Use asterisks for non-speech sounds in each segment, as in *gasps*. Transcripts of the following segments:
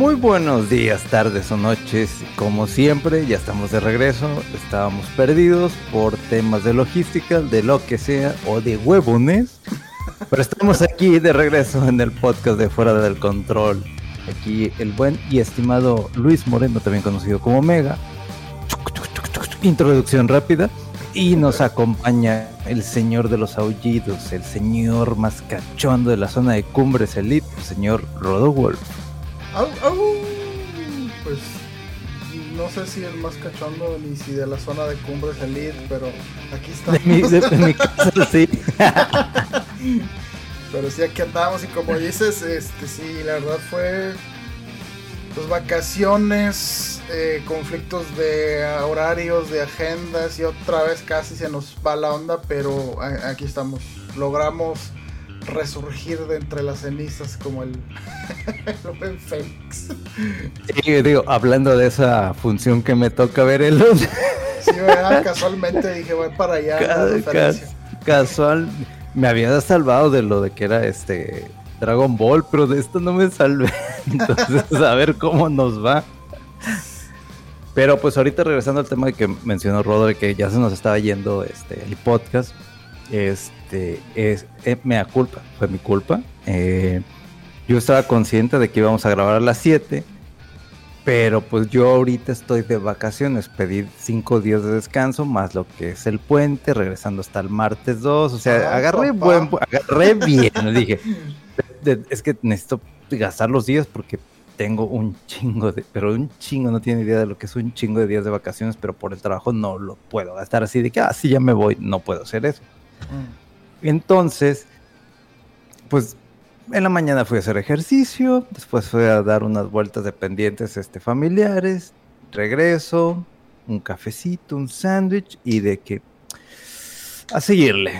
Muy buenos días, tardes o noches. Como siempre, ya estamos de regreso. Estábamos perdidos por temas de logística, de lo que sea, o de huevones. Pero estamos aquí de regreso en el podcast de Fuera del Control. Aquí el buen y estimado Luis Moreno, también conocido como Mega. Introducción rápida. Y nos acompaña el señor de los aullidos, el señor más cachondo de la zona de Cumbres Elite, el señor Rodowolf. Au, au. Pues no sé si el más cachondo ni si de la zona de cumbres elite, pero aquí está. De mi, de- de mi casa, sí. *laughs* Pero sí, aquí andamos y como dices, este sí, la verdad fue pues vacaciones, eh, conflictos de horarios, de agendas y otra vez casi se nos va la onda, pero aquí estamos. Logramos resurgir de entre las cenizas como el, *laughs* el buen Félix. Sí, digo, hablando de esa función que me toca ver el lunes, Sí, ¿verdad? casualmente dije voy para allá. ca- ca- casual, me había salvado de lo de que era este Dragon Ball, pero de esto no me salvé. *laughs* Entonces, a ver cómo nos va. Pero pues ahorita regresando al tema que mencionó Rodo, de que ya se nos estaba yendo este el podcast. Este es eh, mea culpa, fue mi culpa. Eh, yo estaba consciente de que íbamos a grabar a las 7. Pero pues yo ahorita estoy de vacaciones, pedí cinco días de descanso, más lo que es el puente, regresando hasta el martes 2, o sea, Ah, agarré buen, agarré bien, dije, de- de- es que necesito gastar los días porque tengo un chingo de, pero un chingo, no tiene idea de lo que es un chingo de días de vacaciones, pero por el trabajo no lo puedo gastar así de que, ah, sí, ya me voy, no puedo hacer eso. Mm. Entonces, pues en la mañana fui a hacer ejercicio, después fui a dar unas vueltas de pendientes este, familiares, regreso, un cafecito, un sándwich y de que a seguirle.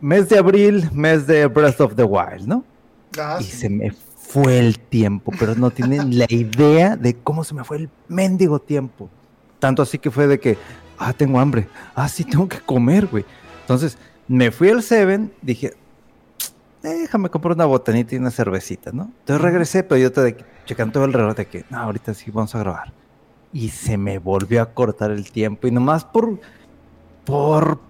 Mes de abril, mes de Breath of the Wild, ¿no? Ah, y sí. se me fue el tiempo, pero no tienen la idea de cómo se me fue el mendigo tiempo. Tanto así que fue de que, ah, tengo hambre, ah, sí, tengo que comer, güey. Entonces, me fui al Seven, dije, déjame comprar una botanita y una cervecita, ¿no? Entonces regresé, pero yo te checando todo el reloj de que, no, ahorita sí vamos a grabar. Y se me volvió a cortar el tiempo, y nomás por, por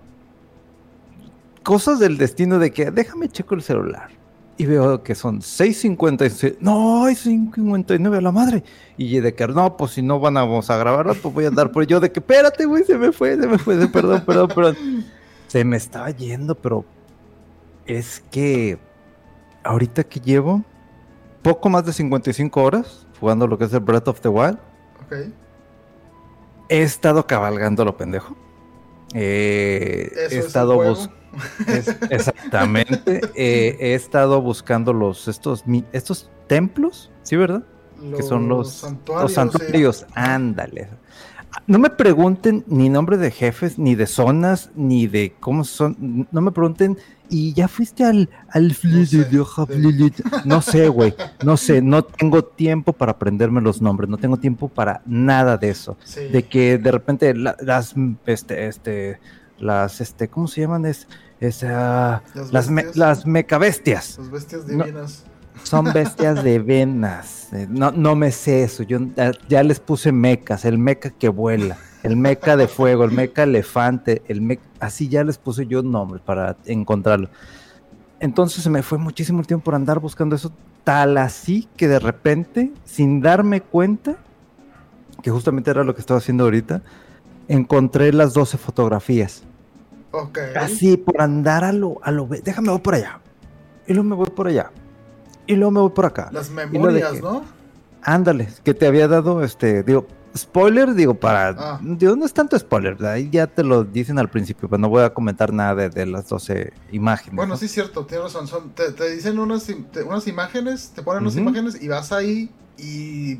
cosas del destino de que, déjame checo el celular. Y veo que son 6.56. No, es 5.59 a la madre. Y de que, no, pues si no van a, vamos a grabar, pues voy a andar por yo. De que, espérate, güey, se me fue, se me fue, perdón, perdón, perdón. *laughs* Se me estaba yendo, pero es que ahorita que llevo poco más de 55 horas jugando lo que es el Breath of the Wild, Ok. he estado cabalgando lo pendejo. Eh, he es estado juego. bus- es- exactamente. *laughs* eh, he estado buscando los estos estos templos, ¿sí, verdad? que son los santuarios. los sí. santuarios. Ándale. No me pregunten ni nombre de jefes, ni de zonas, ni de cómo son. No me pregunten. Y ya fuiste al. al No sé, no sé, güey. No sé. No tengo tiempo para aprenderme los nombres. No tengo tiempo para nada de eso. Sí. De que de repente la- las. Este, este. Las. Este. ¿Cómo se llaman? Es. es, ah, Las las, me- las mecabestias. Las bestias No. Son bestias de venas. Eh, No, no me sé eso. Yo ya, les puse mecas. El meca que vuela. El meca de fuego. El meca elefante. El meca... Así ya les puse yo nombres para encontrarlo. Entonces se me fue muchísimo el tiempo por andar buscando eso. Tal así que de repente, sin darme cuenta, que justamente era lo que estaba haciendo ahorita, encontré las 12 fotografías. Ok. Así, por andar a lo, a lo... Déjame voy por allá. Y luego me voy por allá. Y luego me voy por acá. Las memorias, ¿no? Ándale, que te había dado, este, digo, spoiler, digo, para. Ah. Digo, no es tanto spoiler, ahí ya te lo dicen al principio, pero no voy a comentar nada de, de las 12 imágenes. Bueno, ¿no? sí es cierto, tienes razón. Son, te, te dicen unas, te- unas imágenes, te ponen unas Ujú. imágenes y vas ahí y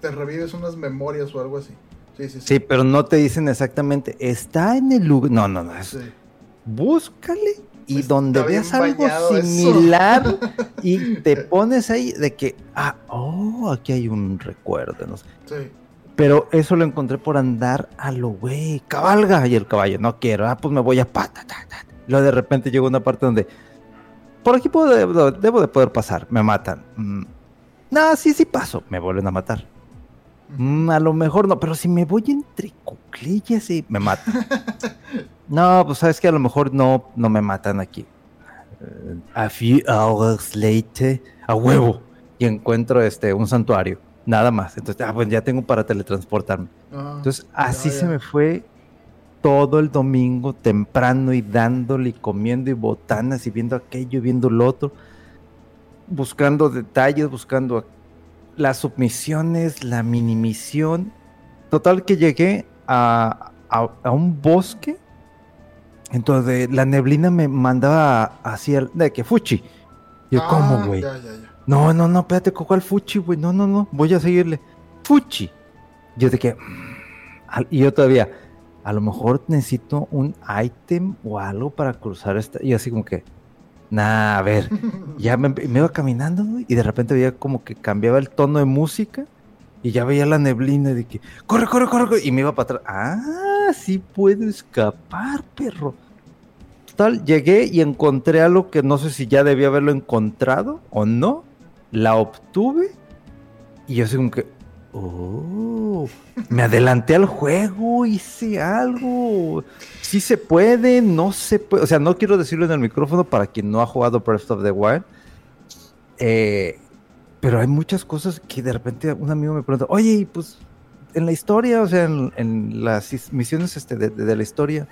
te revives unas memorias o algo así. Sí, sí, sí. Sí, pero no te dicen exactamente, está en el lugar. No, no, no. es-. Búscale y donde veas algo eso. similar *laughs* y te pones ahí de que, ah, oh, aquí hay un recuerdo. No sé. Sí. Pero eso lo encontré por andar a lo güey, cabalga. Y el caballo, no quiero, ah, pues me voy a pata. Ta, ta. Luego de repente llegó una parte donde, por aquí puedo, debo, debo de poder pasar, me matan. Mm, no, sí, sí paso, me vuelven a matar. Mm, a lo mejor no, pero si me voy entre cuclillas y me matan. *laughs* no, pues sabes que a lo mejor no, no me matan aquí. Eh, a few hours later, a huevo, y encuentro este un santuario, nada más. Entonces, ah, pues ya tengo para teletransportarme. Ah, Entonces, así se me fue todo el domingo temprano y dándole y comiendo y botanas y viendo aquello y viendo lo otro, buscando detalles, buscando las submisiones, la minimisión. Total que llegué a, a- a un bosque. Entonces la neblina me mandaba hacia de que Fuchi. Yo, Ah, ¿cómo, güey? No, no, no, espérate, ¿cuál Fuchi, güey? No, no, no, voy a seguirle. Fuchi. Yo de que. mm, Y yo todavía, a lo mejor necesito un ítem o algo para cruzar esta. Y así como que, nah, a ver. *laughs* Ya me, me iba caminando güey, y de repente veía como que cambiaba el tono de música y ya veía la neblina de que, corre, corre, corre, corre", y me iba para atrás. Ah, sí puedo escapar, perro. Total, llegué y encontré algo que no sé si ya debía haberlo encontrado o no. La obtuve y yo así como que, oh, me adelanté al juego, hice algo. Sí se puede, no se puede. O sea, no quiero decirlo en el micrófono para quien no ha jugado Breath of the Wild. Eh, pero hay muchas cosas que de repente un amigo me pregunta, oye, pues en la historia, o sea, en, en las is- misiones este, de, de- de la historia,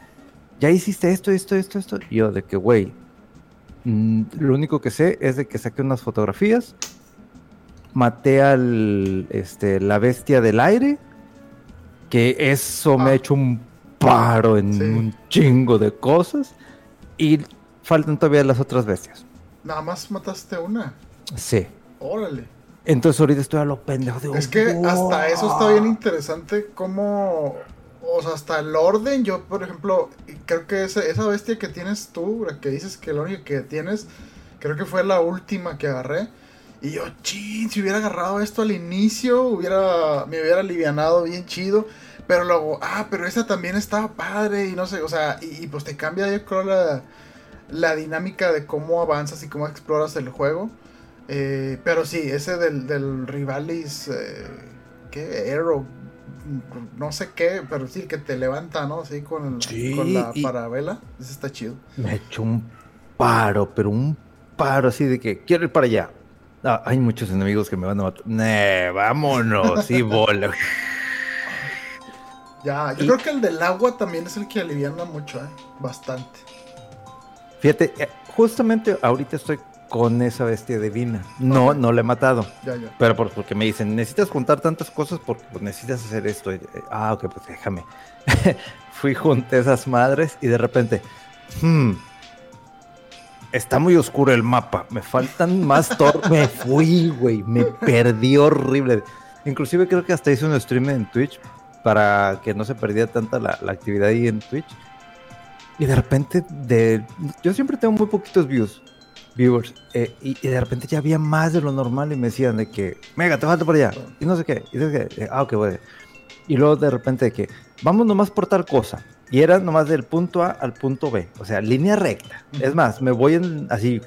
ya hiciste esto, esto, esto, esto. Y yo, de que, güey, mm, lo único que sé es de que saqué unas fotografías, maté al, este, la bestia del aire, que eso me ha Ah. hecho un paro en Sí. un chingo de cosas. Y faltan todavía las otras bestias. Nada más mataste una. Sí. Órale. Entonces ahorita estoy a lo pendejo. Digo, Es que hasta eso está bien interesante cómo... O sea, hasta el orden, yo por ejemplo, creo que esa, esa bestia que tienes tú, la que dices que la única que tienes, creo que fue la última que agarré. Y yo, chin, si hubiera agarrado esto al inicio, hubiera, me hubiera alivianado bien chido. Pero luego, ah, pero esa también estaba padre y no sé, o sea, y, y pues te cambia yo creo la, la dinámica de cómo avanzas y cómo exploras el juego. Eh, pero sí, ese del, del Rivalis, eh, ¿qué? Arrow, no sé qué, pero sí, el que te levanta, ¿no? Así con, el- Sí, con la parabela, ese está chido. Me ha hecho un paro, pero un paro así de que quiero ir para allá. Ah, hay muchos enemigos que me van a matar. Nee, vámonos, sí, *laughs* bola. Ya, yo Y- creo que el del agua también es el que aliviana mucho, ¿eh? Bastante. Fíjate, eh, justamente ahorita estoy con esa bestia divina. No, Ok. no la he matado. Ya, ya. Pero por- porque me dicen, necesitas juntar tantas cosas porque pues, necesitas hacer esto. Y, ah, ok, pues déjame. *laughs* Fui, junté esas madres y de repente, hmm, está muy oscuro el mapa. Me faltan más tor. *laughs* me fui, güey. Me perdí horrible. Inclusive creo que hasta hice un stream en Twitch para que no se perdiera tanta la, la actividad ahí en Twitch. Y de repente, de, yo siempre tengo muy poquitos views, viewers, eh, y, y de repente ya había más de lo normal y me decían de que, mega, te falta por allá, y no sé qué, y no sé qué, eh, ah, ok, bueno. Y luego de repente de que, vamos nomás por tal cosa, y era nomás del punto A al punto B, o sea, línea recta. Ujú. Es más, me voy en, así,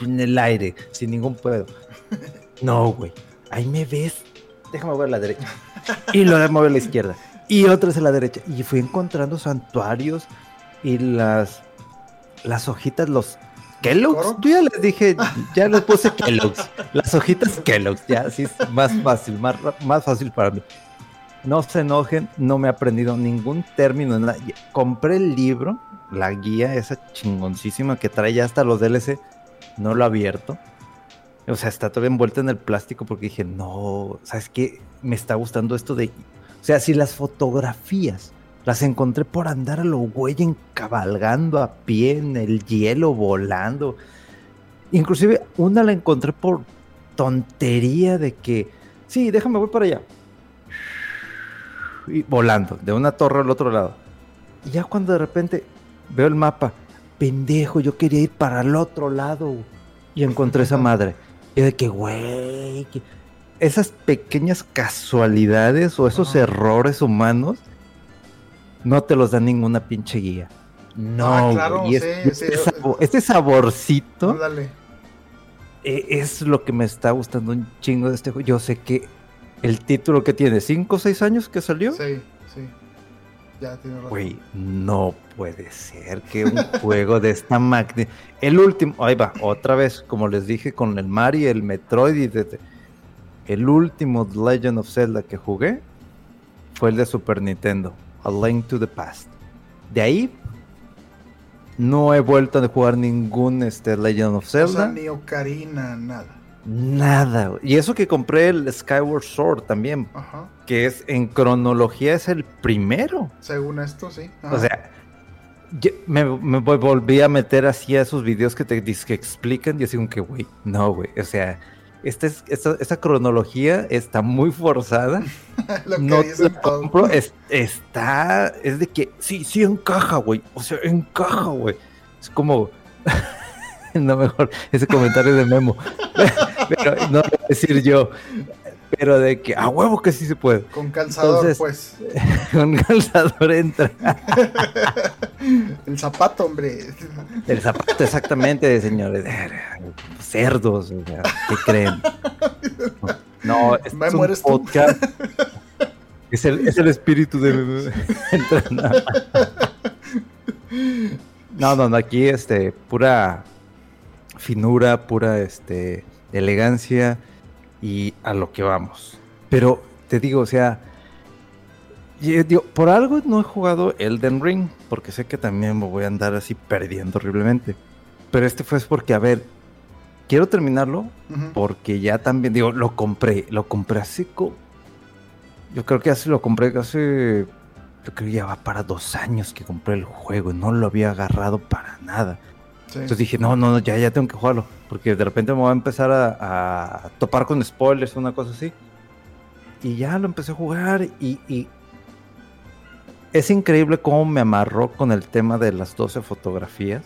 en el aire, sin ningún pedo. *laughs* No, güey, ahí me ves, déjame ver a la derecha, *laughs* y luego voy a la izquierda, y otra es a la derecha, y fui encontrando santuarios y las, las hojitas, los Kellogg's. Yo ya les dije, *laughs* ya les puse Kellogg's. Las hojitas Kellogg's, ya así es más fácil, más, más fácil para mí. No se enojen, no me he aprendido ningún término. nada. Compré el libro, la guía, esa chingoncísima que trae ya hasta los DLC. No lo he abierto. O sea, está todavía envuelta en el plástico porque dije, no, ¿sabes qué? Me está gustando esto de... O sea, si las fotografías las encontré por andar a lo güey encabalgando a pie en el hielo, volando. Inclusive una la encontré por tontería de que, sí, déjame, voy para allá. Y volando, de una torre al otro lado. Y ya cuando de repente veo el mapa, pendejo, yo quería ir para el otro lado. Y encontré esa madre. Y de que, güey, esas pequeñas casualidades o esos errores humanos no te los da ninguna pinche guía. No, ah, claro, y este, este, saborcito e, es lo que me está gustando un chingo de este juego. Yo sé que el título que tiene, ¿5 o 6 años que salió? Sí, sí. Ya tiene razón. Güey, no puede ser que un *laughs* juego de esta magnitud. El último, ahí va, otra vez, como les dije con el Mario, el Metroid y el último Legend of Zelda que jugué fue el de Super Nintendo. A Link to the Past. De ahí no he vuelto a jugar ningún este, Legend of Zelda. ni Ocarina, nada. Nada. Y eso que compré el Skyward Sword también. Ajá. Que es en cronología es el primero. Según esto, sí. O sea, me, volví a meter así a esos videos que te que explican y así como que, güey, no, güey. O sea, esta, es, esta, cronología está muy forzada. *laughs* Lo que no compro, está, es de que sí, sí encaja, güey. O sea, encaja, güey. Es como, *laughs* no mejor, ese comentario de Memo. *laughs* Pero no lo voy a decir yo. Pero de que a huevo que sí se puede. Con calzador, pues. *laughs* Con calzador entra. *laughs* El zapato, hombre. El zapato, exactamente, señores. Cerdos, ¿qué creen? No, *laughs* es un podcast. Es el, es el espíritu de. no, no, no, aquí, este, pura finura, pura, este, elegancia y a lo que vamos. Pero te digo, o sea, por algo no he jugado Elden Ring, porque sé que también me voy a andar así perdiendo horriblemente. Pero este fue porque, a ver, quiero terminarlo, porque ya también, digo, lo compré, lo compré así como... Yo creo que así lo compré hace... Yo creo que ya va para dos años que compré el juego y no lo había agarrado para nada. Entonces dije, no, no, ya, ya tengo que jugarlo. Porque de repente me voy a empezar a, topar con spoilers, una cosa así. Y ya lo empecé a jugar y, es increíble cómo me amarró con el tema de las 12 fotografías.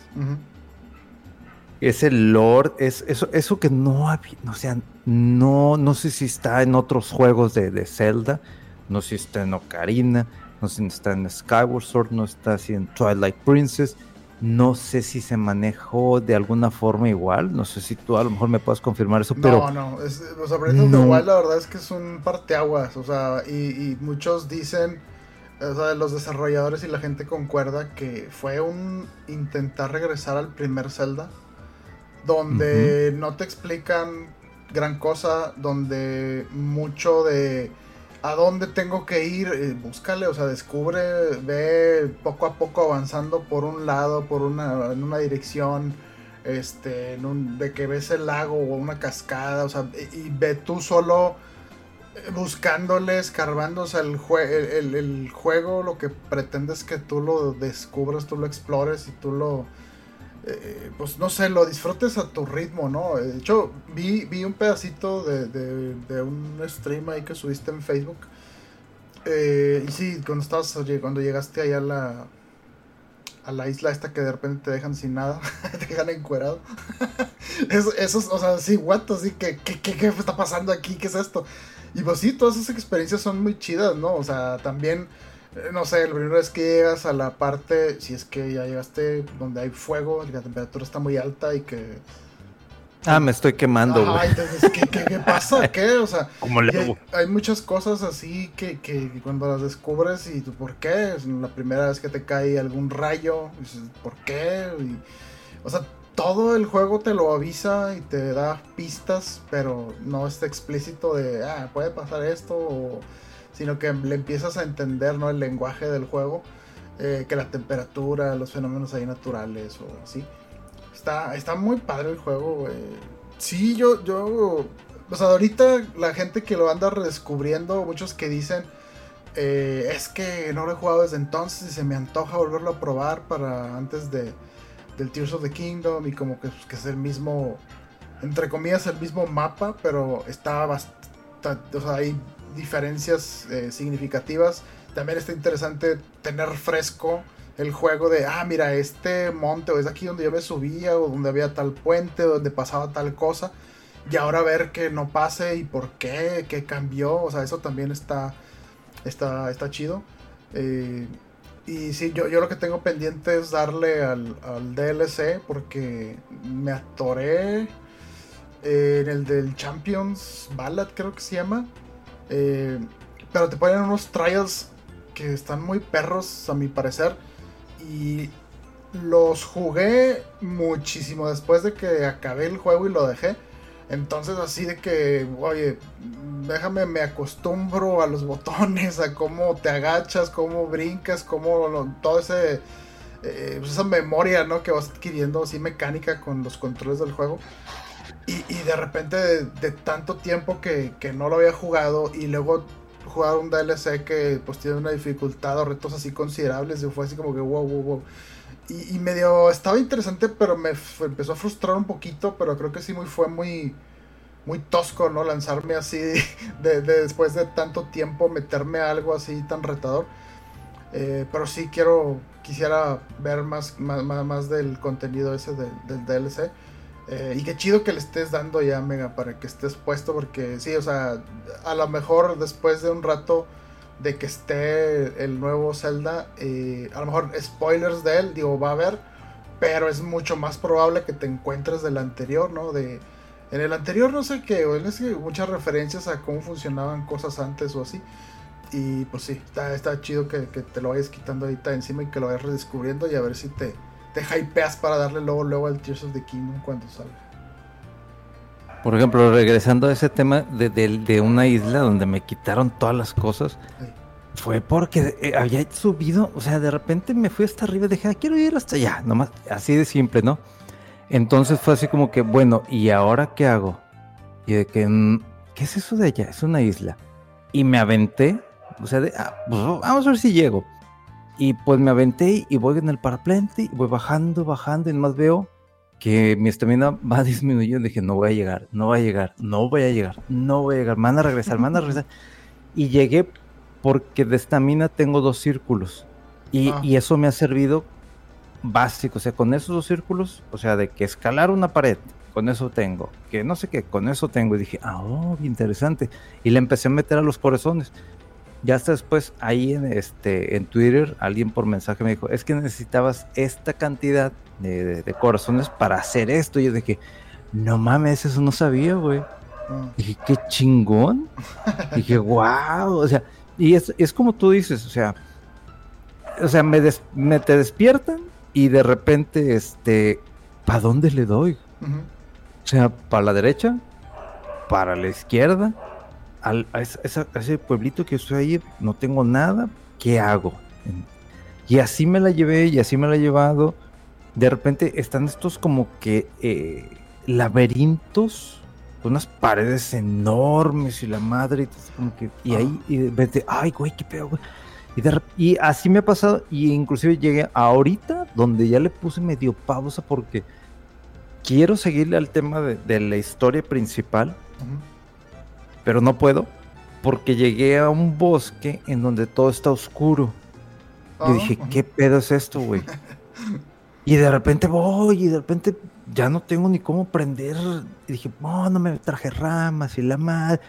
Ese lore, es eso, eso que no había, o sea, no, no sé si está en otros juegos de, de Zelda, no sé si está en Ocarina, no sé si está en Skyward Sword, no está así en Twilight Princess no sé si se manejó de alguna forma igual. No sé si tú a lo mejor me puedes confirmar eso, pero. No, no. Es, o sea, igual, la verdad es que es un parteaguas. O sea, y, muchos dicen. O sea, los desarrolladores y la gente concuerda que fue un intentar regresar al primer Zelda. Donde no te explican gran cosa. Donde mucho de a dónde tengo que ir, eh, búscale, o sea, descubre, ve poco a poco avanzando por un lado, por una, en una dirección, este, en un, de que ves el lago o una cascada, o sea, y, ve tú solo eh, buscándole, escarbando, o sea, el, el, juego lo que pretendes que tú lo descubras, tú lo explores y tú lo eh, pues no sé, lo disfrutes a tu ritmo, ¿no? De hecho, vi, vi un pedacito de, un stream ahí que subiste en Facebook. Eh, y sí, cuando estabas, cuando llegaste allá a la, a la isla esta que de repente te dejan sin nada, *laughs* te dejan encuerado. *laughs* eso, o sea, sí, what, así que, ¿qué, qué, ¿qué está pasando aquí? ¿Qué es esto? Y pues sí, todas esas experiencias son muy chidas, ¿no? O sea, también eh, no sé, la primera vez que llegas a la parte, si es que ya llegaste donde hay fuego, la temperatura está muy alta y que... Ah, me estoy quemando, güey. entonces, ¿qué, qué, pasa? ¿Qué? O sea, *laughs* hay, muchas cosas así que, que, cuando las descubres y tú, ¿por qué? Es la primera vez que te cae algún rayo, dices, ¿por qué? o sea, todo el juego te lo avisa y te da pistas, pero no está explícito de, ah, puede pasar esto o sino que le empiezas a entender ¿no? el lenguaje del juego, eh, que la temperatura, los fenómenos ahí naturales o así. Está, está muy padre el juego, Sí, yo, yo, o sea, ahorita la gente que lo anda redescubriendo, muchos que dicen, eh, es que no lo he jugado desde entonces y se me antoja volverlo a probar para antes de, del Tears of the Kingdom y como que, es el mismo, entre comillas, el mismo mapa, pero está bastante, o sea, hay diferencias eh, significativas. También está interesante tener fresco el juego de, ah, mira, este monte, o es aquí donde yo me subía, o donde había tal puente, donde pasaba tal cosa, y ahora ver que no pase y por qué, qué cambió, o sea, eso también está, está, está chido. Eh, y sí, yo, yo lo que tengo pendiente es darle al, DLC, porque me atoré en el del Champions Ballad, creo que se llama. Eh, pero te ponen unos trials que están muy perros, a mi parecer y los jugué muchísimo después de que acabé el juego y lo dejé. Entonces así de que, oye, déjame, me acostumbro a los botones, a cómo te agachas, cómo brincas, cómo todo ese... Eh, pues esa memoria, ¿no? Que vas adquiriendo así mecánica con los controles del juego. Y, de repente de, tanto tiempo que, que, no lo había jugado y luego jugar un DLC que pues tiene una dificultad o retos así considerables. Y fue así como que wow, wow, wow. Y, medio estaba interesante, pero me empezó a frustrar un poquito. Pero creo que sí muy, fue muy, muy tosco, ¿no? Lanzarme así *laughs* de, después de tanto tiempo, meterme a algo así tan retador. Eh, pero sí quiero, quisiera ver más, más, más del contenido ese del, del DLC. Eh, y qué chido que le estés dando ya, Mega, para que estés puesto, porque sí, o sea, a lo mejor después de un rato de que esté el nuevo Zelda, eh, a lo mejor spoilers de él, digo, va a haber, pero es mucho más probable que te encuentres del anterior, ¿no? De, en el anterior no sé qué, es que muchas referencias a cómo funcionaban cosas antes o así. Y pues sí, está, está chido que, que te lo vayas quitando ahorita encima y que lo vayas redescubriendo y a ver si te, te hypeas para darle luego, luego al Tears of the Kingdom cuando salga. Por ejemplo, regresando a ese tema de, una isla donde me quitaron todas las cosas, fue porque eh, había subido, o sea, de repente me fui hasta arriba y dije, ah, quiero ir hasta allá, nomás, así de simple, ¿no? Entonces fue así como que, bueno, ¿y ahora qué hago? Y de que, mm, ¿qué es eso de allá? Es una isla. Y me aventé, o sea, ah, pues, vamos a ver si llego. Y pues me aventé y voy en el paraplente y voy bajando, bajando y más veo que mi estamina *laughs* va disminuyendo. Dije, no voy a llegar, no voy a llegar, no voy a llegar, no voy a llegar, me van a regresar, me van a *laughs* regresar. Y llegué porque de estamina tengo dos círculos y, ah. y, eso me ha servido básico. O sea, con esos dos círculos, o sea, de que escalar una pared, con eso tengo, que no sé qué, con eso tengo. Y dije, ah, oh, interesante. Y le empecé a meter a los corazones. Ya hasta después, ahí en, este, en Twitter, alguien por mensaje me dijo, es que necesitabas esta cantidad de, corazones para hacer esto. Y yo dije, no mames, eso no sabía, güey. Mm. Dije, qué chingón. dije, *laughs* wow. O sea, y es, es como tú dices, o sea, o sea, me, me te despiertan y de repente, este, ¿para dónde le doy? O sea, ¿para la derecha? ¿Para la izquierda? A, ese pueblito que estoy ahí, no tengo nada, ¿qué hago? Y así me la llevé y así me la he llevado. De repente están estos como que eh, laberintos, con unas paredes enormes y la madre, y, ahí, y de ay, güey, qué pedo, güey. Y, así me ha pasado, y inclusive llegué ahorita donde ya le puse medio pausa porque quiero seguirle al tema de, la historia principal pero no puedo porque llegué a un bosque en donde todo está oscuro. Y dije, ah. ¿qué pedo es esto, güey? *laughs* y de repente voy y de repente ya no tengo ni cómo prender. Y dije, oh, no me traje ramas y la madre.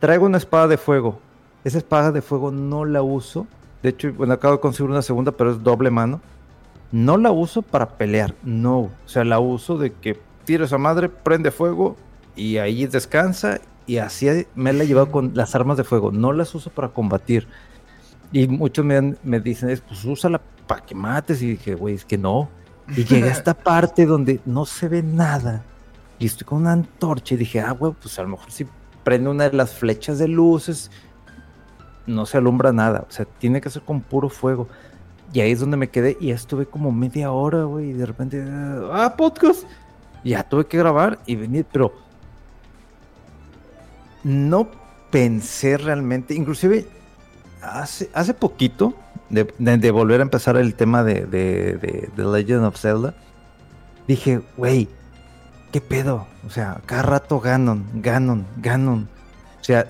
Traigo una espada de fuego. Esa espada de fuego no la uso. De hecho, bueno, acabo de conseguir una segunda, pero es doble mano. No la uso para pelear, no. O sea, la uso de que tiro esa madre, prende fuego y ahí descansa y así me la he llevado con las armas de fuego. No las uso para combatir. Y muchos me, me dicen, pues úsala para que mates. Y dije, güey, es que no. Y llegué a *laughs* esta parte donde no se ve nada. Y estoy con una antorcha y dije, ah, güey, pues a lo mejor si prende una de las flechas de luces, no se alumbra nada. O sea, tiene que ser con puro fuego. Y ahí es donde me quedé y estuve como media hora, güey. Y de repente, ah, podcast. ya tuve que grabar y venir, pero no pensé realmente, inclusive hace, hace poquito de, volver a empezar el tema de, de, The Legend of Zelda, dije, güey, ¿qué pedo? O sea, cada rato Ganon, Ganon, Ganon. O sea,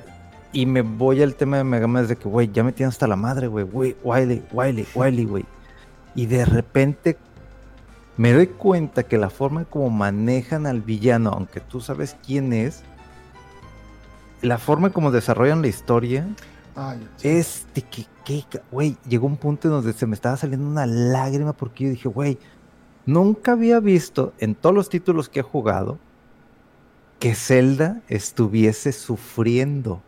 y me voy al tema de Mega Man de que, güey, ya me tienen hasta la madre, güey, güey, Wily, Wily, Wily, güey. Y de repente me doy cuenta que la forma como manejan al villano, aunque tú sabes quién es, la forma como desarrollan la historia es de que, güey, llegó un punto en donde se me estaba saliendo una lágrima porque yo dije, güey, nunca había visto en todos los títulos que he jugado que Zelda estuviese sufriendo.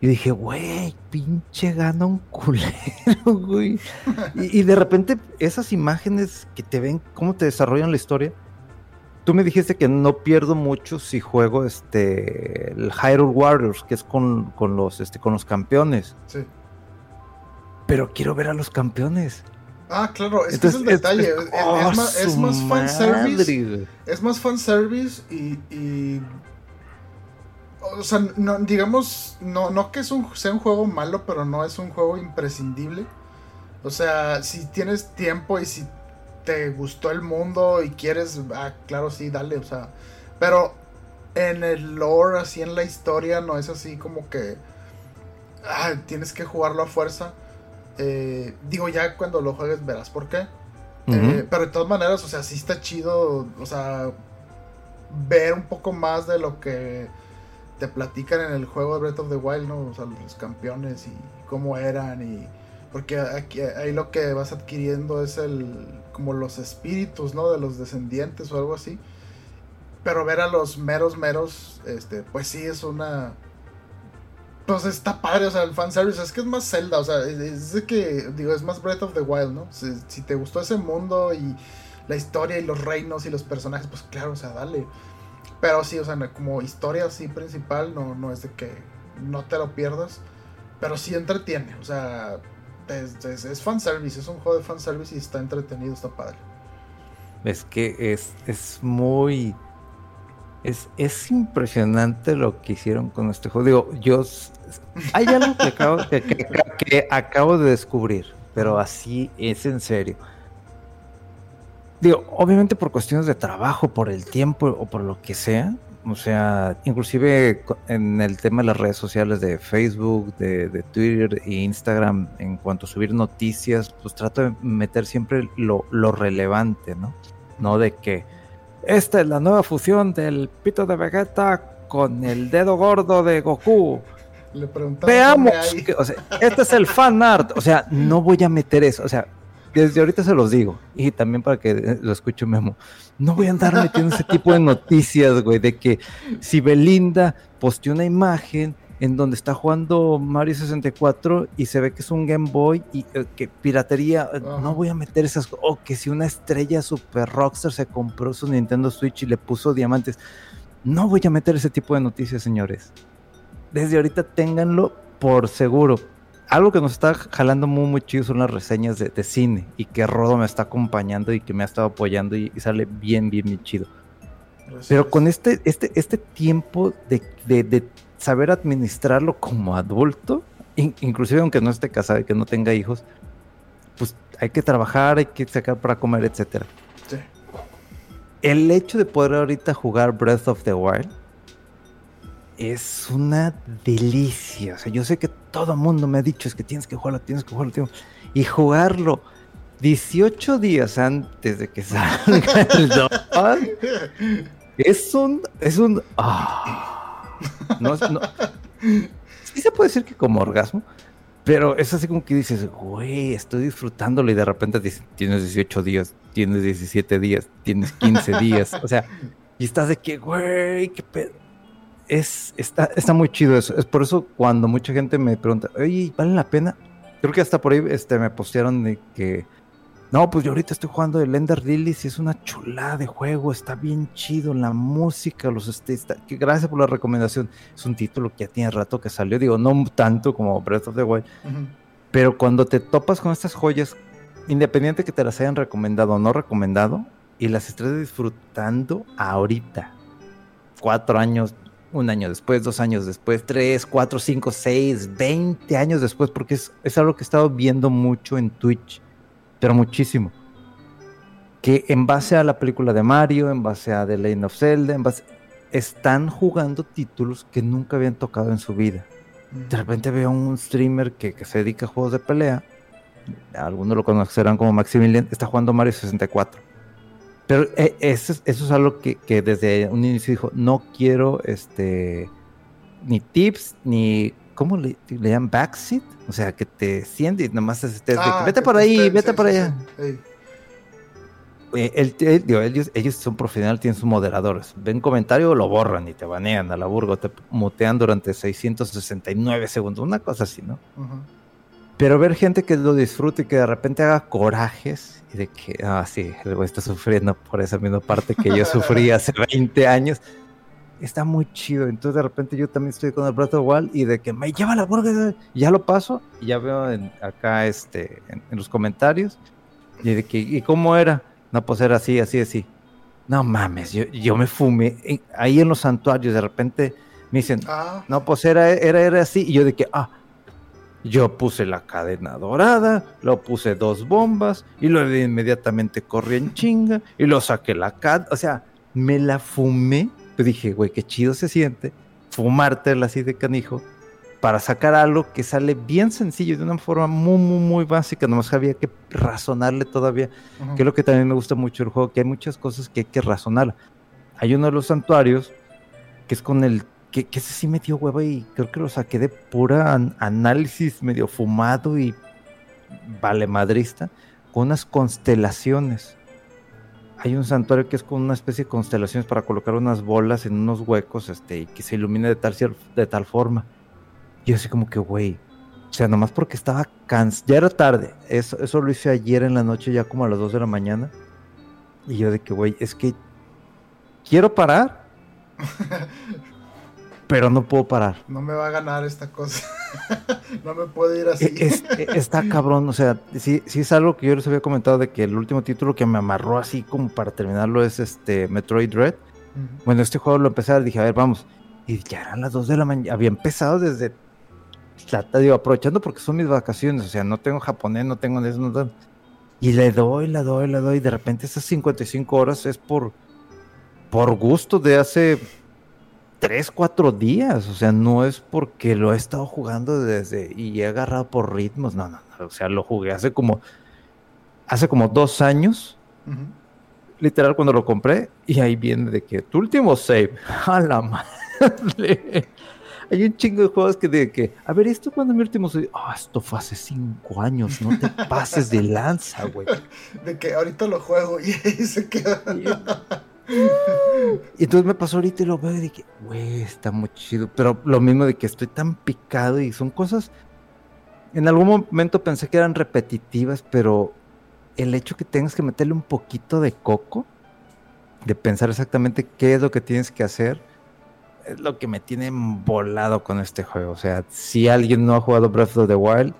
Y dije, güey, pinche gana un culero, güey. *laughs* y, de repente esas imágenes que te ven, cómo te desarrollan la historia. Tú me dijiste que no pierdo mucho si juego este el Hyrule Warriors, que es con, los este con los campeones. Sí. Pero quiero ver a los campeones. Ah, claro, es que es el detalle. Es, oh, más, es más fanservice. Es más fanservice y, y o sea, no, digamos, no, no que es un, sea un juego malo, pero no es un juego imprescindible. O sea, si tienes tiempo y si te gustó el mundo y quieres, ah, claro, sí, dale, o sea. Pero en el lore, así en la historia, no es así como que ah, tienes que jugarlo a fuerza. Eh, digo, ya cuando lo juegues verás por qué. Eh, pero de todas maneras, o sea, sí está chido, o sea, ver un poco más de lo que te platican en el juego de Breath of the Wild, ¿no? O sea, los campeones y cómo eran y... Porque aquí, ahí lo que vas adquiriendo es el... como los espíritus, ¿no? De los descendientes o algo así. Pero ver a los meros meros, este, pues sí es una... Pues está padre, o sea, el fanservice es que es más Zelda, o sea, es, de que, digo, es más Breath of the Wild, ¿no? Si, te gustó ese mundo y la historia y los reinos y los personajes, pues claro, o sea, dale. Pero sí, o sea, como historia así principal, no, no es de que no te lo pierdas. Pero sí entretiene, o sea, es, es, es fanservice, es un juego de fanservice y está entretenido, está padre. Es que es, es muy... Es, es impresionante lo que hicieron con este juego. Digo, yo... Hay algo que acabo, que acabo de descubrir, pero así es en serio Digo, obviamente por cuestiones de trabajo, por el tiempo o por lo que sea. O sea, inclusive en el tema de las redes sociales de Facebook, de, Twitter e Instagram, en cuanto a subir noticias, pues trato de meter siempre lo, relevante, ¿no? No de que esta es la nueva fusión del pito de Vegeta con el dedo gordo de Goku. Le Veamos, o sea, este es el fan art, o sea, no voy a meter eso, o sea, desde ahorita se los digo, y también para que lo escuche Memo, no voy a andar metiendo ese tipo de noticias, güey, de que si Belinda posteó una imagen en donde está jugando Mario 64 y se ve que es un Game Boy y eh, que piratería, eh, no voy a meter esas, o que si una estrella super rockstar se compró su Nintendo Switch y le puso diamantes, no voy a meter ese tipo de noticias, señores. Desde ahorita ténganlo por seguro, algo que nos está jalando muy, muy chido son las reseñas de, cine y que Rodo me está acompañando y que me ha estado apoyando y, sale bien, bien, bien chido. Pero con este, este, este tiempo de, saber administrarlo como adulto, inclusive aunque no esté casado y que no tenga hijos, pues hay que trabajar, hay que sacar para comer, etcétera. El hecho de poder ahorita jugar Breath of the Wild es una delicia. O sea, yo sé que todo el mundo me ha dicho es que tienes que jugarlo, tienes que jugarlo, tienes... y jugarlo 18 días antes de que *laughs* salga el *laughs* 2 es un es un no, no, sí se puede decir que como orgasmo pero es así como que dices, güey, estoy disfrutándolo y de repente dices, tienes 18 días, tienes 17 días, tienes 15 días, o sea, y estás de que, güey, qué pedo es, está, está muy chido eso. Es por eso cuando mucha gente me pregunta, oye, ¿vale la pena? Creo que hasta por ahí este, me postearon de que, no, pues yo ahorita estoy jugando el Ender Lilies y es una chulada de juego, está bien chido, la música, los este, que gracias por la recomendación. Es un título que ya tiene rato que salió, digo, no tanto como Breath of the Wild, pero cuando te topas con estas joyas, independiente que te las hayan recomendado o no recomendado, y las estoy disfrutando ahorita. Cuatro años, un año después, dos años después, tres, cuatro, cinco, seis, veinte años después, porque es, es algo que he estado viendo mucho en Twitch, pero muchísimo. Que en base a la película de Mario, en base a The Legend of Zelda, en base, están jugando títulos que nunca habían tocado en su vida. De repente veo un streamer que, que se dedica a juegos de pelea, algunos lo conocerán como Maximilian, está jugando Mario 64 pero eh, eso, eso, es algo que, que, desde un inicio dijo, no quiero este ni tips, ni ¿cómo le, le llaman? Backseat, o sea, que te sientes y nomás estés ah, vete por ahí, vete sí, por allá. Sí, eh, el, el, digo, ellos, ellos son profesionales, tienen sus moderadores. Ven comentario, lo borran y te banean a la burgo, te mutean durante 669 segundos, una cosa así, ¿no? Uh -huh. Pero ver gente que lo disfrute y que de repente haga corajes y de que, ah, sí, el güey está sufriendo por esa misma parte que yo sufrí *laughs* hace 20 años, está muy chido. Entonces de repente yo también estoy con el the Wild y de que me lleva la burger, ya lo paso y ya veo en, acá este, en, en, los comentarios y de que, ¿y cómo era? No, pues era así, así, así. No mames, yo, yo me fumé. Ahí en los santuarios de repente me dicen, ah. no, pues era, era, era así. Y yo de que, ah, yo puse la cadena dorada, lo puse dos bombas y luego inmediatamente corrí en chinga y lo saqué la cat. O sea, me la fumé. Pues dije, güey, qué chido se siente fumártela así de canijo para sacar algo que sale bien sencillo, de una forma muy, muy, muy básica. Nomás había que razonarle todavía, uh -huh. que es lo que también me gusta mucho el juego, que hay muchas cosas que hay que razonar. Hay uno de los santuarios que es con el que, que, ese sí me dio hueva y creo que lo saqué de pura an análisis medio fumado y vale madrista, con unas constelaciones. Hay un santuario que es con una especie de constelaciones para colocar unas bolas en unos huecos este, y que se ilumine de tal, de tal forma. Y yo así como que, güey, o sea, nomás porque estaba cansado, ya era tarde, eso, eso lo hice ayer en la noche, ya como a las 2 de la mañana. Y yo de que, güey, es que quiero parar, *laughs* pero no puedo parar. No me va a ganar esta cosa. *laughs* no me puedo ir así. Es, es, está cabrón, o sea, sí, sí es algo que yo les había comentado de que el último título que me amarró así como para terminarlo es este Metroid Dread. Uh -huh. Bueno, este juego lo empecé a dije, a ver, vamos. Y ya eran las 2 de la mañana. Había empezado desde. Digo, aprovechando porque son mis vacaciones. O sea, no tengo japonés, no tengo eso, no tengo. Y le doy, le doy, le doy. Y de repente esas 55 horas es por. Por gusto de hace tres, cuatro días. O sea, no es porque lo he estado jugando desde y he agarrado por ritmos. No, no, no. O sea, lo jugué hace como hace como dos años. Uh -huh. Literal cuando lo compré. Y ahí viene de que tu último save. *laughs* A la madre. Hay un chingo de juegos que de que, a ver, esto cuando mi último save. Oh, esto fue hace cinco años. No te pases de lanza, güey. *laughs* De que ahorita lo juego y ahí se queda. *laughs* Y entonces me pasó ahorita y lo veo y dije, güey, está muy chido. Pero lo mismo de que estoy tan picado y son cosas. En algún momento pensé que eran repetitivas, pero el hecho que tengas que meterle un poquito de coco, de pensar exactamente qué es lo que tienes que hacer, es lo que me tiene volado con este juego. O sea, si alguien no ha jugado Breath of the Wild,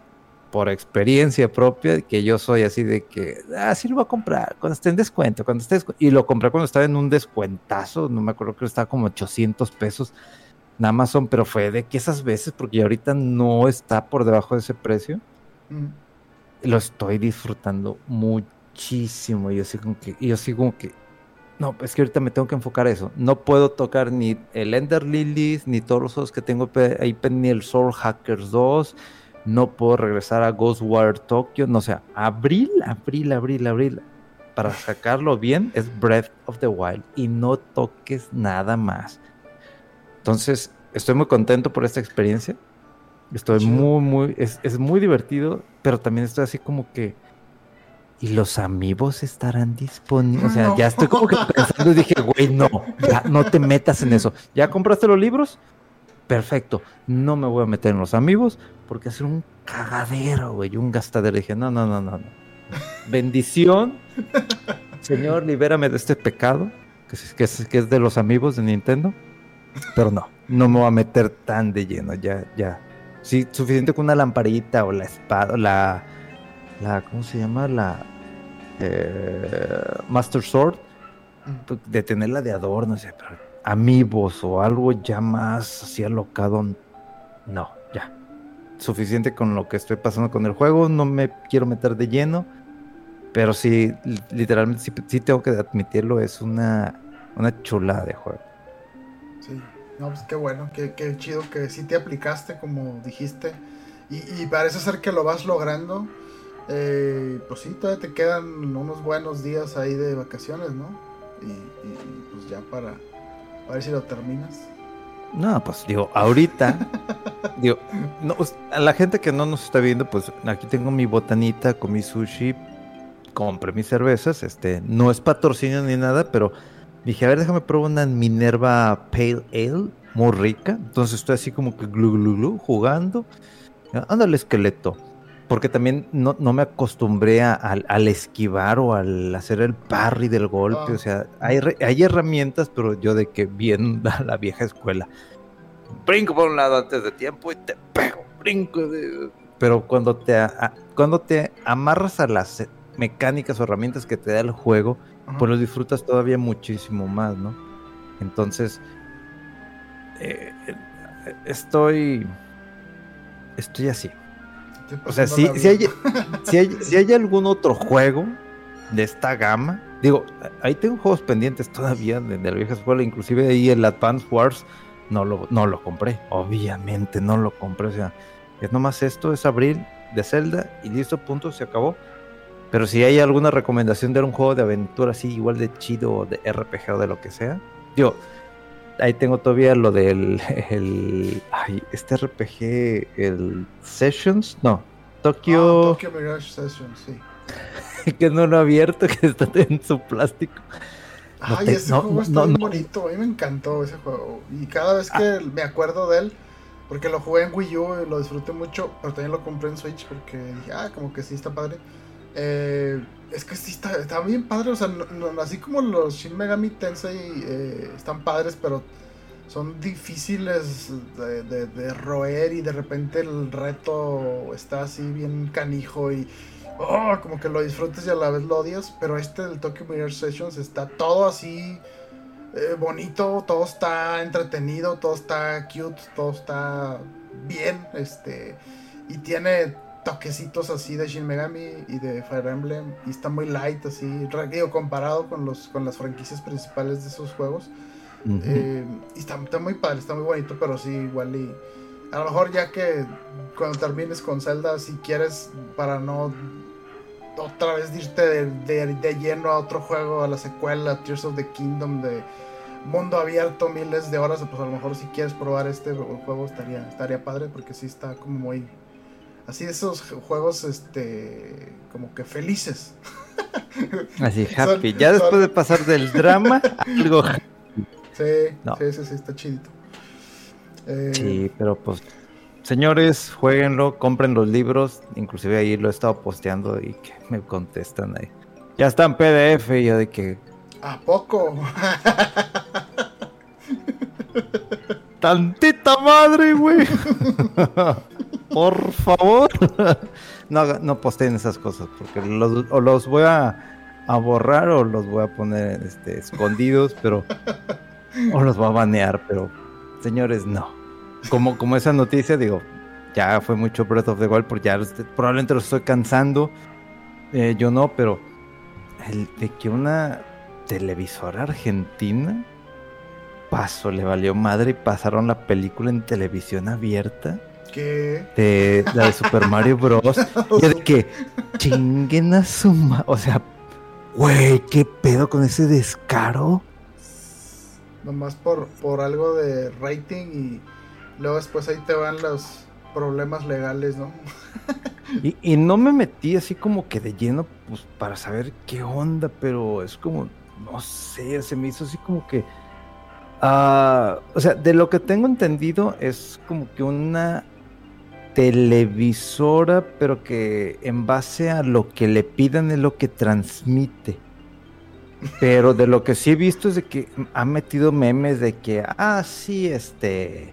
por experiencia propia, que yo soy así de que, ah, sí lo voy a comprar cuando esté en descuento, cuando esté descuento. Y lo compré cuando estaba en un descuentazo, no me acuerdo que estaba como 800 pesos en Amazon, pero fue de que esas veces, porque ahorita no está por debajo de ese precio, mm. lo estoy disfrutando muchísimo. Y yo así como que, yo así como que, no, es que ahorita me tengo que enfocar a eso. No puedo tocar ni el Ender Lilies, ni todos los que tengo ahí, ni el Soul Hackers 2 no puedo regresar a Ghostwire Tokyo, no o sea, abril, abril, abril, abril, para sacarlo bien es Breath of the Wild y no toques nada más. Entonces, estoy muy contento por esta experiencia. Estoy muy, muy, es, es, muy divertido, pero también estoy así como que, ¿y los amigos estarán disponibles? O sea, no. ya estoy como que pensando y dije, güey, no, ya no te metas en eso. ¿Ya compraste los libros? Perfecto, no me voy a meter en los amigos porque hacer un cagadero, güey, un gastadero. dije, no, no, no, no, no. Bendición, Señor, libérame de este pecado, que es, que, es, que es de los amigos de Nintendo. Pero no, no me voy a meter tan de lleno, ya, ya. Sí, suficiente con una lamparita o la espada, la, la ¿cómo se llama? La eh, Master Sword de tenerla de adorno, o sea, pero amigos o algo ya más así alocado, no, ya. Suficiente con lo que estoy pasando con el juego, no me quiero meter de lleno, pero sí, literalmente sí, tengo que admitirlo, es una, una chulada de juego. Sí, no, pues qué bueno, qué, qué chido que sí te aplicaste como dijiste y, parece ser que lo vas logrando. Eh, pues sí, todavía te quedan unos buenos días ahí de vacaciones, ¿no? Y, pues ya para, para ver si lo terminas. No, pues digo, ahorita, *laughs* digo, no, pues, a la gente que no nos está viendo, pues aquí tengo mi botanita con mi sushi, compré mis cervezas, este, no es patrocinio ni nada, pero dije, a ver, déjame probar una Minerva Pale Ale, muy rica, entonces estoy así como que glu glu glu jugando, ándale esqueleto, porque también no, me acostumbré al esquivar o al hacer el parry del golpe. Ah. O sea, hay, hay, herramientas, pero yo de que bien *laughs* la, vieja escuela. Brinco por un lado antes de tiempo y te pego, brinco. Pero cuando te, cuando te amarras a las mecánicas o herramientas que te da el juego, pues lo disfrutas todavía muchísimo más, ¿no? Entonces, eh, eh, estoy, estoy así. O sea, si, si, hay, si, *laughs* hay, algún otro juego de esta gama, digo, ahí tengo juegos pendientes todavía de, la vieja escuela, inclusive ahí el Advance Wars no lo, no lo compré, obviamente no lo compré, o sea, es nomás esto, es abrir de Zelda y listo, punto, se acabó. Pero si hay alguna recomendación de un juego de aventura así, igual de chido, de RPG o de lo que sea, yo ahí tengo todavía lo del el, ay, este RPG, el Sessions, no, Tokyo. Ah, Tokyo Mirage Sessions, sí. *laughs* que no lo ha abierto, que está en su plástico. Ay, ese juego está muy bonito, a mí me encantó ese juego. Y cada vez que ah. me acuerdo de él, porque lo jugué en Wii U y lo disfruté mucho, pero también lo compré en Switch porque dije, ah, como que sí está padre. Eh, es que sí está, bien padre, o sea, así como los Shin Megami Tensei eh, están padres, pero son difíciles de, roer y de repente el reto está así bien canijo y oh, como que lo disfrutes y a la vez lo odias, pero este del Tokyo Mirror Sessions está todo así eh, bonito, todo está entretenido, todo está cute, todo está bien, este, y tiene toquecitos así de Shin Megami y de Fire Emblem y está muy light así, digo, comparado con los con las franquicias principales de esos juegos. Eh, y está, muy padre, está muy bonito, pero sí, igual y a lo mejor ya que cuando termines con Zelda, si quieres para no otra vez irte de, lleno a otro juego, a la secuela, Tears of the Kingdom de mundo abierto, miles de horas, pues a lo mejor si quieres probar este juego estaría, estaría padre porque sí está como muy así esos juegos este como que felices. *laughs* Así happy. ya después de pasar del drama, *laughs* algo Sí, sí, sí, sí, está chidito. Eh, sí, pero pues señores, jueguenlo, compren los libros, inclusive ahí lo he estado posteando y que me contestan ahí. Ya está en PDF y yo de que ¿A poco? *laughs* Tantita madre, güey. Por favor. *laughs* no, no posteen esas cosas porque los, o los voy a, borrar o los voy a poner este, escondidos, pero. O los voy a banear, pero. Señores, no. Como, como esa noticia, digo, ya fue mucho Breath of the Wild, porque ya probablemente lo estoy cansando. Eh, yo no, pero. El de que una televisora argentina pasó, le valió madre y pasaron la película en televisión abierta. ¿Qué? De la de Super Mario Bros. *laughs* y de que chinguen a su O sea, güey, ¿qué pedo con ese descaro? Nomás por, por algo de rating y luego después ahí te van los problemas legales, ¿no? y, y no me metí así como que de lleno, pues para saber qué onda, pero es como, no sé, se me hizo así como que Ah, o sea, de lo que tengo entendido es como que una televisora, pero que en base a lo que le pidan es lo que transmite. Pero de lo que sí he visto es de que ha metido memes de que, ah, sí, este...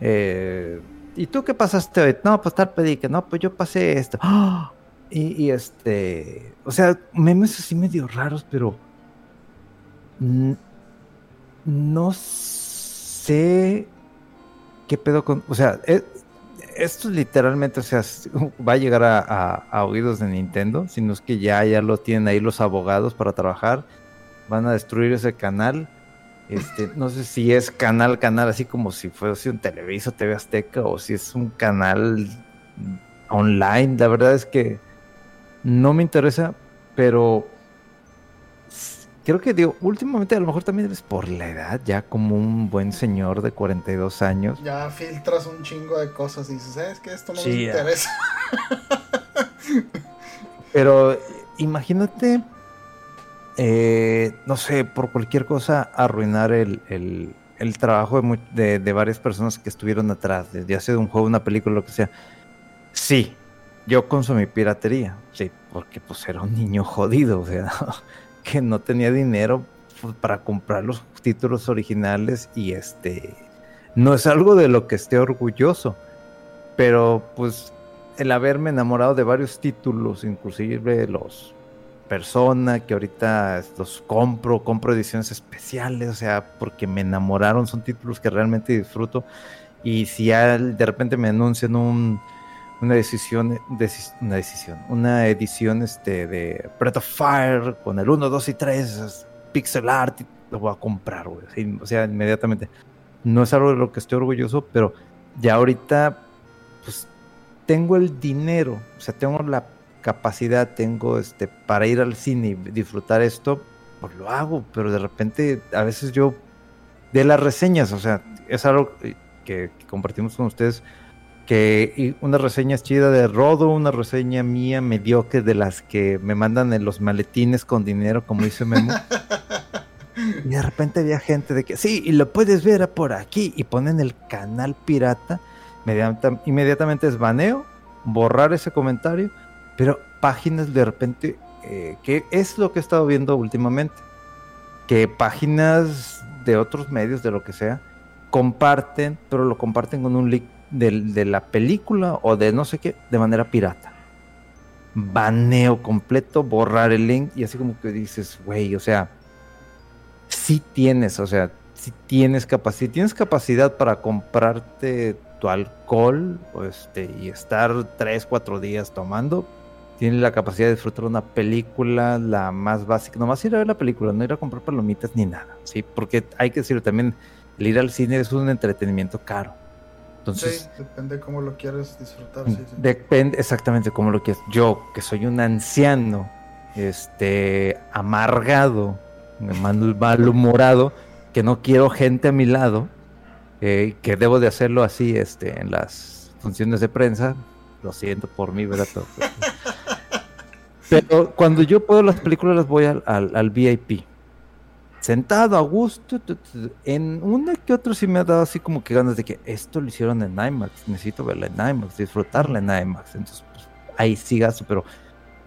Eh, ¿Y tú qué pasaste hoy? No, pues tal pedí que no, pues yo pasé esto. *gasps* Y, y, este... O sea, memes así medio raros, pero no sé qué pedo con. O sea, e, esto literalmente, o sea, *laughs* va a llegar a, oídos de Nintendo, sino es que ya, ya lo tienen ahí los abogados para trabajar. Van a destruir ese canal. Este, no sé si es canal, canal, así como si fuese un Televiso, TV Azteca, o si es un canal online. La verdad es que no me interesa, pero creo que digo, últimamente a lo mejor también eres por la edad, ya como un buen señor de 42 años. Ya filtras un chingo de cosas y dices, ¿sabes que Esto no me interesa. *laughs* Pero imagínate, eh, no sé, por cualquier cosa arruinar el, trabajo de, de, varias personas que estuvieron atrás, ya sea de un juego, una película, lo que sea. Sí, yo consumí piratería, sí, porque pues era un niño jodido, o sea, *laughs* que no tenía dinero pues, para comprar los títulos originales y este no es algo de lo que esté orgulloso, pero pues el haberme enamorado de varios títulos, inclusive los Persona, que ahorita los compro, compro ediciones especiales, o sea, porque me enamoraron, son títulos que realmente disfruto. Y si de repente me anuncian un, una decisión, una decisión, una edición este, de Breath of Fire con el 1, 2 y 3, pixel art, lo voy a comprar, güey. o sea, inmediatamente. No es algo de lo que estoy orgulloso, pero ya ahorita, pues, tengo el dinero, o sea, tengo la capacidad, tengo este, para ir al cine y disfrutar esto, pues lo hago, pero de repente, a veces yo, de las reseñas, o sea, es algo que compartimos con ustedes, que una reseña chida de Rodo, una reseña mía mediocre de las que me mandan en los maletines con dinero, como dice Memo. *laughs* y de repente había gente de que, sí, y lo puedes ver por aquí, y ponen el canal pirata, inmediatamente es baneo, borrar ese comentario, pero páginas de repente, eh, que es lo que he estado viendo últimamente, que páginas de otros medios, de lo que sea, comparten, pero lo comparten con un link de, la película o de no sé qué de manera pirata. Baneo completo, borrar el link y así como que dices, güey, o sea, si tienes, o sea, si tienes capacidad, tienes capacidad para comprarte tu alcohol este, y estar tres, cuatro días tomando, tienes la capacidad de disfrutar una película, la más básica, nomás ir a ver la película, no ir a comprar palomitas ni nada, ¿sí? Porque hay que decirlo también, el ir al cine es un entretenimiento caro. Entonces, sí, depende cómo lo quieres disfrutar. Depende exactamente cómo lo quieres. Yo, que soy un anciano, este, amargado, malhumorado, que no quiero gente a mi lado, eh, que debo de hacerlo así, este, en las funciones de prensa. Lo siento por mí, ¿verdad? Pero *laughs* cuando yo puedo las películas las voy al, al VIP sentado a gusto. En una que otro sí me ha dado así como que ganas de que esto lo hicieron en IMAX, necesito verla en IMAX, disfrutarla en IMAX. Entonces, pues, ahí sí pero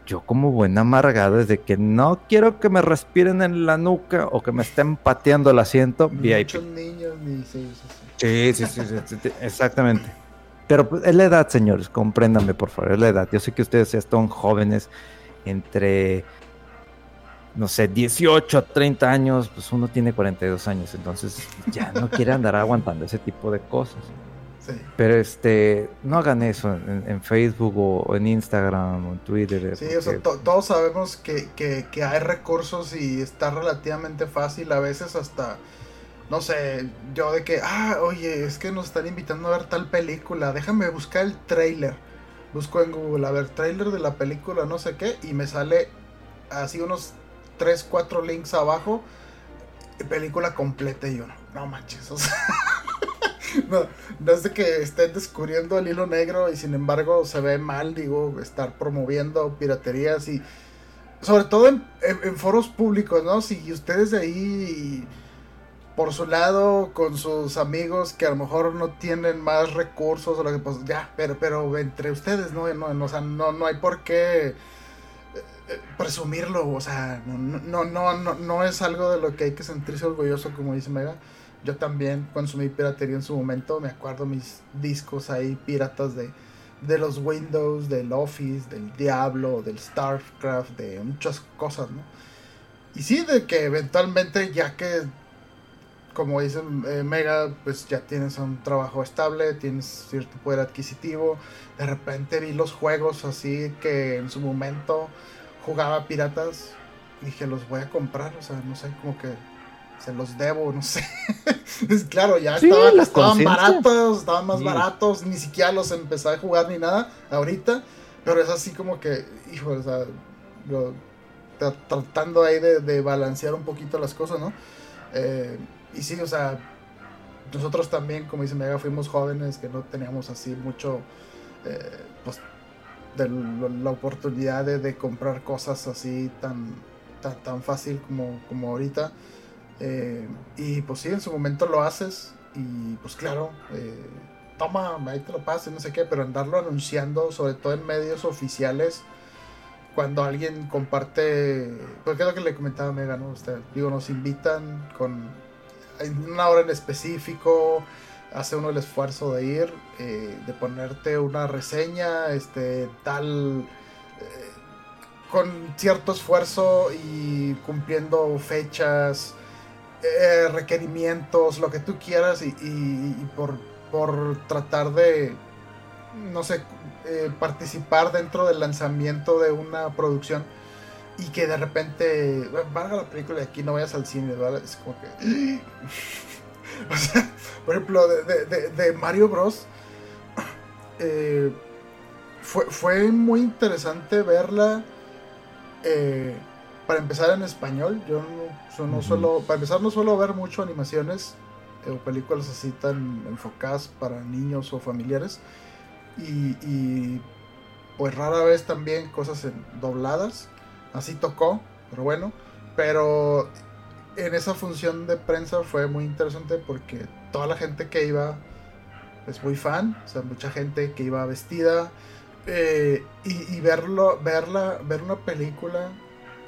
yo como buena amargada desde que no quiero que me respiren en la nuca o que me estén pateando el asiento, VIP. niños ni sí, sí, sí, sí, exactamente. Pero pues, es la edad, señores, compréndanme por favor, es la edad. Yo sé que ustedes ya están jóvenes entre no sé, 18 a 30 años, pues uno tiene 42 años, entonces ya no quiere andar aguantando ese tipo de cosas. Pero este, no hagan eso en, Facebook o, en Instagram o en Twitter. Sí, todos sabemos que, que, hay recursos y está relativamente fácil, a veces hasta, no sé, yo de que, ah, oye, es que nos están invitando a ver tal película, déjame buscar el trailer. Busco en Google, a ver, trailer de la película, no sé qué, y me sale así unos 3, 4 links abajo, película completa y uno, no manches, *laughs* no, no, es de que estén descubriendo el hilo negro y sin embargo se ve mal, digo, estar promoviendo piraterías y sobre todo en, foros públicos, ¿no? Si ustedes de ahí por su lado con sus amigos que a lo mejor no tienen más recursos o lo que pues ya, pero pero entre ustedes no no no, no, no hay por qué presumirlo, o sea, no, no, no, no, es algo de lo que hay que sentirse orgulloso, como dice Mega. Yo también consumí piratería en su momento, me acuerdo mis discos ahí piratas de, de los Windows, del Office, del Diablo, del StarCraft, de muchas cosas, ¿no? y sí, de que eventualmente, ya que, como dice eh, Mega, pues ya tienes un trabajo estable, tienes cierto poder adquisitivo. De repente vi los juegos así que en su momento jugaba piratas. Dije, los voy a comprar, o sea, no sé, como que se los debo, no sé. *laughs* claro, ya estaban, estaban baratos, estaban más baratos, ni siquiera los empecé a jugar ni nada ahorita. Pero es así como que, hijo, o sea, tratando ahí de, balancear un poquito las cosas, ¿no? Eh, y sí, o sea, nosotros también, como dice Mega, fuimos jóvenes que no teníamos así mucho, eh, pues, de la oportunidad de, comprar cosas así tan, tan, tan fácil como, como ahorita. Eh, y pues sí, en su momento lo haces y pues claro, toma, ahí te lo paso, no sé qué, pero andarlo anunciando, sobre todo en medios oficiales, cuando alguien comparte, pues es lo que le comentaba Mega, ¿no? Usted, digo, nos invitan con una hora en específico, hace uno el esfuerzo de ir, eh, de ponerte una reseña, este, tal, eh, con cierto esfuerzo y cumpliendo fechas, eh, requerimientos, lo que tú quieras y por, por tratar de, no sé, participar dentro del lanzamiento de una producción y que de repente valga la película y aquí no vayas al cine, ¿verdad? Es como que. *laughs* o sea, por ejemplo, de, Mario Bros. Eh, fue, fue muy interesante verla. Eh, para empezar en español, yo no, no suelo. Para empezar, no suelo ver mucho animaciones o películas así tan enfocadas para niños o familiares. Y, pues rara vez también cosas en dobladas. Así tocó, pero bueno. Pero en esa función de prensa fue muy interesante porque toda la gente que iba es muy fan, o sea, mucha gente que iba vestida eh, y, verlo, verla, ver una película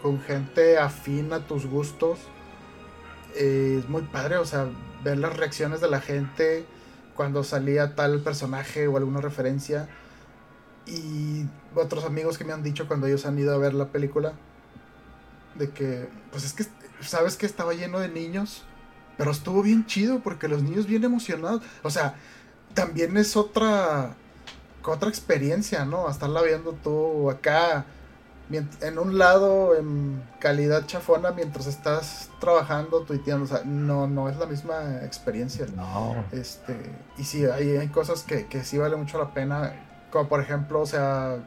con gente afín a tus gustos eh, es muy padre, o sea, ver las reacciones de la gente cuando salía tal personaje o alguna referencia. Y otros amigos que me han dicho cuando ellos han ido a ver la película, de que, pues es que, sabes que estaba lleno de niños, pero estuvo bien chido porque los niños bien emocionados. O sea, también es otra, otra experiencia, ¿no? Estarla viendo tú acá en un lado en calidad chafona mientras estás trabajando, tuiteando, o sea, no, no es la misma experiencia. No. Este, y sí, hay, hay cosas que, que sí vale mucho la pena, como por ejemplo, o sea,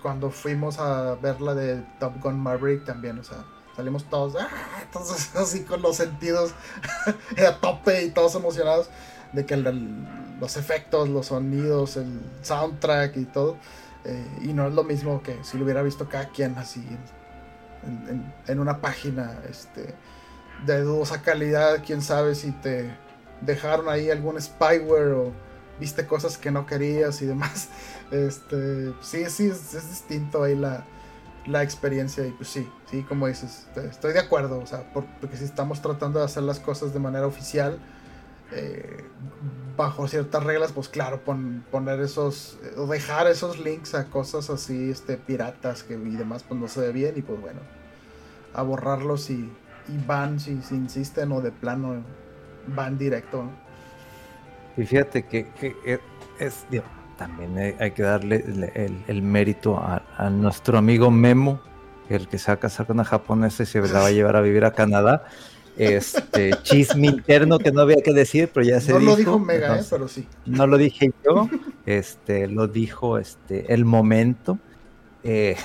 cuando fuimos a ver la de Top Gun Maverick también, o sea, salimos todos, ¡ah! entonces *laughs* así con los sentidos *laughs* a tope y todos emocionados de que los efectos, los sonidos, el soundtrack y todo. Eh, y no es lo mismo que si lo hubiera visto cada quien así en, una página este, de dudosa calidad. Quién sabe si te dejaron ahí algún spyware o viste cosas que no querías y demás. *laughs* Este, sí, sí, es, distinto ahí la, la, experiencia. Y pues sí, sí, como dices, estoy de acuerdo. O sea, porque si estamos tratando de hacer las cosas de manera oficial eh, bajo ciertas reglas, pues claro, poner esos, o dejar esos links a cosas así, este, piratas que, y demás, pues no se ve bien y pues bueno, a borrarlos y, van si, insisten o de plano van directo. Y fíjate que, es, también hay que darle el, mérito a, nuestro amigo Memo, el que saca saca una japonesa y se la va a llevar a vivir a Canadá este *laughs* chisme interno que no había que decir, pero ya se no dijo. lo dijo Mega, eh, pero sí. No lo dije yo, este, lo dijo este, el momento. Eh,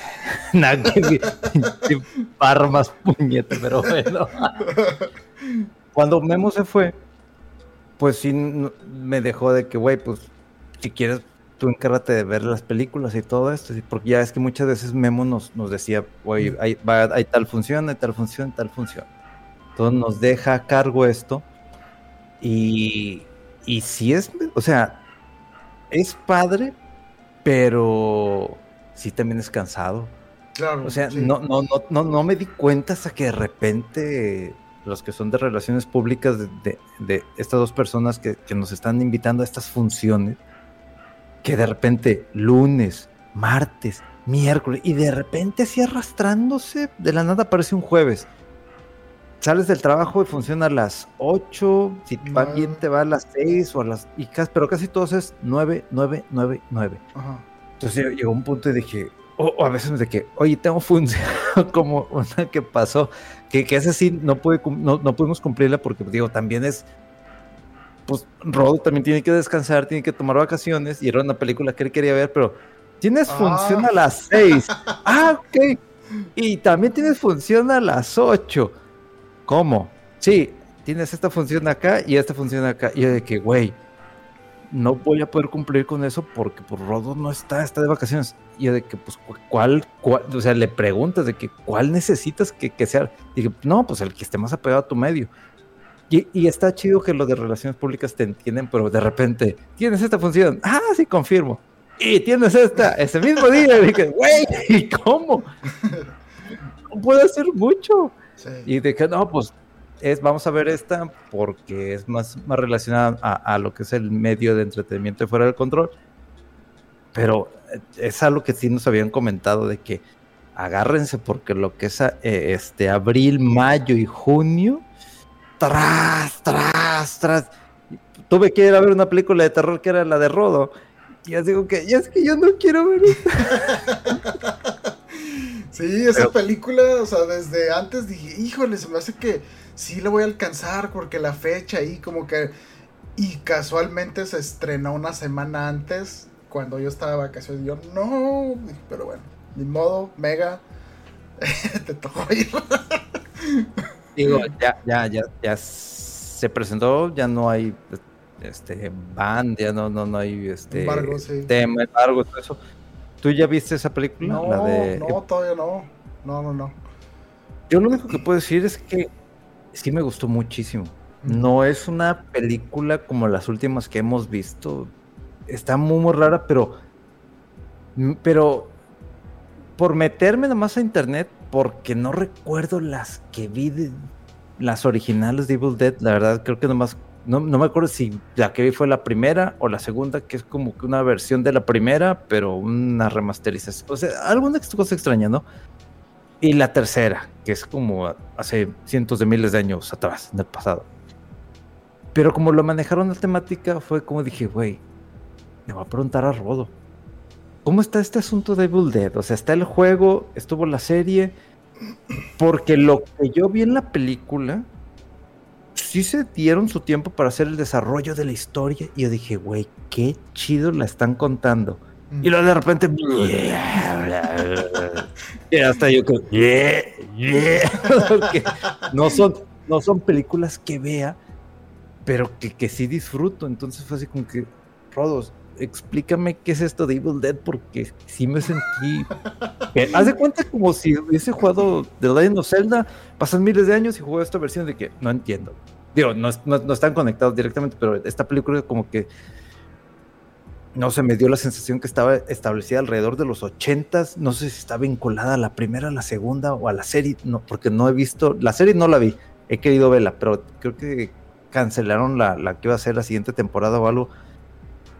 *laughs* par más puñete, pero bueno. Cuando Memo se fue, pues sí me dejó de que, güey, pues si quieres, tú encárgate de ver las películas y todo esto, porque ya es que muchas veces Memo nos, nos decía, güey, hay, hay tal función, hay tal función, tal función. Entonces nos deja a cargo esto. Y, y si es, o sea, es padre, pero sí también es cansado. Claro. O sea, no, no, no, no, no me di cuenta hasta que de repente los que son de relaciones públicas de, de, estas dos personas que, que, nos están invitando a estas funciones, que de repente lunes, martes, miércoles, y de repente así arrastrándose, de la nada aparece un jueves. Sales del trabajo y funciona a las 8, si va bien te va a las 6 o a las... Y pero casi todos es 9, 9, 9, 9. Entonces llegó un punto y dije, o, a veces de que, oye, tengo función *laughs* como una que pasó, que, que esa sí no, puede, no, no pudimos cumplirla porque, digo, también es pues Rodo también tiene que descansar, tiene que tomar vacaciones y era una película que él quería ver, pero tienes función a ah. las 6. *laughs* ah, ok. Y también tienes función a las 8. ¿Cómo? Sí, tienes esta función acá y esta función acá. Y yo de que, güey, no voy a poder cumplir con eso porque por pues, Rodo no está, está de vacaciones. Y yo de que, pues, ¿cuál, cuál? O sea, le preguntas de que, ¿cuál necesitas que, que sea? Dije, no, pues el que esté más apegado a tu medio. Y, está chido que lo de relaciones públicas te entienden, pero de repente, tienes esta función. Ah, sí, confirmo. Y tienes esta, ese mismo día. Y dije, güey, ¿y cómo? No puedo hacer mucho. Y dije, no, pues es, vamos a ver esta porque es más, más relacionada a, lo que es el medio de entretenimiento fuera del control. Pero eh, es algo que sí nos habían comentado de que agárrense porque lo que es eh, este abril, mayo y junio tras, tras, tras. Tuve que ir a ver una película de terror que era la de Rodo. Y así digo que, ya es que yo no quiero ver eso. *laughs* sí, esa película, o sea, desde antes dije, híjole, se me hace que sí lo voy a alcanzar porque la fecha ahí como que... Y casualmente se estrenó una semana antes, cuando yo estaba de vacaciones. Y yo, no, pero bueno, ni modo, mega, *laughs* te tocó ir. *laughs* Digo, ya, ya, ya, ya se presentó, ya no hay este band, ya no, no, no hay este tema, embargo, todo eso. ¿Tú ya viste esa película? No, no, todavía no. No, no, no. Yo lo único que puedo decir es que sí me gustó muchísimo. No es una película como las últimas que hemos visto. Está muy, muy rara, pero. Pero. Por meterme nomás a internet, porque no recuerdo las que vi, las originales de Evil Dead, la verdad creo que nomás, no, no me acuerdo si la que vi fue la primera o la segunda, que es como que una versión de la primera, pero una remasterización, o sea, alguna cosa extraña, ¿no? Y la tercera, que es como hace cientos de miles de años atrás, en el pasado. Pero como lo manejaron la temática, fue como dije, güey, me va a preguntar a Rodo. ¿Cómo está este asunto de Evil Dead? O sea, está el juego, estuvo la serie. Porque lo que yo vi en la película, sí se dieron su tiempo para hacer el desarrollo de la historia. Y yo dije, güey, qué chido la están contando. Y luego de repente. *laughs* y hasta yo que. *laughs* Porque no son, no son películas que vea, pero que, que sí disfruto. Entonces fue así como que. Rodos, explícame qué es esto de Evil Dead porque sí me sentí. *laughs* Haz de cuenta como si hubiese jugado The Legend of Zelda, pasan miles de años y juego esta versión de que no entiendo. Digo, no, no, están conectados directamente, pero esta película como que no se me dio la sensación que estaba establecida alrededor de los ochentas. No sé si está vinculada a la primera, a la segunda o a la serie, no, porque no he visto, la serie no la vi, he querido verla, pero creo que cancelaron la, la que iba a ser la siguiente temporada o algo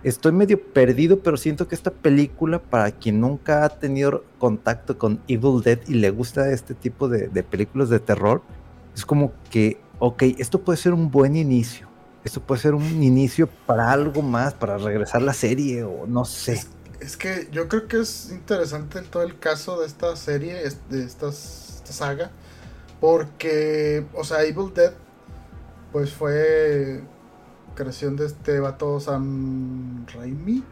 estoy medio perdido, pero siento que esta película, para quien nunca ha tenido contacto con Evil Dead y le gusta este tipo de, películas de terror, es como que, ok, esto puede ser un buen inicio. Esto puede ser un inicio para algo más, para regresar la serie o no sé. Es, que yo creo que es interesante todo el caso de esta serie, de esta saga, porque, o sea, Evil Dead, pues fue creación de este vato Sam Raimi.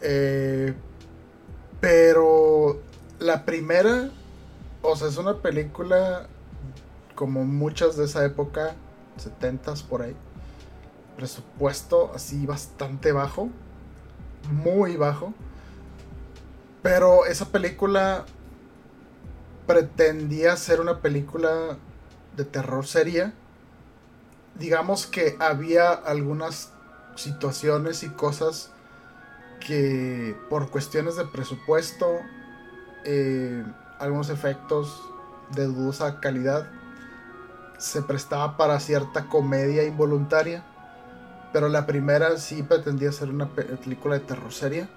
Eh, pero la primera, o sea, es una película como muchas de esa época, 70s por ahí. Presupuesto así bastante bajo, muy bajo. Pero esa película pretendía ser una película de terror seria digamos que había algunas situaciones y cosas que por cuestiones de presupuesto, eh, algunos efectos de dudosa calidad, se prestaba para cierta comedia involuntaria. Pero la primera sí pretendía ser una película de terror seria.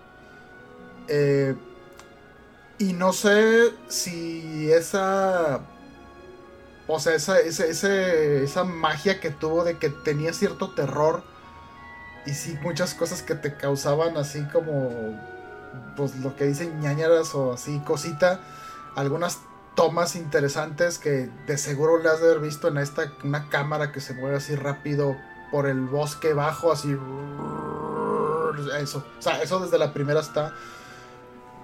Eh, Y no sé si esa. O sea, esa, esa magia que tuvo de que tenía cierto terror. Y sí, muchas cosas que te causaban así como. Pues lo que dicen ñañaras o así, cosita. Algunas tomas interesantes que de seguro le has de haber visto en esta. Una cámara que se mueve así rápido por el bosque bajo, así. Eso. O sea, eso desde la primera está.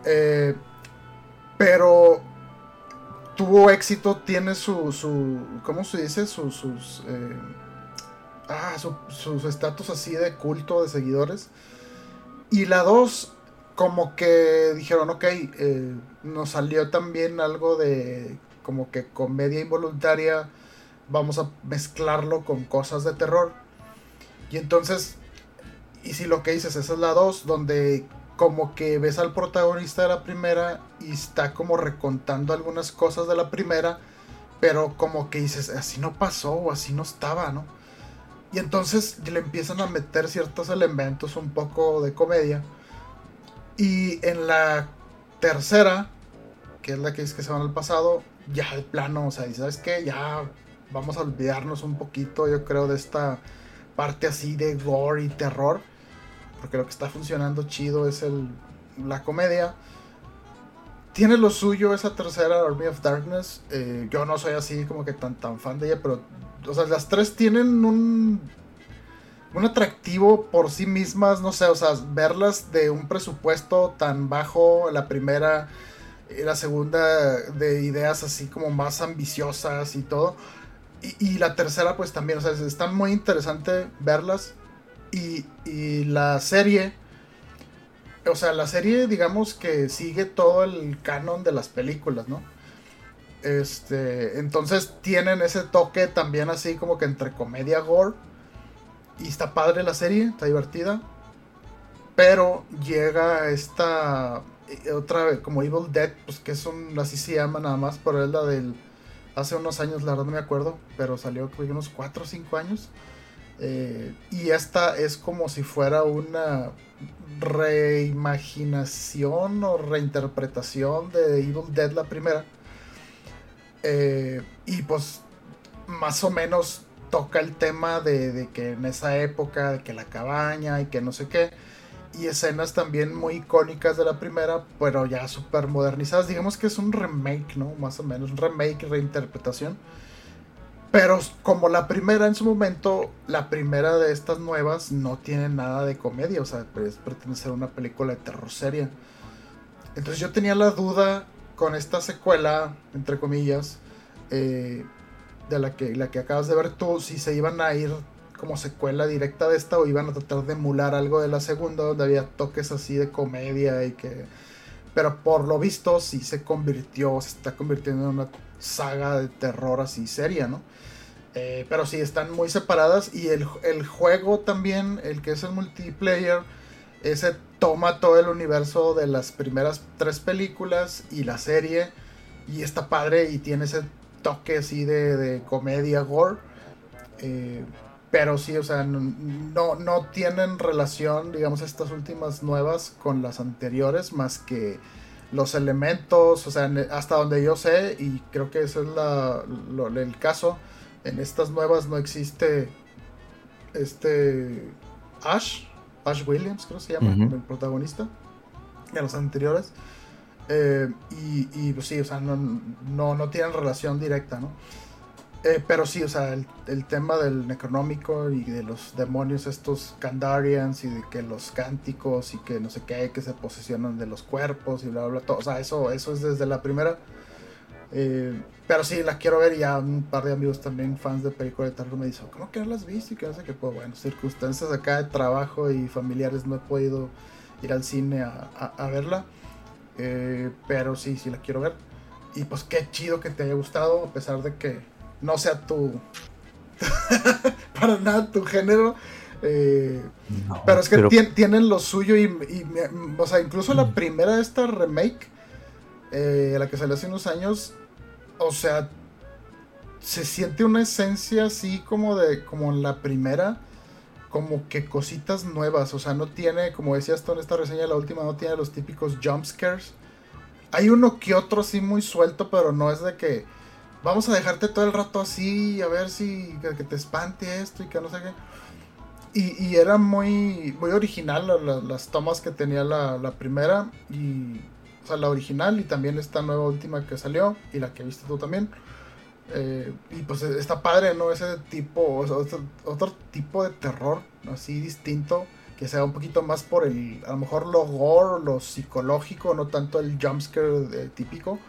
Eh, pero tuvo éxito, tiene su, su ¿cómo se dice? Su, sus, eh, ah, su estatus así de culto de seguidores. Y la 2, como que dijeron, ok, eh, nos salió también algo de como que comedia involuntaria, vamos a mezclarlo con cosas de terror. Y entonces, y si lo que dices, esa es la 2, donde como que ves al protagonista de la primera y está como recontando algunas cosas de la primera, pero como que dices, así no pasó o así no estaba, ¿no? Y entonces le empiezan a meter ciertos elementos un poco de comedia. Y en la tercera, que es la que es que se van al pasado, ya el plano, o sea, ¿sabes qué? Ya vamos a olvidarnos un poquito, yo creo, de esta parte así de gore y terror porque lo que está funcionando chido es el, la comedia. Tiene lo suyo esa tercera Army of Darkness. Eh, yo no soy así como que tan, tan fan de ella, pero o sea, las tres tienen un, un atractivo por sí mismas, no sé, o sea, verlas de un presupuesto tan bajo, la primera la segunda de ideas así como más ambiciosas y todo. Y, y la tercera pues también, o sea, está muy interesante verlas. Y, la serie, o sea, la serie digamos que sigue todo el canon de las películas, ¿no? Este, entonces tienen ese toque también así como que entre comedia gore. Y está padre la serie, está divertida. Pero llega esta eh, otra como Evil Dead, pues que es un, así se llama nada más, por es la del hace unos años, la verdad no me acuerdo, pero salió creo unos 4 o 5 años. Eh, y esta es como si fuera una reimaginación o reinterpretación de Evil Dead la primera. Eh, y pues más o menos toca el tema de, que en esa época, de que la cabaña y que no sé qué. Y escenas también muy icónicas de la primera, pero ya súper modernizadas. Digamos que es un remake, ¿no? Más o menos, un remake, reinterpretación. Pero como la primera en su momento, la primera de estas nuevas no tiene nada de comedia, o sea, pretende ser una película de terror seria. Entonces yo tenía la duda con esta secuela, entre comillas, eh, de la que, la que acabas de ver tú, si se iban a ir como secuela directa de esta o iban a tratar de emular algo de la segunda, donde había toques así de comedia y que... Pero por lo visto sí se convirtió, se está convirtiendo en una saga de terror así seria, ¿no? Eh, pero sí, están muy separadas y el, juego también, el que es el multiplayer, ese toma todo el universo de las primeras tres películas y la serie y está padre y tiene ese toque así de, comedia gore. Eh, pero sí, o sea, no, no tienen relación, digamos, estas últimas nuevas con las anteriores, más que los elementos, o sea, hasta donde yo sé, y creo que ese es la, el caso, en estas nuevas no existe este Ash, Ash Williams creo que se llama, el protagonista, en los anteriores. Eh, y, y, pues sí, o sea, no, no, no tienen relación directa, ¿no? Eh, pero sí, o sea, el, tema del necronómico y de los demonios estos Kandarians y de que los cánticos y que no sé qué, que se posesionan de los cuerpos y bla, bla, bla, todo. O sea, eso, eso es desde la primera. Eh, pero sí, la quiero ver y ya un par de amigos también fans de películas de terror me dicen, ¿cómo que no las viste? Y que hace que, pues bueno, circunstancias acá de trabajo y familiares no he podido ir al cine a, verla. Eh, pero sí, sí la quiero ver. Y pues qué chido que te haya gustado, a pesar de que no sea tu. *laughs* para nada tu género. Eh, pero es que tienen lo suyo y, o sea, incluso la mm. primera de esta remake, eh, la que salió hace unos años, o sea, se siente una esencia así como de, como en la primera, como que cositas nuevas, o sea, no tiene, como decías tú en esta reseña, la última no tiene los típicos jump scares hay uno que otro sí muy suelto, pero no es de que vamos a dejarte todo el rato así, a ver si que, te espante esto y que no sé qué. Y, era muy, muy original las tomas que tenía la, primera, y, o sea, la original y también esta nueva última que salió y la que viste tú también. Eh, y pues está padre, ¿no? Ese tipo, otro, otro, tipo de terror así distinto, que sea un poquito más por el, a lo mejor lo gore, lo psicológico, no tanto el jumpscare típico.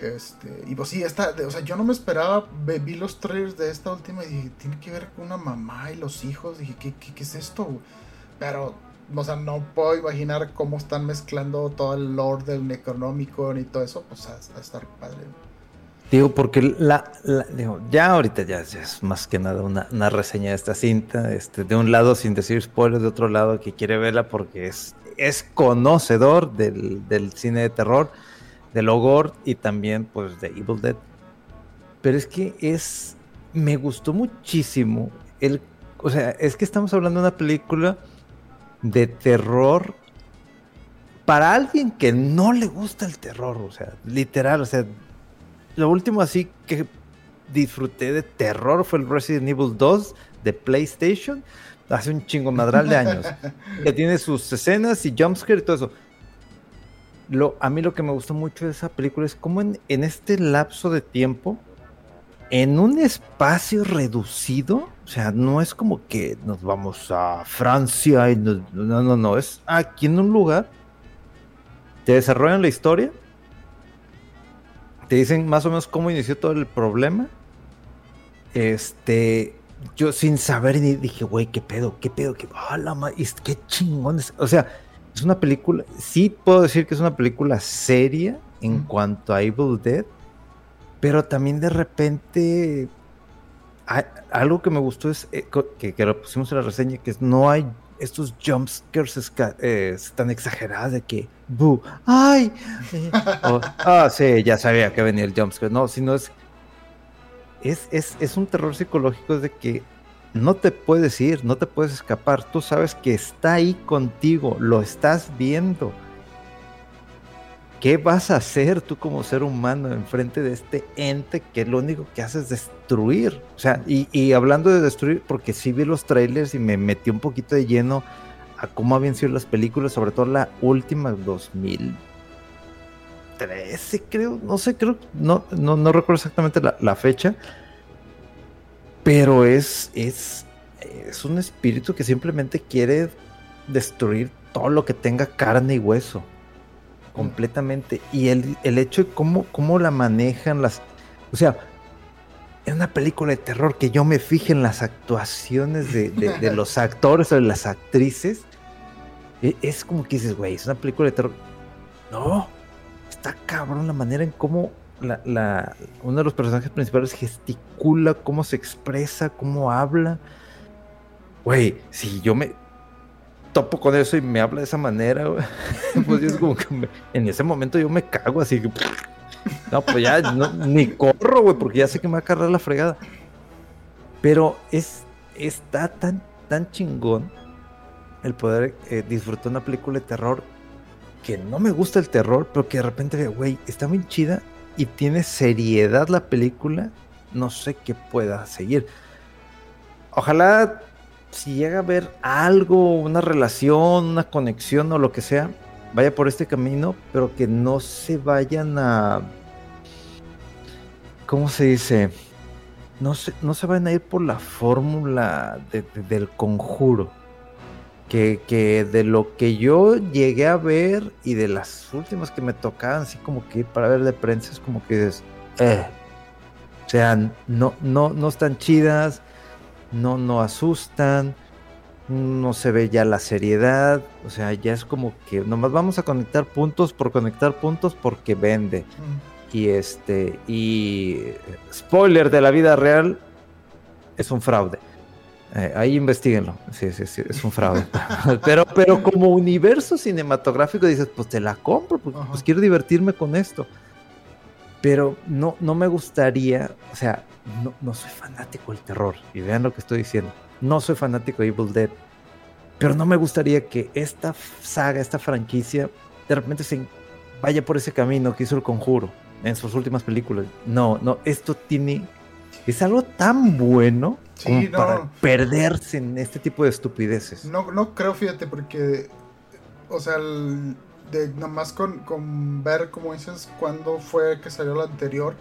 Este, y pues sí, esta, o sea, yo no me esperaba, vi los trailers de esta última y dije, tiene que ver con una mamá y los hijos, dije, ¿qué, qué, es esto? Pero, o sea, no puedo imaginar cómo están mezclando todo el lore del Necronómico y todo eso, pues a, a estar padre. Digo, porque la, digo, ya ahorita ya, es más que nada una, una, reseña de esta cinta, este, de un lado sin decir spoilers, de otro lado que quiere verla porque es, es conocedor del, del cine de terror de Logor y también pues de Evil Dead. Pero es que es, me gustó muchísimo el, o sea, es que estamos hablando de una película de terror para alguien que no le gusta el terror, o sea, literal, o sea, lo último así que disfruté de terror fue el Resident Evil 2 de PlayStation hace un chingo madral de años, *laughs* que tiene sus escenas y jumpscare y todo eso a mí lo que me gustó mucho de esa película es cómo en, este lapso de tiempo, en un espacio reducido, o sea, no es como que nos vamos a Francia y no, no, no, es aquí en un lugar, te desarrollan la historia, te dicen más o menos cómo inició todo el problema, este, yo sin saber dije, güey, qué pedo, qué pedo, qué, oh, la qué chingón, o sea, es una película, sí puedo decir que es una película seria en cuanto a Evil Dead, pero también de repente algo que me gustó es eh, que, que, lo pusimos en la reseña, que no hay estos jumpscares eh, tan exagerados de que, ¡bu! ¡ay! *laughs* ah, sí, ya sabía que venía el jumpscare. No, sino es, es, es, es un terror psicológico de que no te puedes ir, no te puedes escapar. Tú sabes que está ahí contigo, lo estás viendo. ¿Qué vas a hacer tú como ser humano enfrente de este ente que lo único que hace es destruir? O sea, y, hablando de destruir, porque sí vi los trailers y me metí un poquito de lleno a cómo habían sido las películas, sobre todo la última 2013, creo, no sé, creo, no, no, no recuerdo exactamente la fecha pero es, es, es un espíritu que simplemente quiere destruir todo lo que tenga carne y hueso. Completamente. Y el, hecho de cómo, cómo la manejan las. O sea, es una película de terror que yo me fije en las actuaciones de, de *laughs* los actores o de las actrices. E, es como que dices, güey, es una película de terror. No, está cabrón la manera en cómo la, uno de los personajes principales gesticula, cómo se expresa, cómo habla. Güey, si yo me topo con eso y me habla de esa manera, *laughs* pues es como que en ese momento yo me cago así que... No, pues ya ni corro, güey, porque ya sé que me va a cargar la fregada. Pero es, está tan, tan chingón el poder eh, disfrutar una película de terror que no me gusta el terror, pero que de repente, güey, está muy chida y tiene seriedad la película, no sé qué pueda seguir. Ojalá si llega a ver algo, una relación, una conexión o lo que sea, vaya por este camino, pero que no se vayan a... ¿Cómo se dice? No se, no se vayan a ir por la fórmula del conjuro que, de lo que yo llegué a ver y de las últimas que me tocaban, así como que para ver de prensa, es como que es, eh, o sea, no, no, no están chidas, no, no asustan, no se ve ya la seriedad, o sea, ya es como que nomás vamos a conectar puntos por conectar puntos porque vende. Mm. Y este, y spoiler de la vida real, es un fraude. Eh, ahí investiguenlo. Sí, sí, sí, es un fraude. *laughs* pero, pero como universo cinematográfico dices, pues te la compro, pues, pues quiero divertirme con esto. Pero no, no me gustaría, o sea, no, no soy fanático del terror. Y vean lo que estoy diciendo. No soy fanático de Evil Dead. Pero no me gustaría que esta saga, esta franquicia, de repente se vaya por ese camino que hizo el conjuro en sus últimas películas. No, no, esto tiene. Es algo tan bueno para perderse en este tipo de estupideces. No, no creo, fíjate, porque. O sea, de, nomás con, con ver, como dices, cuándo fue que salió la anterior.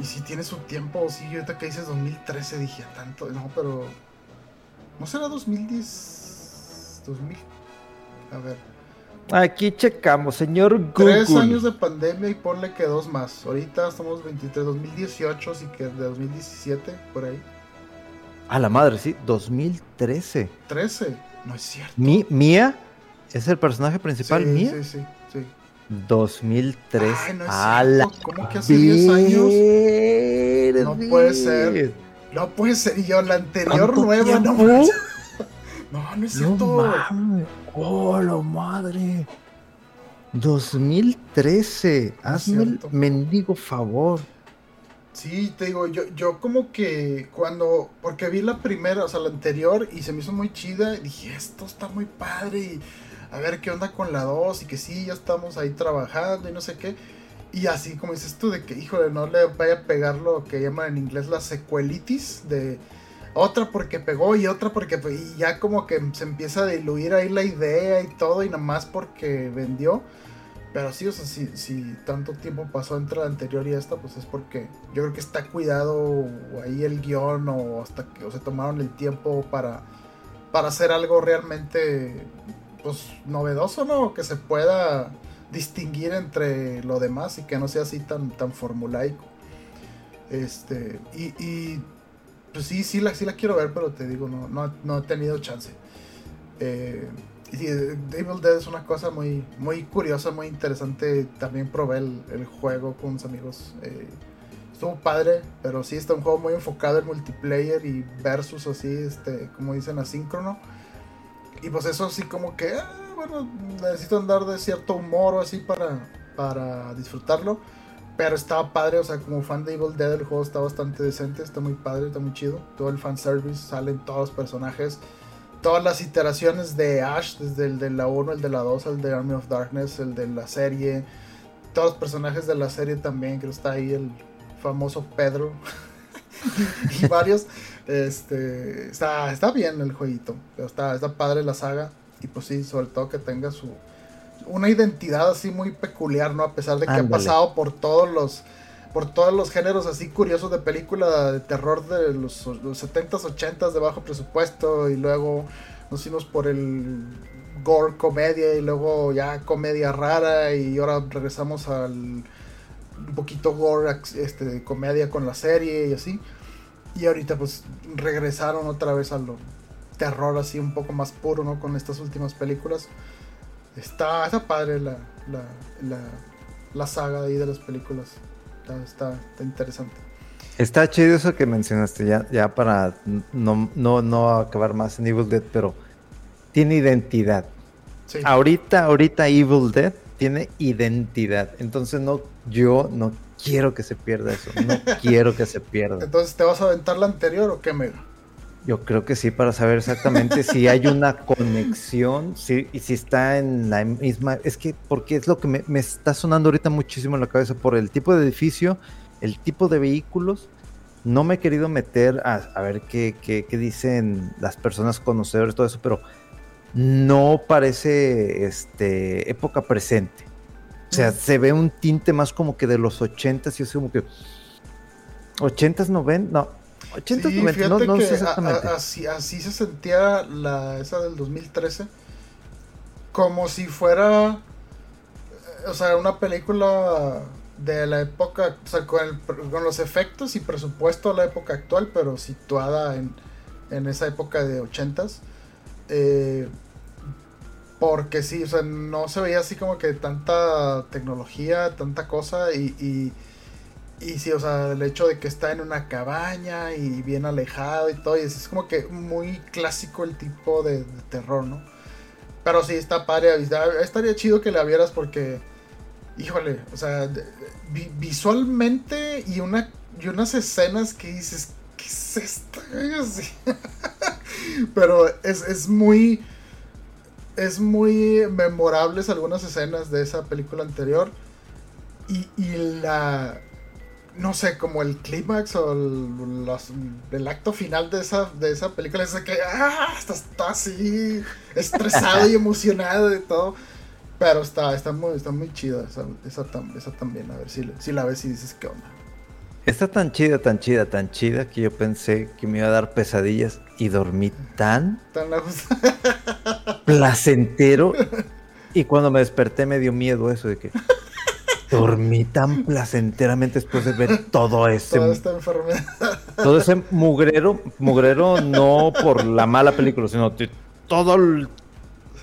Y si tiene su tiempo, sí, ahorita que dices 2013, dije tanto. No, pero. ¿No será 2010? 2000. A ver. Aquí checamos, señor Google. Tres años de pandemia y ponle que dos más. Ahorita estamos 23, 2018, así que de 2017, por ahí. A la madre, sí, 2013. 13, no es cierto. Mía es el personaje principal, Mía. Sí, sí, sí. 2013. Ay, no es cierto. ¿Cómo que hace 10 años? No puede ser. No puede ser. Y yo, la anterior nueva, no. *laughs* No, no es cierto. ¡Oh, la madre! 2013. Hazme el mendigo favor. Sí, te digo, yo, yo como que cuando, porque vi la primera, o sea, la anterior, y se me hizo muy chida, dije, esto está muy padre, y a ver qué onda con la 2, y que sí, ya estamos ahí trabajando, y no sé qué. Y así como dices tú, de que, híjole, no le vaya a pegar lo que llaman en inglés la secuelitis, de otra porque pegó y otra porque y ya como que se empieza a diluir ahí la idea y todo y nada más porque vendió. Pero sí, o sea, si, tanto tiempo pasó entre la anterior y esta, pues es porque yo creo que está cuidado ahí el guion o hasta que se tomaron el tiempo para, para hacer algo realmente pues novedoso, ¿no? Que se pueda distinguir entre lo demás y que no sea así tan, tan formulaico. Este, y pues sí, sí la, sí la quiero ver, pero te digo, no, no, no he tenido chance. Eh, y Devil Dead es una cosa muy, muy curiosa, muy interesante. También probé el, juego con unos amigos. Eh, estuvo padre, pero sí está un juego muy enfocado en multiplayer y versus así, este, como dicen, asíncrono. Y pues eso sí como que, ah, bueno, necesito andar de cierto humor o así para, para disfrutarlo. Pero estaba padre, o sea, como fan de Evil Dead, el juego está bastante decente, está muy padre, está muy chido. Todo el fanservice, salen todos los personajes. Todas las iteraciones de Ash, desde el de la 1, el de la 2, el de Army of Darkness, el de la serie. Todos los personajes de la serie también, creo que está ahí el famoso Pedro. *laughs* y varios. Este, está, está bien el jueguito, pero está, está padre la saga. Y pues sí, sobre todo que tenga su, una identidad así muy peculiar, ¿no? A pesar de que ha pasado por todos los por todos los géneros así curiosos de película de terror de los, 70s, 80s de bajo presupuesto y luego nos fuimos por el gore comedia y luego ya comedia rara y ahora regresamos al un poquito gore este comedia con la serie y así. Y ahorita pues regresaron otra vez a lo terror así un poco más puro no con estas últimas películas. Está, está padre la, la, la, saga ahí de las películas. Está, interesante. Está chido eso que mencionaste, ya, ya para no, no, no acabar más en Evil Dead, pero tiene identidad. Ahorita, ahorita Evil Dead tiene identidad. Entonces no, yo no quiero que se pierda eso. No *laughs* quiero que se pierda. Entonces, ¿te vas a aventar la anterior o qué mega? Yo creo que sí, para saber exactamente si hay una *laughs* conexión si, y si está en la misma. Es que, porque es lo que me, está sonando ahorita muchísimo en la cabeza por el tipo de edificio, el tipo de vehículos. No me he querido meter a, ver qué, qué, qué, dicen las personas conocedoras, todo eso, pero no parece este, época presente. O sea, se ve un tinte más como que de los 80s y así como que. 80s, 90, no, 80, sí, no, no sé exactamente. así, así, se sentía la esa del 2013. Como si fuera. Eh, o sea, una película de la época. O sea, con, con los efectos y presupuesto de la época actual, pero situada en, en esa época de 80s. Eh, porque sí, o sea, no se veía así como que tanta tecnología, tanta cosa y y sí, o sea, el hecho de que está en una cabaña y bien alejado y todo, y es, como que muy clásico el tipo de, terror, ¿no? Pero sí, está padre, estaría chido que la vieras porque, híjole, o sea, visualmente y, una, y unas escenas que dices, ¿qué es esto? *laughs* Pero es, es muy es muy memorables algunas escenas de esa película anterior. Y, y la. No sé, como el clímax o el, los- el acto final de esa, de esa película es de que. ¡Ah! Está, está así. Estresado y *laughs* emocionado y todo. Pero está, está muy, está muy chida esa, esa, tam- esa también. A ver si, si la ves y dices qué onda. Está tan chida, tan chida, tan chida que yo pensé que me iba a dar pesadillas y dormí tan Tan placentero. Y cuando me desperté me dio miedo eso de que dormí tan placenteramente después de ver todo ese, Toda esta enfermedad. todo ese mugrero, mugrero no por la mala película, sino todo el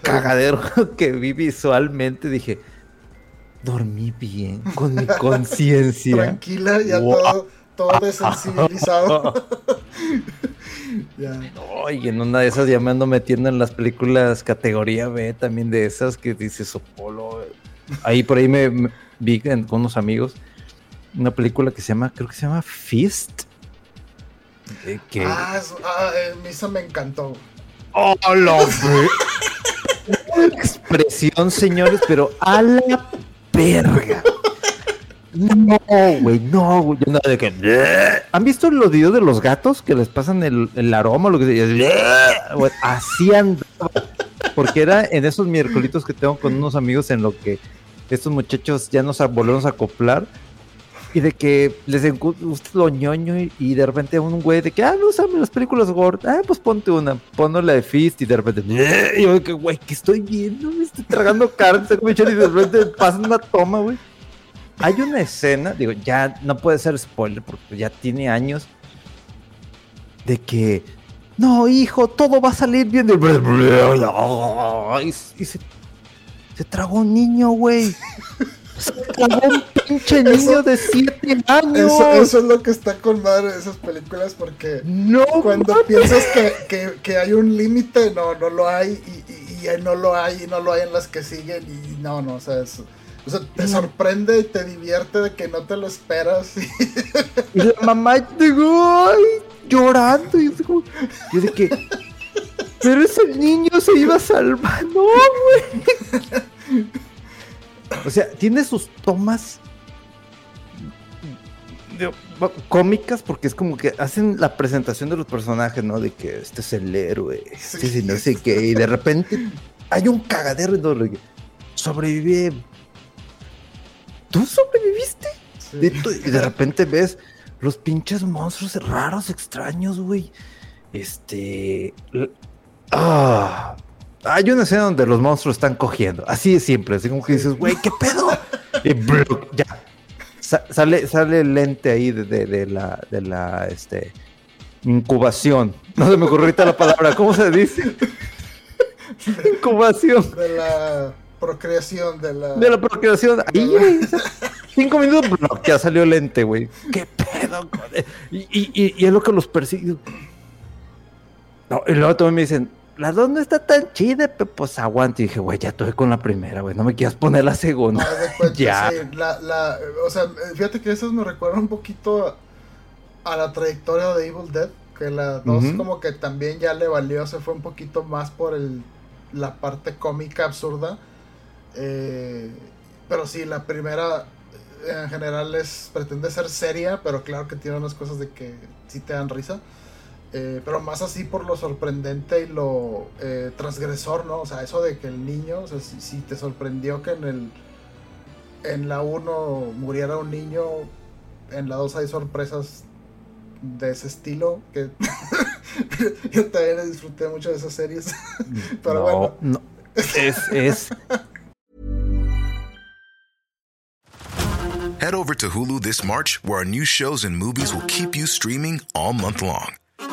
cagadero que vi visualmente. Dije, dormí bien con mi conciencia. Tranquila, ya Wow. todo, todo desensibilizado. *laughs* ya. No, y en una de esas ya me ando metiendo en las películas categoría B también de esas que dices Sopolo. Ahí por ahí me, me vi en- con unos amigos una película que se llama, creo que se llama Fist. Eh, que... Ah, es- ah, eh, me encantó. ¡Oh, lo Expresión, señores, pero a la verga. No, güey, no, güey. Yo nada de que. ¿Han visto los videos de los gatos que les pasan el, el aroma o lo que sea? Así andaba. Porque era en esos miércolitos que tengo con unos amigos en lo que estos muchachos ya nos volvemos a acoplar. Y de que les gusta lo ñoño y, y de repente un güey de que, ah, no usame las películas gore. Ah, pues ponte una, ponle la de Fist y de repente, y yo que, güey, ¿qué estoy viendo? Me estoy tragando *laughs* carne, estoy comiendo chile", y de repente pasa una toma, güey. Hay una escena, digo, ya no puede ser spoiler porque ya tiene años, de que, no, hijo, todo va a salir bien. Y, y se, se tragó un niño, güey. Se tragó un pinche niño Eso- de 7 años. Eso, eso es lo que está con madre de esas películas porque No, cuando piensas que, que- que hay un límite, no, no lo hay y, y- y ahí no lo hay y no lo hay en las que siguen y no, no, o sea, es- o sea, te sorprende y te divierte de que no te lo esperas. *laughs* y- la mamá digo, ay, llorando. Y yo de que, pero ese niño se iba a salvar. No, güey. O sea, tiene sus tomas de- cómicas porque es como que hacen la presentación de los personajes, ¿no? De que este es el héroe, este es no sé qué. Y de repente hay un cagadero en que sobrevive. ¿Tú sobreviviste? Sí. De y de repente ves los pinches monstruos raros, extraños, güey. Este. Ah. Hay una escena donde los monstruos están cogiendo. Así es siempre. Así como que dices, güey, ¿qué pedo? Y ya. Sa- sale, sale el lente ahí de, de- de la, de la este, incubación. No se me ocurrió ahorita la palabra. ¿Cómo se dice? Incubación. De la procreación, de la... De la procreación. Ahí, güey. Cinco minutos, bro, ya salió lente, güey. ¿Qué pedo? y, y, y es lo que los persigue. No, y luego también me dicen, la dos no está tan chida, pero pues aguante. Y dije, güey, ya estuve con la primera, güey. No me quieras poner la segunda. *laughs* Ya. sí, la, la, o sea, fíjate que eso me recuerda un poquito a, a la trayectoria de Evil Dead, que la 2 Ujú. como que también ya le valió, se fue un poquito más por el, la parte cómica absurda. Eh, pero sí, la primera eh, en general es pretende ser seria, pero claro que tiene unas cosas de que sí te dan risa. Eh, pero más así por lo sorprendente y lo eh, transgresor, ¿no? O sea, eso de que el niño, o sea, si, si te sorprendió que en el en la 1 muriera un niño, en la 2 hay sorpresas de ese estilo que *laughs* yo también disfruté mucho de esas series. *laughs* Pero no, bueno. no. Es, es. Head over to Hulu this March, where our new shows and movies will keep you streaming all month long.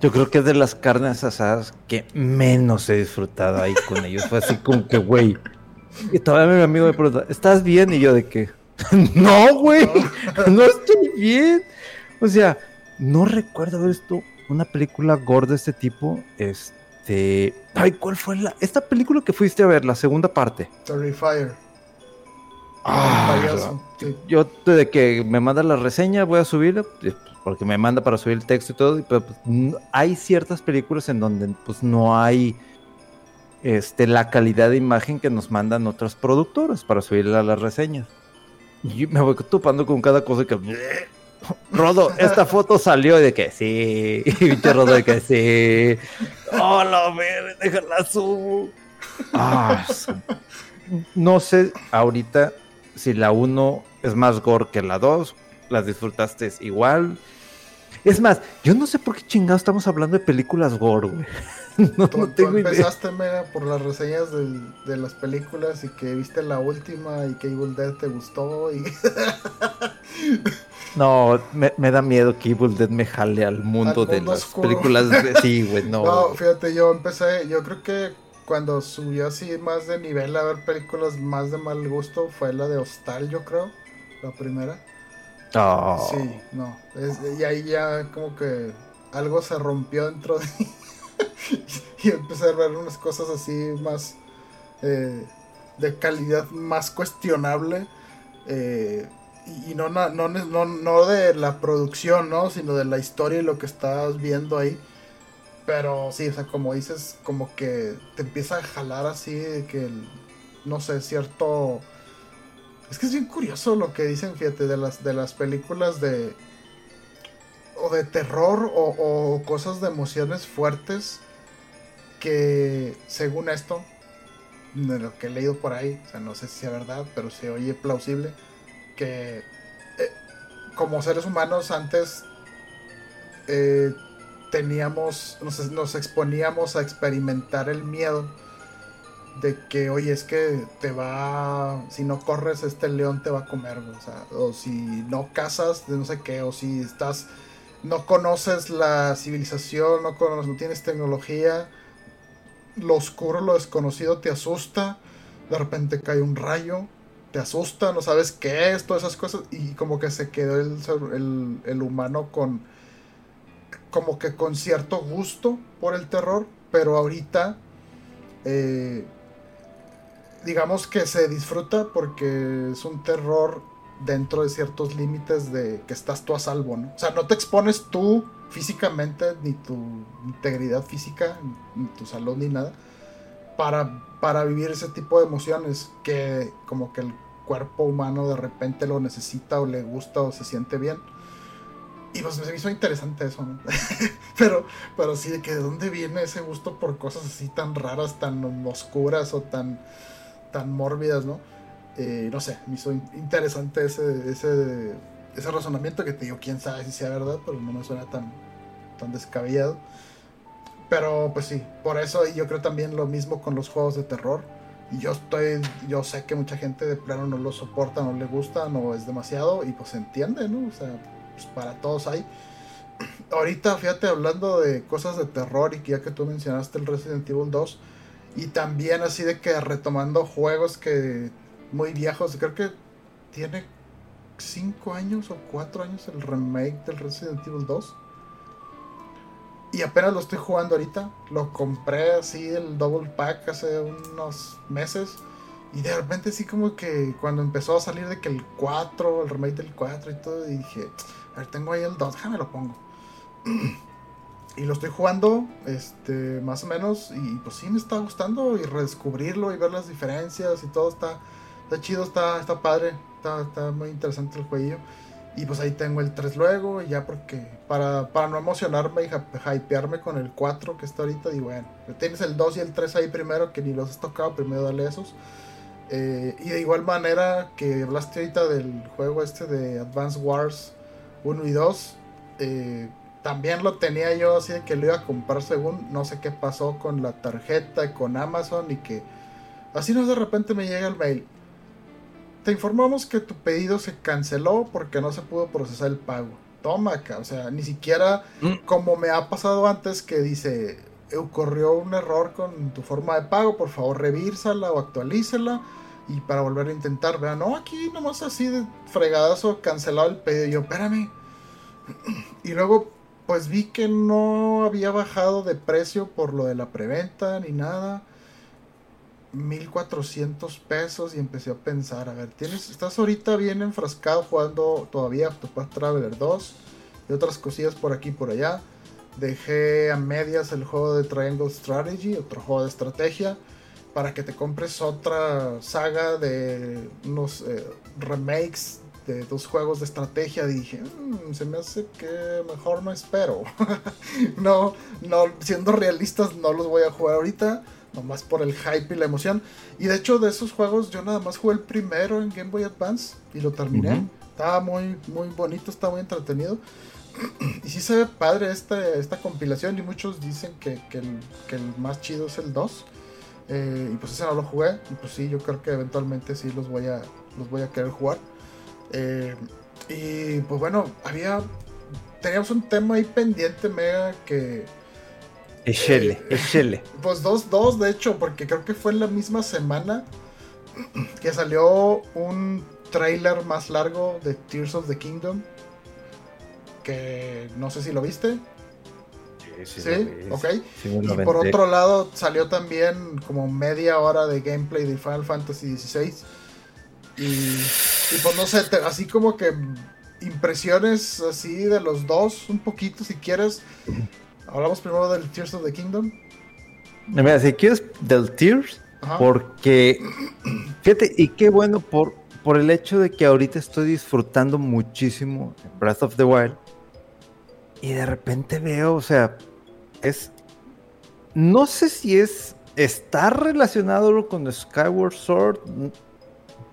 Yo creo que es de las carnes asadas que menos he disfrutado ahí con ellos. Fue así como que, güey. Y todavía mi amigo me pregunta, ¿estás bien? Y yo de que, *laughs* no, güey, no estoy bien. O sea, no recuerdo haber visto una película gore de este tipo. Este. Ay, ¿cuál fue la. Esta película que fuiste a ver, la segunda parte? Terrifier. Ah, sí. Yo, desde que me manda la reseña, voy a subirla. Porque me manda para subir el texto y todo. Pero pues, hay ciertas películas en donde pues no hay este, la calidad de imagen que nos mandan otras productoras para subirla a las reseñas. Y me voy topando con cada cosa que. *laughs* Rodo, esta foto salió de que sí. *laughs* Y Rodo de que sí. Oh, la ver, déjala subo. Ah, no sé ahorita si la 1 es más gore que la 2. Las disfrutaste igual. Es más, yo no sé por qué chingados estamos hablando de películas gore, güey. *laughs* No, Tú, no tú tengo idea. empezaste, Mega, por las reseñas de las películas y que viste la última y que Evil Dead te gustó y *laughs* No, me, me da miedo que Evil Dead me jale al mundo Al de las oscuro. películas. de- *laughs* Sí, güey, no. No, fíjate, yo empecé, yo creo que cuando subió así más de nivel a ver películas más de mal gusto fue la de Hostal, yo creo, la primera. Sí, no, y ahí ya como que algo se rompió dentro de mí *laughs* y empecé a ver unas cosas así más eh, de calidad más cuestionable eh, y, no, no, no, no de la producción, ¿no? Sino de la historia y lo que estás viendo ahí. Pero sí, o sea, como dices, como que te empieza a jalar así, que, no sé, cierto... Es que es bien curioso lo que dicen, fíjate, de las, de las películas de... O de terror o, cosas de emociones fuertes que, según esto, de lo que he leído por ahí, o sea, no sé si sea verdad, pero se oye plausible, que eh, como seres humanos antes eh, teníamos, nos exponíamos a experimentar el miedo de que, oye, es que te va, si no corres, este león te va a comer, o sea, o si no cazas, de no sé qué, o si estás, no conoces la civilización, no, conoces, no tienes tecnología, lo oscuro, lo desconocido te asusta, de repente cae un rayo, te asusta, no sabes qué es, todas esas cosas, y como que se quedó el, el, el humano con, como que con cierto gusto por el terror, pero ahorita, eh, digamos que se disfruta porque es un terror dentro de ciertos límites de que estás tú a salvo, ¿no? O sea, no te expones tú físicamente, ni tu integridad física, ni tu salud, ni nada, para, para vivir ese tipo de emociones que como que el cuerpo humano de repente lo necesita o le gusta o se siente bien. Y pues me hizo interesante eso, ¿no? *laughs* pero, pero sí, de que de dónde viene ese gusto por cosas así tan raras, tan oscuras o tan, tan mórbidas, ¿no? Eh, no sé, me hizo in- interesante ese, ese, ese razonamiento que te digo, quién sabe si sea verdad, pero no me suena tan, tan descabellado. Pero pues sí, por eso yo creo también lo mismo con los juegos de terror. Y yo estoy, yo sé que mucha gente de plano no lo soporta, no le gusta, no es demasiado, y pues entiende, ¿no? O sea, pues para todos hay. *clears throat* Ahorita, fíjate, hablando de cosas de terror y que ya que tú mencionaste el Resident Evil 2, y también así de que retomando juegos que muy viejos, creo que tiene 5 años o 4 años el remake del Resident Evil 2. Y apenas lo estoy jugando ahorita. Lo compré así el double pack hace unos meses. Y de repente sí como que cuando empezó a salir de que el 4, el remake del 4 y todo, y dije, a ver, tengo ahí el 2, déjame lo pongo. *clears throat* y lo estoy jugando, este, más o menos, y pues sí me está gustando y redescubrirlo y ver las diferencias y todo está, está chido, está, está padre, está, está muy interesante el jueguillo. Y pues ahí tengo el 3 luego, y ya porque para, para no emocionarme y hy- hypearme con el 4 que está ahorita, digo, bueno, tienes el 2 y el 3 ahí primero, que ni los has tocado, primero dale esos. Eh, y de igual manera que hablaste ahorita del juego este de Advance Wars 1 y 2, eh, también lo tenía yo así de que lo iba a comprar según, no sé qué pasó con la tarjeta y con Amazon y que así no de repente me llega el mail. Te informamos que tu pedido se canceló porque no se pudo procesar el pago. Toma acá, o sea, ni siquiera Mm. como me ha pasado antes que dice, ocurrió un error con tu forma de pago, por favor revísala o actualícela. y para volver a intentar, vean, no, aquí nomás así de fregadazo cancelado el pedido. Y yo, espérame. *clears throat* Y luego, pues vi que no había bajado de precio por lo de la preventa ni nada. 1400 pesos y empecé a pensar, a ver, tienes, estás ahorita bien enfrascado jugando todavía Octopath Traveler 2 y otras cosillas por aquí y por allá. Dejé a medias el juego de Triangle Strategy, otro juego de estrategia para que te compres otra saga de unos eh, remakes de dos juegos de estrategia. Dije, mm, se me hace que mejor no espero. *laughs* no, no, siendo realistas, no los voy a jugar ahorita. Nomás por el hype y la emoción. Y de hecho, de esos juegos, yo nada más jugué el primero en Game Boy Advance y lo terminé. Estaba muy, muy bonito, estaba muy entretenido. *clears throat* y sí se ve padre esta, esta compilación. Y muchos dicen que, que, el, que el más chido es el 2. Eh, y pues ese no lo jugué. Y pues sí, yo creo que eventualmente sí los voy a, los voy a querer jugar. Eh, y pues bueno, había. Teníamos un tema ahí pendiente, mega, que. Echele, echele. *laughs* Pues dos, dos, de hecho, porque creo que fue en la misma semana *clears throat* que salió un trailer más largo de Tears of the Kingdom. Que no sé si lo viste. Sí, ok. y por otro lado salió también como media hora de gameplay de Final Fantasy XVI. Y, pues no sé, así como que impresiones así de los dos, un poquito si quieres. Hablamos primero del Tears of the Kingdom. Mira, si quieres del Tears, porque fíjate, y qué bueno por, por el hecho de que ahorita estoy disfrutando muchísimo Breath of the Wild. Y de repente veo, o sea, es. No sé si es. Está relacionado con Skyward Sword.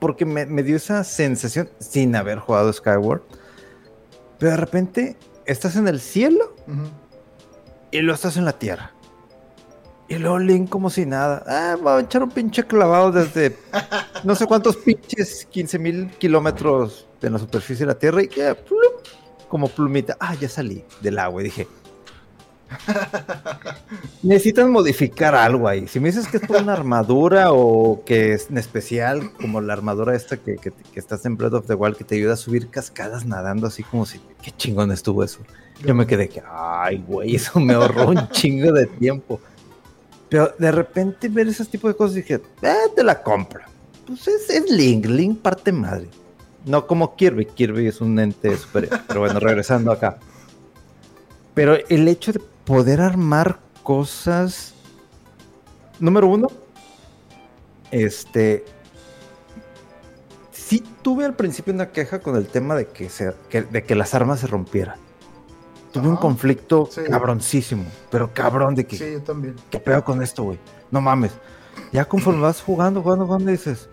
Porque me, dio esa sensación sin haber jugado Skyward. Pero de repente estás en el cielo y luego estás en la tierra. Y luego Link como si nada. Ah, va a echar un pinche clavado desde no sé cuántos pinches 15 mil kilómetros de la superficie de la tierra y ya, como plumita. Ah, ya salí del agua y dije, Necesitan modificar algo ahí. Si me dices que es por una armadura o que es en especial, como la armadura esta que, que, estás en Breath of the Wild, que te ayuda a subir cascadas nadando, así como si, qué chingón estuvo eso. Yo me quedé que, ay, güey, eso me ahorró un *laughs* chingo de tiempo. Pero de repente ver ese tipo de cosas dije, eh, te la compro. Pues es, es Link, Link parte madre. No como Kirby, Kirby es un ente superior. Pero bueno, regresando acá. Pero el hecho de poder armar cosas. Número uno, este. Sí tuve al principio una queja con el tema de que, se, de que las armas se rompieran. Tuve un conflicto cabroncísimo, pero cabrón de que. Sí, yo también. ¿Qué pedo con esto, güey? No mames. Ya conforme vas jugando, jugando, jugando, dices.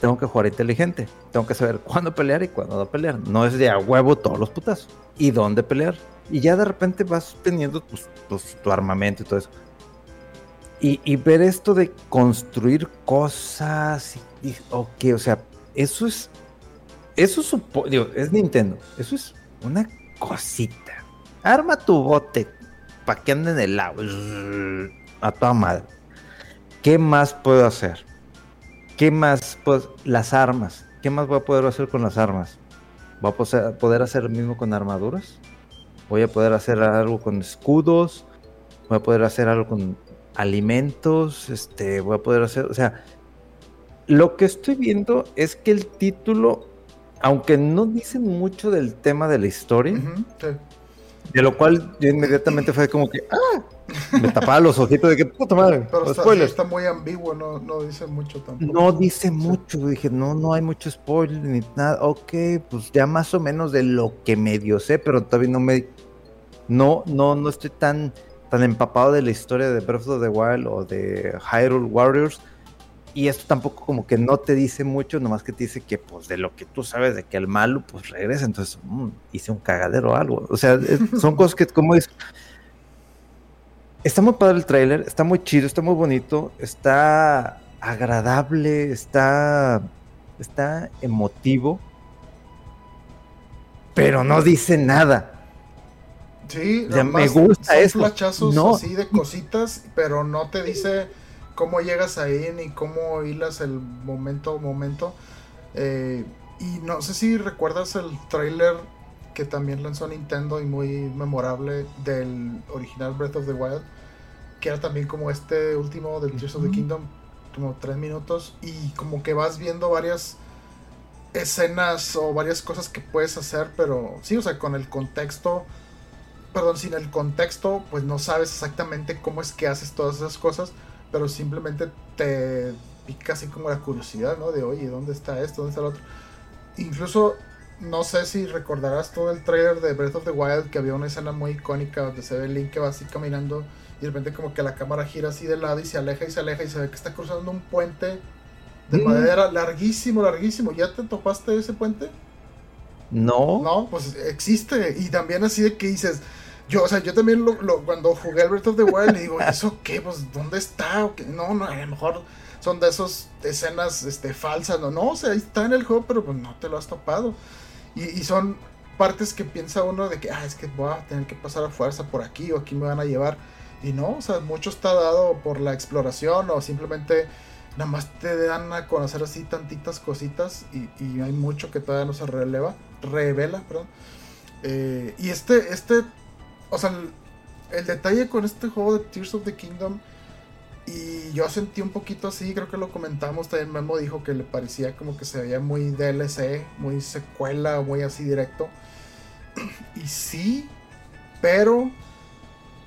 Tengo que jugar inteligente. Tengo que saber cuándo pelear y cuándo no pelear. No es de a huevo todos los putazos. Y dónde pelear y ya de repente vas teniendo pues, pues, tu armamento y todo eso. Y, ver esto de construir cosas, y, ok, o sea, eso es, eso es, digo, es Nintendo, eso es una cosita. Arma tu bote para que ande en el agua, a toda madre. ¿Qué más puedo hacer? ¿Qué más? Pues las armas. ¿Qué más voy a poder hacer con las armas? ¿Voy a poder hacer lo mismo con armaduras? Voy a poder hacer algo con escudos, voy a poder hacer algo con alimentos, este, voy a poder hacer, o sea, lo que estoy viendo es que el título, aunque no dice mucho del tema de la historia, de lo cual yo inmediatamente fue como que, ah, me tapaba los ojitos de que puta madre. Pero está, está, muy ambiguo, no, no, dice mucho tampoco. No dice mucho, dije, no, no hay mucho spoiler ni nada. Ok, pues ya más o menos de lo que medio sé, pero todavía no me no, no, no estoy tan, tan empapado de la historia de Breath of the Wild o de Hyrule Warriors. Y esto tampoco como que no te dice mucho, nomás que te dice que pues de lo que tú sabes de que el malo pues regresa, entonces mm, hice un cagadero o algo. O sea, *laughs* son cosas que como es... Está muy padre el tráiler, está muy chido, está muy bonito, está agradable, está, está emotivo, pero no dice nada. Sí, me gusta son flachazos así de cositas, pero no te dice cómo llegas ahí ni cómo hilas el momento momento. Eh, y no sé si recuerdas el trailer que también lanzó Nintendo y muy memorable del original Breath of the Wild, que era también como este último del Tears of the Kingdom, como tres minutos, y como que vas viendo varias escenas o varias cosas que puedes hacer, pero sí, o sea, con el contexto, perdón, sin el contexto, pues no sabes exactamente cómo es que haces todas esas cosas, pero simplemente te pica así como la curiosidad, ¿no? De, oye, ¿dónde está esto? ¿Dónde está el otro? Incluso, no sé si recordarás todo el trailer de Breath of the Wild, que había una escena muy icónica donde se ve Link que va así caminando y de repente como que la cámara gira así de lado y se aleja y se aleja y se ve que está cruzando un puente de madera larguísimo, larguísimo. ¿Ya te topaste ese puente? No. No, pues existe. Y también así de que dices, yo, o sea, yo también lo, cuando jugué Breath of the Wild, le digo, *laughs* ¿eso qué? Pues, ¿dónde está? No, no, a lo mejor son de esas escenas este, falsas. No, no, o sea, ahí está en el juego, pero pues no te lo has topado. Y, y son partes que piensa uno de que, ah, es que voy a tener que pasar a fuerza por aquí o aquí me van a llevar. Y no, o sea, mucho está dado por la exploración o simplemente nada más te dan a conocer así tantitas cositas y, hay mucho que todavía no se releva, revela, perdón. Eh, y este, este, o sea, el, detalle con este juego de Tears of the Kingdom, y yo sentí un poquito así, creo que lo comentamos, también Memo dijo que le parecía como que se veía muy DLC, muy secuela, muy así directo. *clears throat* Y sí, pero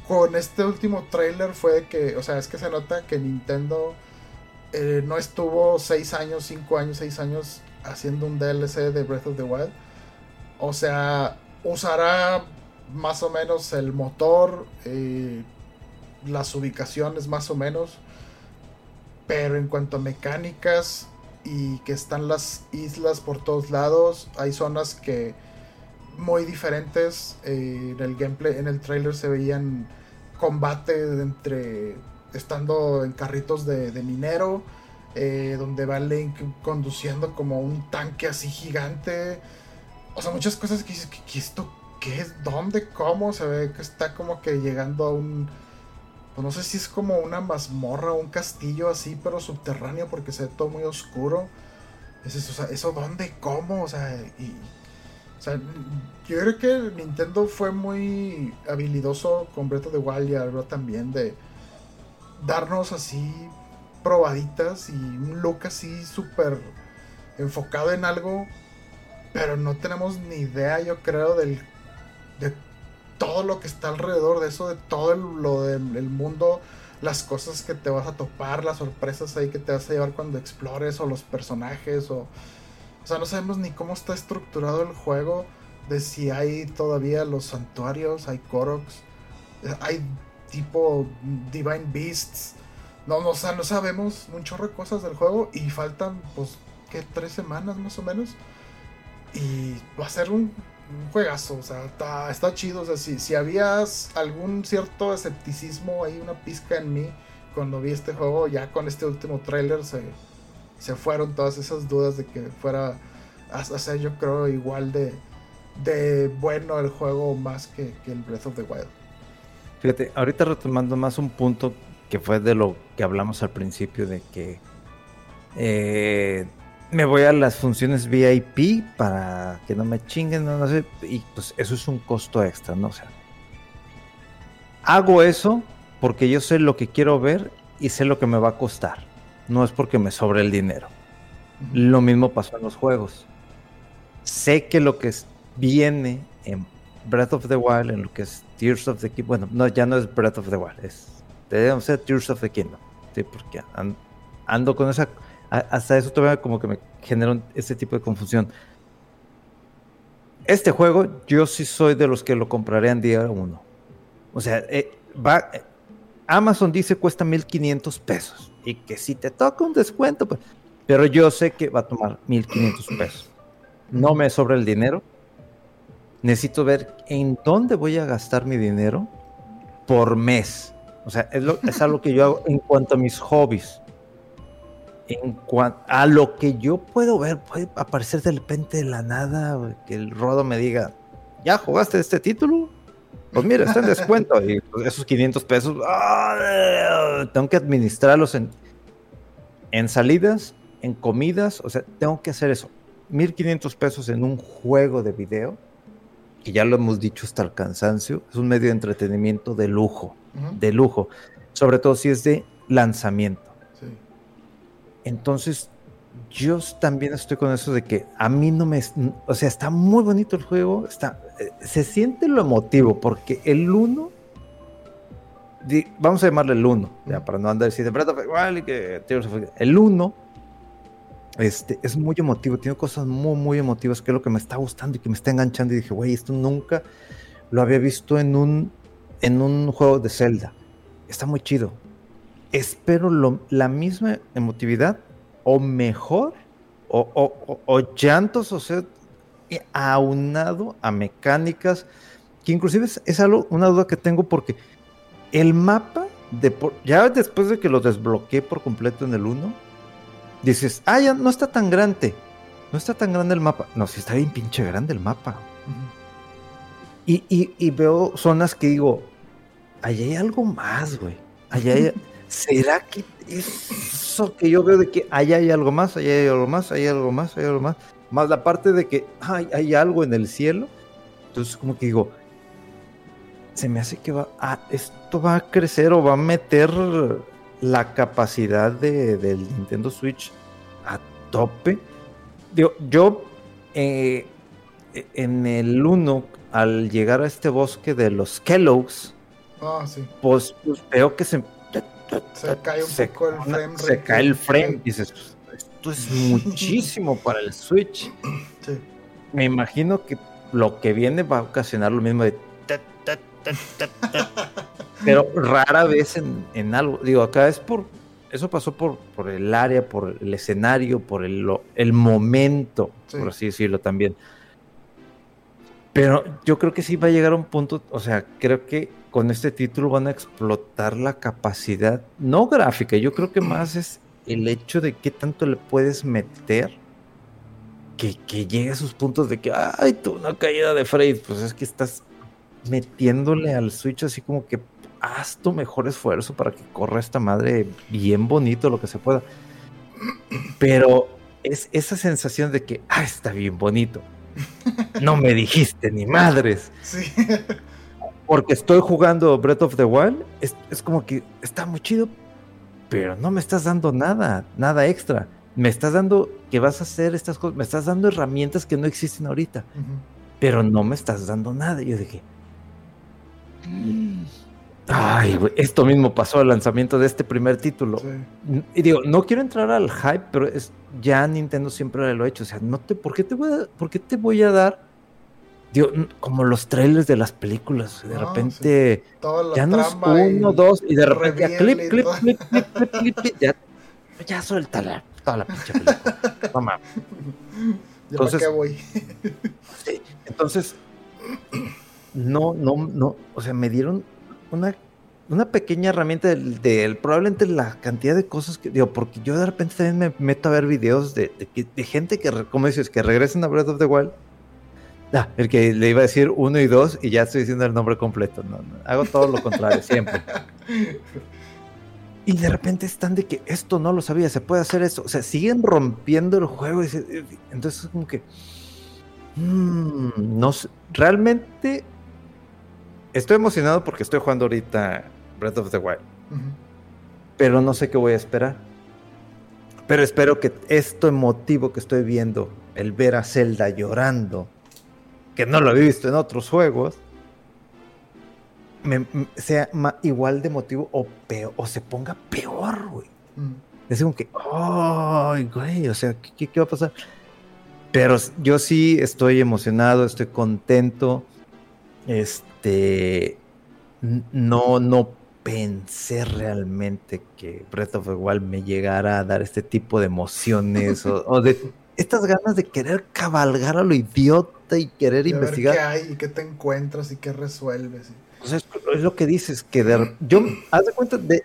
con este último trailer fue que, o sea, es que se nota que Nintendo eh, no estuvo 6 años, 5 años, 6 años haciendo un DLC de Breath of the Wild. O sea, usará más o menos el motor, eh, las ubicaciones más o menos. Pero en cuanto a mecánicas y que están las islas por todos lados, hay zonas que muy diferentes. Eh, en el gameplay, en el trailer se veían combates entre estando en carritos de, minero, eh, donde va Link conduciendo como un tanque así gigante. O sea, muchas cosas que dices, ¿qué, esto qué es? ¿Dónde? ¿Cómo? Se ve que está como que llegando a un... Pues no sé si es como una mazmorra o un castillo así, pero subterráneo porque se ve todo muy oscuro. Es eso, o ¿eso dónde? ¿Cómo? O sea, y, o sea, yo creo que Nintendo fue muy habilidoso con Breath of the Wild y ahora también de darnos así probaditas y un look así súper enfocado en algo, pero no tenemos ni idea, yo creo, del, todo lo que está alrededor de eso, de todo lo del mundo, las cosas que te vas a topar, las sorpresas ahí que te vas a llevar cuando explores, o los personajes, o... O sea, no sabemos ni cómo está estructurado el juego, de si hay todavía los santuarios, hay Koroks, hay tipo Divine Beasts. No, no, o sea, no sabemos un chorro de cosas del juego y faltan, pues, ¿qué? Tres semanas más o menos. Y va a ser un, juegazo, o sea, está, chido. O sea, si, si habías algún cierto escepticismo, hay una pizca en mí cuando vi este juego, ya con este último trailer se, se fueron todas esas dudas de que fuera yo creo, igual de, de bueno el juego más que, que el Breath of the Wild. Fíjate, ahorita retomando más un punto que fue de lo que hablamos al principio, de que eh, me voy a las funciones VIP para que no me chinguen, no, sé, y pues eso es un costo extra, ¿no? O sea, hago eso porque yo sé lo que quiero ver y sé lo que me va a costar, no es porque me sobre el dinero. Lo mismo pasó en los juegos. Sé que lo que viene en Breath of the Wild, en lo que es Tears of the Kingdom. Bueno, no, ya no es Breath of the Wild, es. Debemos ser Tears of the Kingdom. Sí, porque ando, con esa. Hasta eso todavía como que me generó este tipo de confusión. Este juego, yo sí soy de los que lo compraré en día uno. O sea, eh, va. Amazon dice cuesta 1500 pesos. Y que si te toca un descuento, pues. Pero yo sé que va a tomar 1500 pesos. No me sobra el dinero necesito ver en dónde voy a gastar mi dinero por mes. O sea, es, algo que yo hago en cuanto a mis hobbies. En a lo que yo puedo ver, puede aparecer de repente de la nada, que el rodo me diga, ¿ya jugaste este título? Pues mira, está en descuento y pues, esos 500 pesos, tengo que administrarlos en, en salidas, en comidas, o sea, tengo que hacer eso. 1500 pesos en un juego de video, que ya lo hemos dicho hasta el cansancio, es un medio de entretenimiento de lujo, de lujo, sobre todo si es de lanzamiento. Entonces, yo también estoy con eso de que a mí no me, o sea, está muy bonito el juego, está, eh, se siente lo emotivo, porque el 1, vamos a llamarle el 1, ya para no andar diciendo, igual y que el 1 este, es muy emotivo, tiene cosas muy, muy emotivas, que es lo que me está gustando y que me está enganchando. Y dije, güey, esto nunca lo había visto en un, en un juego de Zelda. Está muy chido. Espero la misma emotividad o mejor, o, llantos, o sea, aunado a mecánicas, que inclusive es, algo, una duda que tengo porque el mapa, de, ya después de que lo desbloqueé por completo en el 1, dices, ah, ya no está tan grande. No está tan grande el mapa. No, sí está bien pinche grande el mapa. y, veo zonas que digo, allá hay algo más, güey. Allá hay... *laughs* ¿Será que eso que yo veo de que allá hay algo más, allá hay algo más, hay algo más, hay algo más? Más la parte de que hay algo en el cielo. Entonces como que digo, se me hace que va, ah, esto va a crecer o va a meter la capacidad de, del Nintendo Switch a tope. yo eh, en el 1, al llegar a este bosque de los Kellogg's, ah, pues, pues, veo que se, se cae un poco el frame. Se cae el frame. dices, esto es muchísimo para el Switch. Me imagino que lo que viene va a ocasionar lo mismo de pero rara vez en, algo. Digo, acá es por. Eso pasó por, por el área, por el escenario, por el, el momento, por así decirlo también. Pero yo creo que sí va a llegar a un punto, o sea, creo que con este título van a explotar la capacidad, no gráfica, yo creo que *clears throat* más es el hecho de qué tanto le puedes meter que, que llegue a esos puntos de que, ay, tú, una caída de Freight, pues es que estás metiéndole al Switch así como que haz tu mejor esfuerzo para que corra esta madre bien bonito, lo que se pueda. *clears throat* Pero es esa sensación de que, ah, está bien bonito. *laughs* No me dijiste ni madres. Sí. *laughs* Porque estoy jugando Breath of the Wild, es, como que está muy chido, pero no me estás dando nada, nada extra. Me estás dando que vas a hacer estas cosas, me estás dando herramientas que no existen ahorita, pero no me estás dando nada. Y yo dije, Ay, esto mismo pasó al lanzamiento de este primer título. Y digo, no quiero entrar al hype, pero es ya Nintendo siempre lo ha hecho. O sea, no te, ¿por qué te voy a, por qué te voy a dar? Digo, como los trailers de las películas. De repente, ya no es uno, dos, y de repente ya clip, clip, clip, clip, clip, clip, ya, ya suelta toda la pinche película. Mamá. *laughs* Entonces, voy? sí, entonces, no, no, no, o sea, me dieron una, una pequeña herramienta del, probablemente la cantidad de cosas que digo, porque yo de repente también me meto a ver videos de, de, gente que, como dices, que regresen a Breath of the Wild. Ah, el que le iba a decir uno y dos y ya estoy diciendo el nombre completo. No, hago todo lo contrario, siempre. *laughs* Y de repente están de que esto no lo sabía, se puede hacer eso. O sea, siguen rompiendo el juego. Y entonces es como que. Mm, no sé, realmente estoy emocionado porque estoy jugando ahorita Breath of the Wild. Pero no sé qué voy a esperar. Pero espero que esto emotivo que estoy viendo, el ver a Zelda llorando, que no lo he visto en otros juegos, sea igual de emotivo o peor, o se ponga peor, güey. Es como que, ay, güey, o sea, ¿qué, ¿qué, va a pasar? Pero yo sí estoy emocionado, estoy contento. Este no, no pensé realmente que Breath of the Wild me llegara a dar este tipo de emociones o, *laughs* de estas ganas de querer cabalgar a lo idiota y querer investigar. qué hay y qué te encuentras y qué resuelves. es, lo que dices, que yo, *clears throat* haz de cuenta de,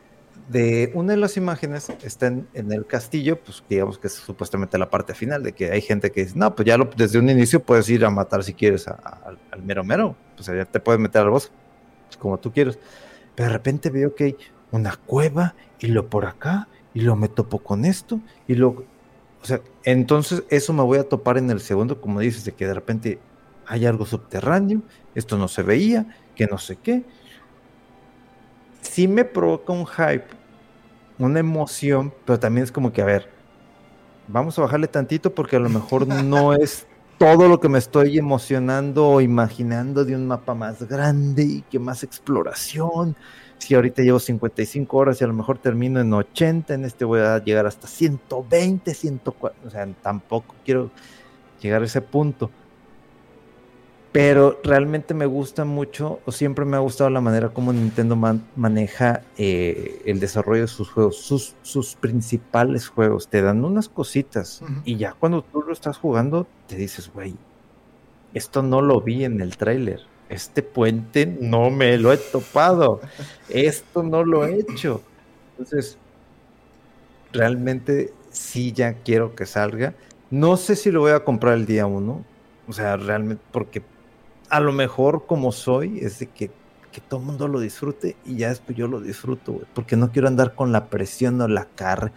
de una de las imágenes está en, el castillo, pues digamos que es supuestamente la parte final, de que hay gente que dice, no, pues ya desde un inicio puedes ir a matar si quieres al mero mero, pues ya te puedes meter al bosque. como tú quieras. Pero de repente veo que hay una cueva y lo por acá y lo me topo con esto y lo... O sea, entonces eso me voy a topar en el segundo, como dices, de que de repente hay algo subterráneo, esto no se veía, que no sé qué. Sí me provoca un hype, una emoción, pero también es como que, a ver, vamos a bajarle tantito porque a lo mejor *laughs* no es todo lo que me estoy emocionando o imaginando de un mapa más grande y que más exploración. Si ahorita llevo 55 horas y a lo mejor termino en 80, en este voy a llegar hasta 120, 104, o sea, tampoco quiero llegar a ese punto pero realmente me gusta mucho, o siempre me ha gustado la manera como Nintendo maneja eh, el desarrollo de sus juegos, sus, sus principales juegos. Te dan unas cositas y ya cuando tú lo estás jugando, te dices, güey, esto no lo vi en el tráiler. Este puente no me lo he topado. Esto no lo he hecho. Entonces, realmente sí ya quiero que salga. No sé si lo voy a comprar el día uno. O sea, realmente, porque a lo mejor como soy, es de que, que todo el mundo lo disfrute y ya después yo lo disfruto, porque no quiero andar con la presión o la carga.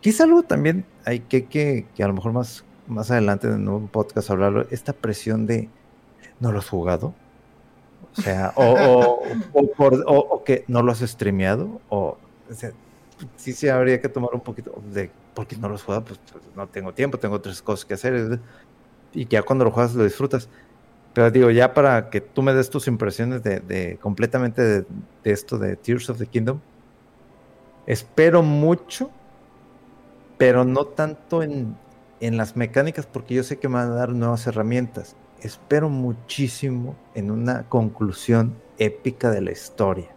Quizá algo también hay que, que, que a lo mejor más, más adelante en un podcast hablarlo, esta presión de no lo has jugado. O sea, o, o, que no lo has streameado, o, o sea, sí se habría que tomar un poquito de porque no lo has jugado, pues, pues, no tengo tiempo, tengo otras cosas que hacer. Y ya cuando lo juegas lo disfrutas. Pero digo, ya para que tú me des tus impresiones de, completamente de, esto de Tears of the Kingdom, espero mucho, pero no tanto en, en las mecánicas, porque yo sé que me van a dar nuevas herramientas. Espero muchísimo en una conclusión épica de la historia.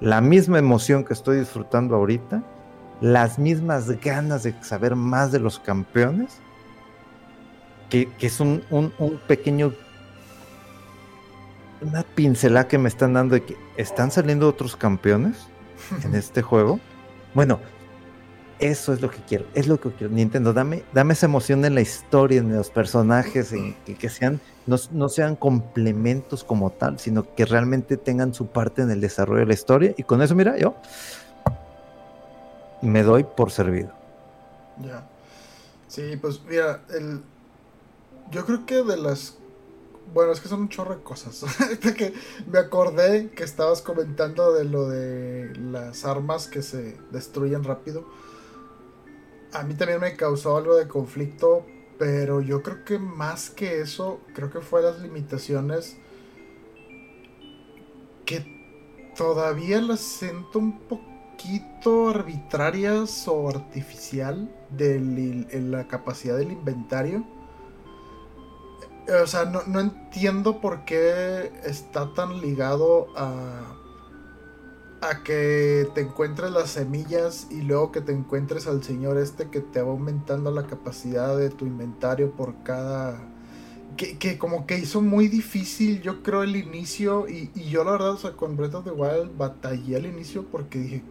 La misma emoción que estoy disfrutando ahorita, las mismas ganas de saber más de los campeones, que, es un, un, un pequeño una pincelada que me están dando de que están saliendo otros campeones en *laughs* este juego. Bueno, eso es lo que quiero, es lo que quiero. Nintendo, dame, dame esa emoción en la historia, en los personajes, en que, sean, no, sean complementos como tal, sino que realmente tengan su parte en el desarrollo de la historia. Y con eso, mira, yo me doy por servido. Ya. Sí, pues mira, el, yo creo que de las bueno, es que son un chorro de cosas. *laughs* que me acordé que estabas comentando de lo de las armas que se destruyen rápido. A mí también me causó algo de conflicto, pero yo creo que más que eso, creo que fue las limitaciones que todavía las siento un poquito arbitrarias o artificial de la capacidad del inventario. O sea, no, entiendo por qué está tan ligado a, a que te encuentres las semillas y luego que te encuentres al señor este que te va aumentando la capacidad de tu inventario por cada... Que, como que hizo muy difícil, yo creo, el inicio. Y, y, yo la verdad, o sea, con Breath of the Wild batallé al inicio porque dije,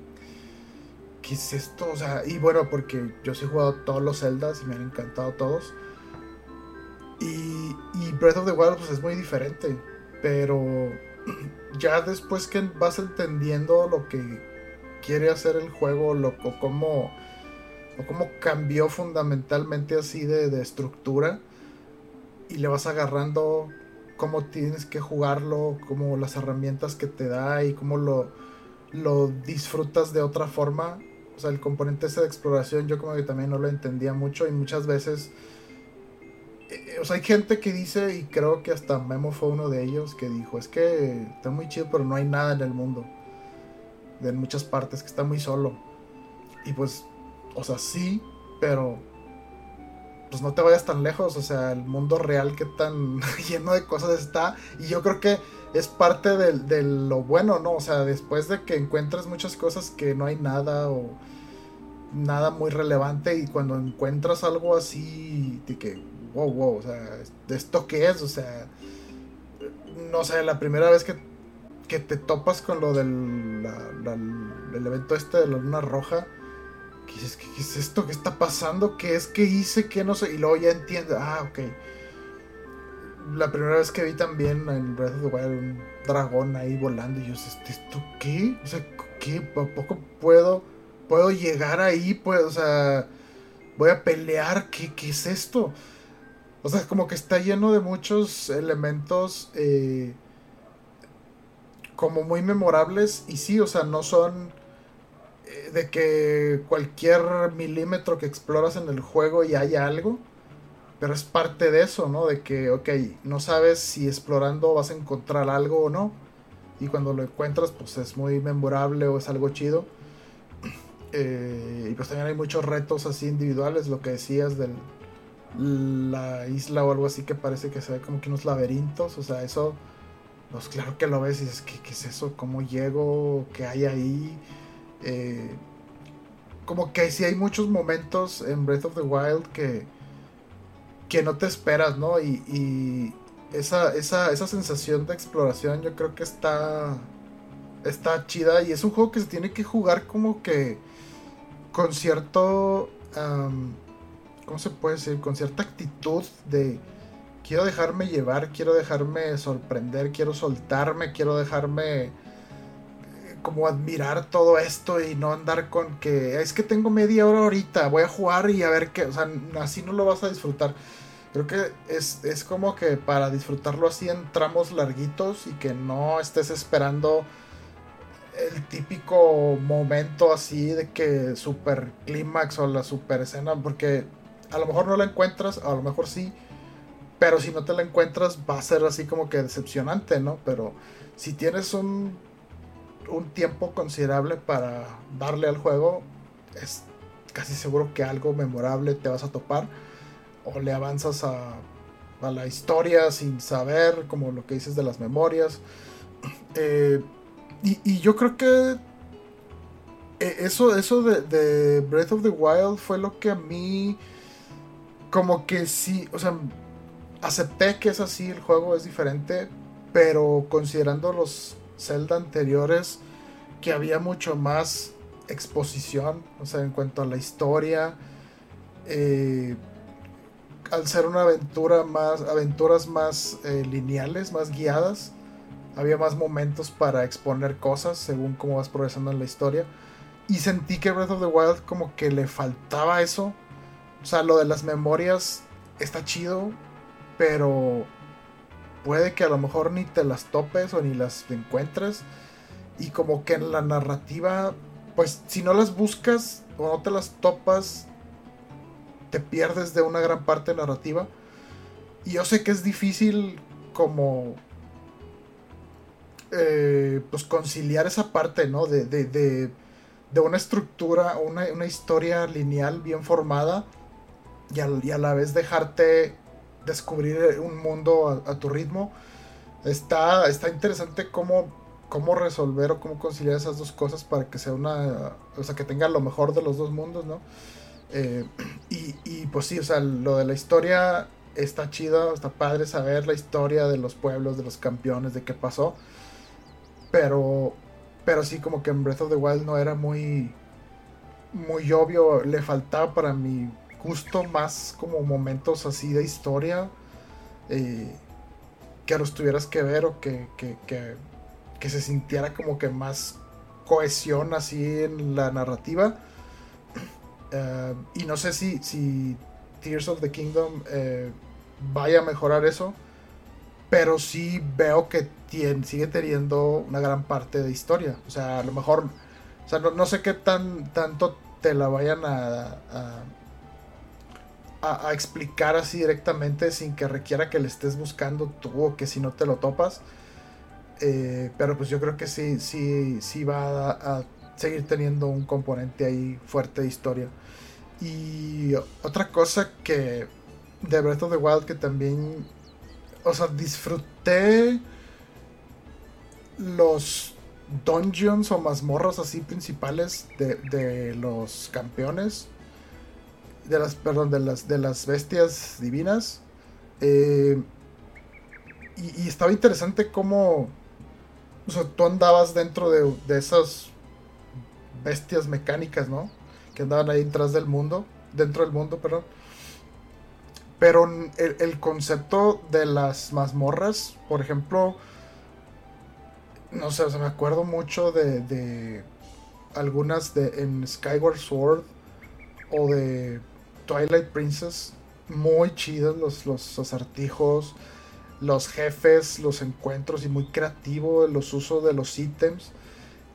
¿qué es esto? O sea, y bueno, porque yo sí he jugado todos los Zeldas y me han encantado todos. Y, Breath of the Wild pues, es muy diferente. Pero ya después que vas entendiendo lo que quiere hacer el juego, lo, o, cómo, o cómo cambió fundamentalmente así de, estructura, y le vas agarrando cómo tienes que jugarlo, como las herramientas que te da y cómo lo, lo disfrutas de otra forma. O sea, el componente ese de exploración yo como que también no lo entendía mucho y muchas veces o sea, hay gente que dice, y creo que hasta Memo fue uno de ellos, que dijo, es que está muy chido, pero no hay nada en el mundo. De muchas partes, que está muy solo. Y pues, o sea, sí, pero pues no te vayas tan lejos, o sea, el mundo real que tan *laughs* lleno de cosas está. Y yo creo que es parte de, de, lo bueno, ¿no? O sea, después de que encuentres muchas cosas que no hay nada o nada muy relevante y cuando encuentras algo así de que wow, wow, o sea, ¿esto qué es? O sea, no sé, la primera vez que, que te topas con lo del el evento este de la luna roja, ¿qué es, ¿qué es esto? ¿Qué está pasando? ¿Qué es que hice? ¿Qué no sé? Y luego ya entiendes, ah, ok. la primera vez que vi también en Breath of the Wild un dragón ahí volando y yo, ¿esto, esto qué? O sea, ¿qué? ¿A poco puedo, puedo llegar ahí? Pues, o sea, voy a pelear, ¿qué, qué es esto? O sea, como que está lleno de muchos elementos eh, como muy memorables y sí, o sea, no son eh, de que cualquier milímetro que exploras en el juego y haya algo pero es parte de eso, ¿no? De que, ok, no sabes si explorando vas a encontrar algo o no. Y cuando lo encuentras, pues es muy memorable o es algo chido. *clears throat* Eh, y pues también hay muchos retos así individuales, lo que decías de la isla o algo así que parece que se ve como que unos laberintos. O sea, eso, pues claro que lo ves y dices, ¿qué, qué es eso? ¿Cómo llego? ¿Qué hay ahí? Eh, como que sí hay muchos momentos en Breath of the Wild que que no te esperas, ¿no? Y, esa, esa, esa, sensación de exploración yo creo que está, está chida y es un juego que se tiene que jugar como que con cierto, ¿cómo se puede decir? Con cierta actitud de quiero dejarme llevar, quiero dejarme sorprender, quiero soltarme, quiero dejarme eh, como admirar todo esto y no andar con que es que tengo media hora ahorita, voy a jugar y a ver qué, o sea, así no lo vas a disfrutar. Creo que es, como que para disfrutarlo así en tramos larguitos y que no estés esperando el típico momento así de que super clímax o la super escena, porque a lo mejor no la encuentras, a lo mejor sí, pero si no te la encuentras va a ser así como que decepcionante, ¿no? Pero si tienes un, un tiempo considerable para darle al juego, es casi seguro que algo memorable te vas a topar o le avanzas a, la historia sin saber, como lo que dices de las memorias. *clears throat* Eh, y, yo creo que eh, eso, eso de, Breath of the Wild fue lo que a mí como que sí, o sea, acepté que es así, el juego es diferente, pero considerando los Zelda anteriores, que había mucho más exposición, o sea, en cuanto a la historia, eh, al ser una aventura más, aventuras más eh, lineales, más guiadas, había más momentos para exponer cosas según cómo vas progresando en la historia. Y sentí que Breath of the Wild como que le faltaba eso. O sea, lo de las memorias está chido, pero puede que a lo mejor ni te las topes o ni las encuentres. Y como que en la narrativa, pues si no las buscas o no te las topas, te pierdes de una gran parte narrativa. Y yo sé que es difícil como... Eh, pues conciliar esa parte, ¿no? De, de, de, una estructura, una, una, historia lineal bien formada y, a la vez dejarte descubrir un mundo a, tu ritmo. Está, está interesante cómo, cómo resolver o cómo conciliar esas dos cosas para que sea una, o sea, que tenga lo mejor de los dos mundos, ¿no? Eh, *clears throat* y, pues sí, o sea, lo de la historia está chido, está padre saber la historia de los pueblos, de los campeones, de qué pasó. Pero, pero sí, como que en Breath of the Wild no era muy, muy obvio, le faltaba para mi gusto más como momentos así de historia. Eh, que los tuvieras que ver o que, que, que, se sintiera como que más cohesión así en la narrativa *clears throat* eh, y no sé si, si Tears of the Kingdom eh, vaya a mejorar eso. Pero sí veo que sigue teniendo una gran parte de historia. O sea, a lo mejor. O sea, no, sé qué tan tanto te la vayan a, a, explicar así directamente sin que requiera que le estés buscando tú o que si no te lo topas. Eh, pero pues yo creo que sí, sí, sí va a seguir teniendo un componente ahí fuerte de historia. Y otra cosa que de Breath of the Wild que también, o sea, disfruté los dungeons o mazmorras así principales de, los campeones, de las, perdón, de las, de las bestias divinas. Eh, y, estaba interesante cómo, o sea, tú andabas dentro de, de esas bestias mecánicas, ¿no? Que andaban ahí detrás del mundo, dentro del mundo, perdón. Pero el, concepto de las mazmorras, por ejemplo, no sé, me acuerdo mucho de, algunas de en Skyward Sword o de Twilight Princess, muy chidas los, los los jefes, los encuentros y muy creativo los usos de los ítems.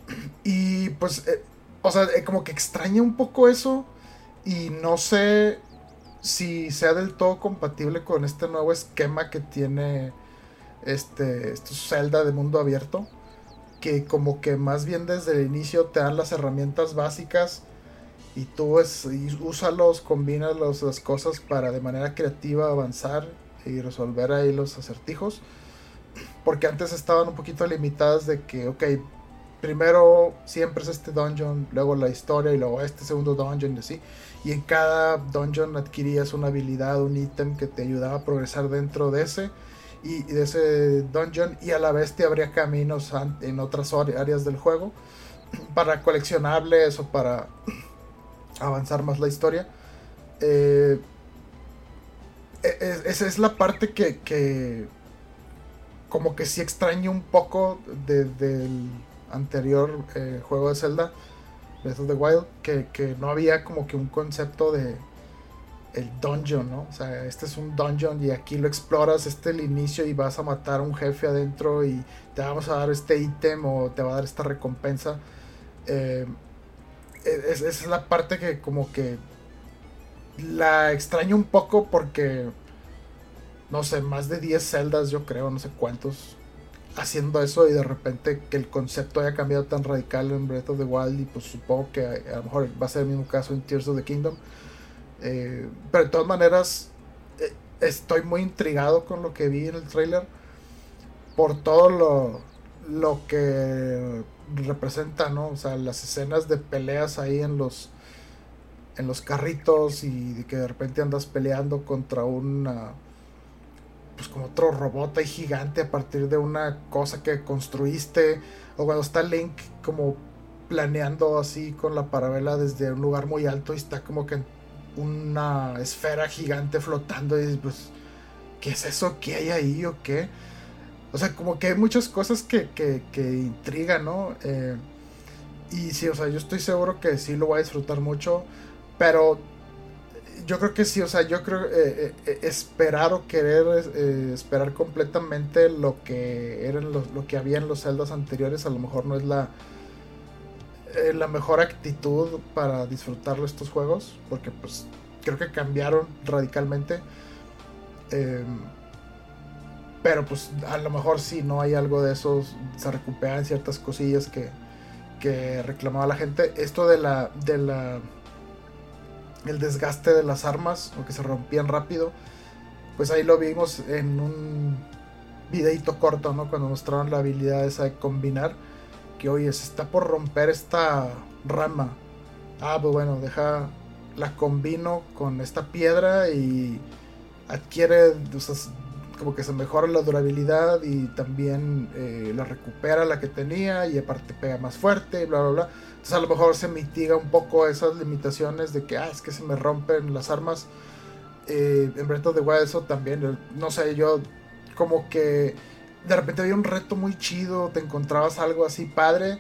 *clears throat* Y pues, eh, o sea, eh, como que extraña un poco eso y no sé si sea del todo compatible con este nuevo esquema que tiene este, este Zelda de mundo abierto. Que como que más bien desde el inicio te dan las herramientas básicas y tú es, y úsalos, combinas las cosas para de manera creativa avanzar y resolver ahí los acertijos. Porque antes estaban un poquito limitadas de que, ok, primero siempre es este dungeon, luego la historia y luego este segundo dungeon y así. Y en cada dungeon adquirías una habilidad, un ítem que te ayudaba a progresar dentro de ese y de ese dungeon y a la vez te abría caminos en otras áreas del juego para coleccionables o para avanzar más la historia. Eh, e, e, esa es la parte que, como que sí extraño un poco del anterior eh, juego de Zelda, Breath of the Wild, que, no había como que un concepto de el dungeon, ¿no? O sea, este es un dungeon y aquí lo exploras, este es el inicio y vas a matar a un jefe adentro y te vamos a dar este ítem o te va a dar esta recompensa. Eh, esa es la parte que como que la extraño un poco porque, no sé, más de 10 celdas yo creo, no sé cuántos, haciendo eso y de repente que el concepto haya cambiado tan radical en Breath of the Wild y pues supongo que a, lo mejor va a ser el mismo caso en Tears of the Kingdom. Eh, pero de todas maneras, eh, estoy muy intrigado con lo que vi en el trailer por todo lo, lo que representa, ¿no? O sea, las escenas de peleas ahí en los en los carritos y de que de repente andas peleando contra una pues como otro robot ahí gigante a partir de una cosa que construiste o cuando está Link como planeando así con la parabela desde un lugar muy alto y está como que una esfera gigante flotando y pues ¿qué es eso? ¿Qué hay ahí o qué? O sea, como que hay muchas cosas que, que, que intrigan, ¿no? Eh, y sí, o sea, yo estoy seguro que sí lo voy a disfrutar mucho. Pero yo creo que sí, o sea, yo creo eh, eh, esperar o querer eh, esperar completamente lo que eran lo, lo, que había en los celdas anteriores a lo mejor no es la la mejor actitud para disfrutar estos juegos porque pues creo que cambiaron radicalmente em, pero pues a lo mejor sí no hay algo de esos se recuperan ciertas cosillas que que reclamaba la gente esto de la de la el desgaste de las armas o que se rompían rápido. Pues ahí lo vimos en un videito corto, ¿no? Cuando mostraron la habilidad esa de combinar. Que oye, se está por romper esta rama. Ah, pues bueno, deja. La combino con esta piedra y adquiere. Como que se mejora la durabilidad y también eh, la recupera la que tenía y aparte pega más fuerte y bla, bla, bla. Entonces a lo mejor se mitiga un poco esas limitaciones de que, ah, es que se me rompen las armas. Eh, en Breath of the eso también, no sé, yo como que de repente había un reto muy chido, te encontrabas algo así padre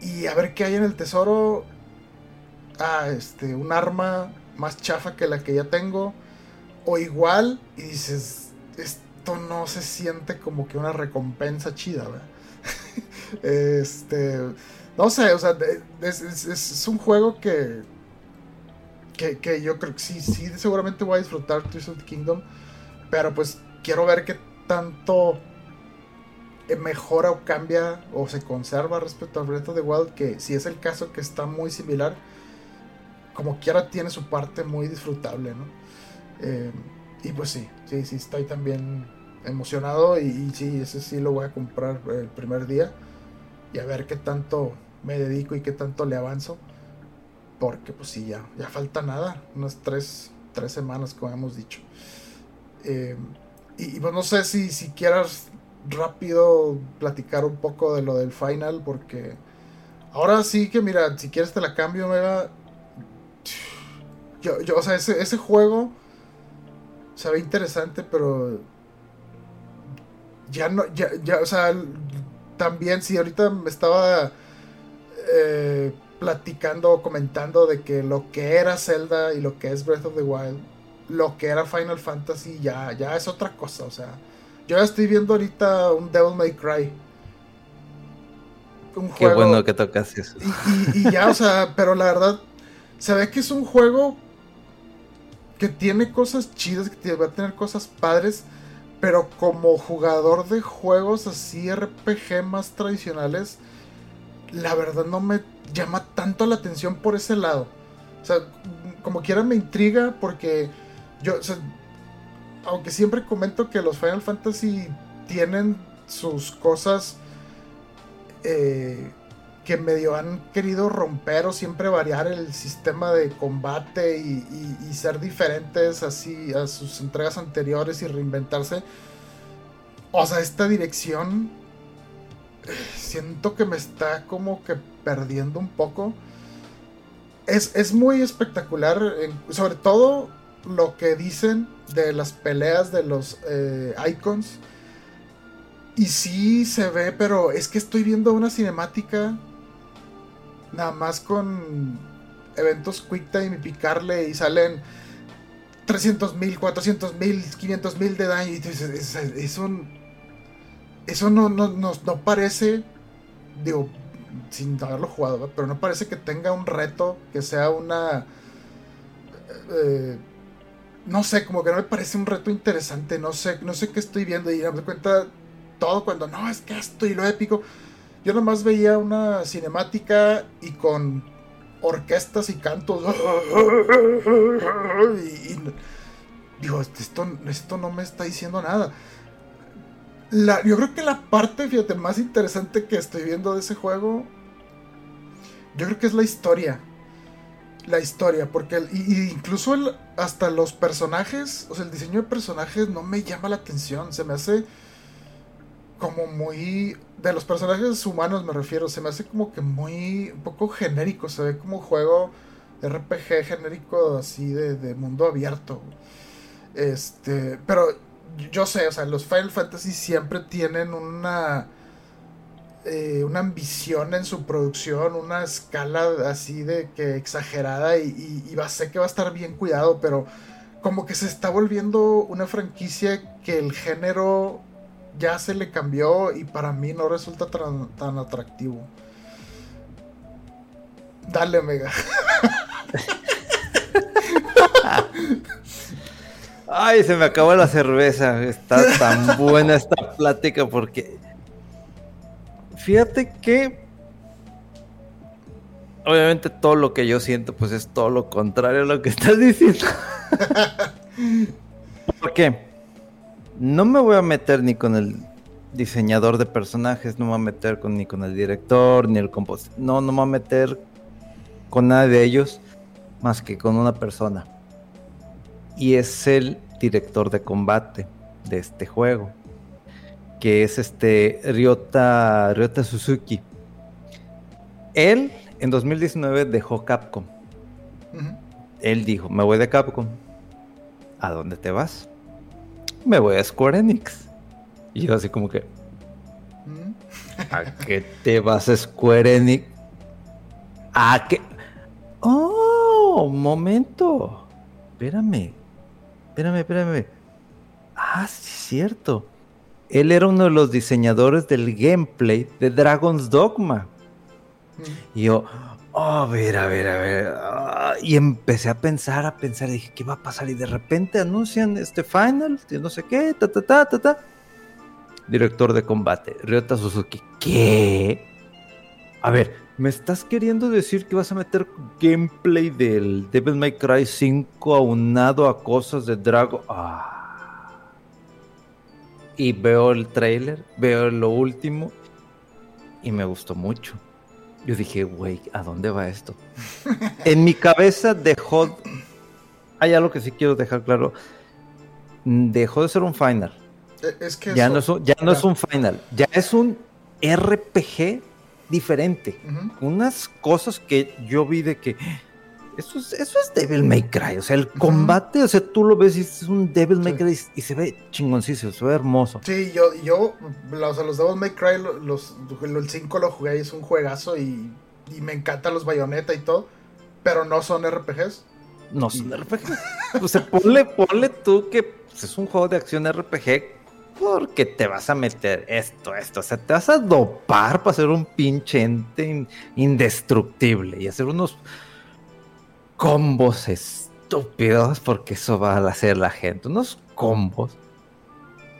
y a ver qué hay en el tesoro. Ah, este, un arma más chafa que la que ya tengo o igual y dices, esto no se siente como que una recompensa chida, ¿verdad? *laughs* este no sé, o sea, es, un juego que, que, yo creo que sí, sí, seguramente voy a disfrutar Tears of the Kingdom. Pero pues quiero ver qué tanto mejora o cambia o se conserva respecto a Breath of the Wild. Que si es el caso que está muy similar, como quiera tiene su parte muy disfrutable, ¿no? Eh, y pues sí, sí, sí, estoy también emocionado y, sí, ese sí lo voy a comprar el primer día y a ver qué tanto me dedico y qué tanto le avanzo. Porque pues sí, ya, ya falta nada, unas tres, tres semanas como hemos dicho. Eh, y, pues no sé si, si quieras rápido platicar un poco de lo del final, porque ahora sí que mira, si quieres te la cambio, Mega. Yo, yo, o sea, ese, ese juego se ve interesante, pero ya no, ya, ya, o sea, también si ahorita me estaba eh, platicando o comentando de que lo que era Zelda y lo que es Breath of the Wild, lo que era Final Fantasy ya, ya es otra cosa, o sea, yo ya estoy viendo ahorita un Devil May Cry. Un Qué bueno que tocas eso. Y, y ya, o sea, pero la verdad, se ve que es un juego que tiene cosas chidas, que va a tener cosas padres, pero como jugador de juegos así RPG más tradicionales, la verdad no me llama tanto la atención por ese lado. O sea, como quiera me intriga porque yo, o sea, aunque siempre comento que los Final Fantasy tienen sus cosas eh, que medio han querido romper o siempre variar el sistema de combate y, ser diferentes así a sus entregas anteriores y reinventarse. O sea, esta dirección *sighs* siento que me está como que perdiendo un poco. Es, muy espectacular, sobre todo lo que dicen de las peleas de los eh, icons. Y sí se ve, pero es que estoy viendo una cinemática nada más con eventos QuickTime y picarle y salen 300 mil, 400 mil, 500 mil de daño. Y eso, eso no, no, no, parece, digo, sin haberlo jugado, pero no parece que tenga un reto, que sea una... Eh, no sé, como que no me parece un reto interesante, no sé, no sé qué estoy viendo y me cuenta todo cuando no, es que esto y lo épico. Yo nomás veía una cinemática y con orquestas y cantos. *laughs* Y, digo, esto, esto no me está diciendo nada. yo creo que la parte, fíjate, más interesante que estoy viendo de ese juego, yo creo que es la historia. La historia, porque incluso hasta los personajes, o sea, el diseño de personajes no me llama la atención. Se me hace como muy de los personajes humanos me refiero, se me hace como que muy un poco genérico, se ve como juego RPG genérico así de, mundo abierto. Este, pero yo sé, o sea, los Final Fantasy siempre tienen una eh, una ambición en su producción, una escala así de que exagerada y, y, va, sé que va a estar bien cuidado, pero como que se está volviendo una franquicia que el género ya se le cambió y para mí no resulta tan, atractivo. Dale, Mega. Ay, se me acabó la cerveza. Está tan buena esta plática porque. Fíjate que. Obviamente todo lo que yo siento, pues es todo lo contrario a lo que estás diciendo. *laughs* ¿Por qué? No me voy a meter ni con el diseñador de personajes, no me voy a meter con, ni con el director, ni el compositor. No, no me voy a meter con nada de ellos más que con una persona. Y es el director de combate de este juego, que es este Ryota, Ryota Suzuki. Él en 2019 dejó Capcom. Él dijo, me voy de Capcom. ¿A dónde te vas? Me voy a Square Enix. Y yo así como que, ¿a qué te vas a Square Enix? ¿A qué? Oh, momento. Espérame. Espérame, espérame. Ah, sí, cierto. Él era uno de los diseñadores del gameplay de Dragon's Dogma. Y yo, oh, a ver, a ver, a ver. Y empecé a pensar, a pensar, dije, ¿qué va a pasar? Y de repente anuncian este final, no sé qué, ta, ta, ta, ta, ta. Director de combate, Ryota Suzuki. ¿Qué? A ver, ¿me estás queriendo decir que vas a meter gameplay del Devil May Cry 5 aunado a cosas de Dragon? Ah. Y veo el trailer, veo lo último y me gustó mucho. Yo dije, güey, ¿a dónde va esto? *laughs* en mi cabeza dejó. Hay algo que sí quiero dejar claro. Dejó de ser un final. E, es que ya, no, es un, ya no es un final. Ya es un RPG diferente. Unas cosas que yo vi de que. Eso es, eso es Devil May Cry. O sea, el combate, o sea, tú lo ves y es un Devil May Sí. Cry y se ve chingoncísimo, se ve hermoso. Sí, yo, yo, o sea, los Devil May Cry, los, el 5 lo jugué y es un juegazo y, y me encantan los bayoneta y todo, pero no son RPGs. No son RPG. O sea, ponle, ponle tú que pues, es un juego de acción RPG porque te vas a meter esto, esto. O sea, te vas a dopar para ser un pinche ente in- indestructible y hacer unos combos estúpidos porque eso va a hacer la gente. Unos combos.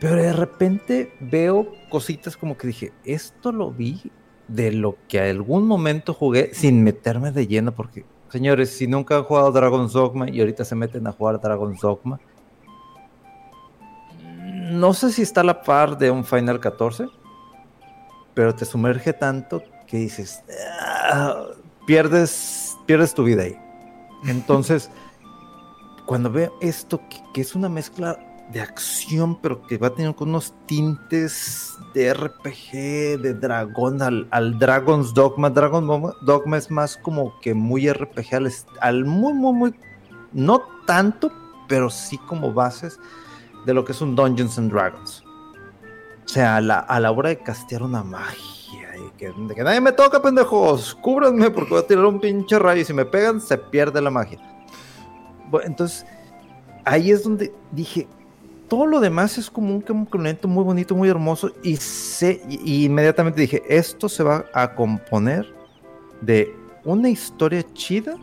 Pero de repente veo cositas como que dije, esto lo vi de lo que a algún momento jugué sin meterme de lleno porque Señores, si nunca han jugado Dragon's Dogma y ahorita se meten a jugar Dragon's Dogma, no sé si está a la par de un Final 14, pero te sumerge tanto que dices, "Ah", pierdes, pierdes tu vida ahí. Entonces, cuando veo esto, que, es una mezcla de acción, pero que va teniendo con unos tintes de RPG, de dragón, al, Dragon's Dogma. Dragon Dogma- es más como que muy RPG, al, al muy, muy, muy, no tanto, pero sí como bases de lo que es un Dungeons and Dragons. O sea, a la, a la hora de castear una magia, que, que nadie me toca, pendejos, cúbranme porque voy a tirar un pinche rayo. Y si me pegan se pierde la magia. Bueno, entonces, ahí es donde dije, todo lo demás es como un complemento muy bonito, muy hermoso. Y y, y inmediatamente dije, esto se va a componer de una historia chida,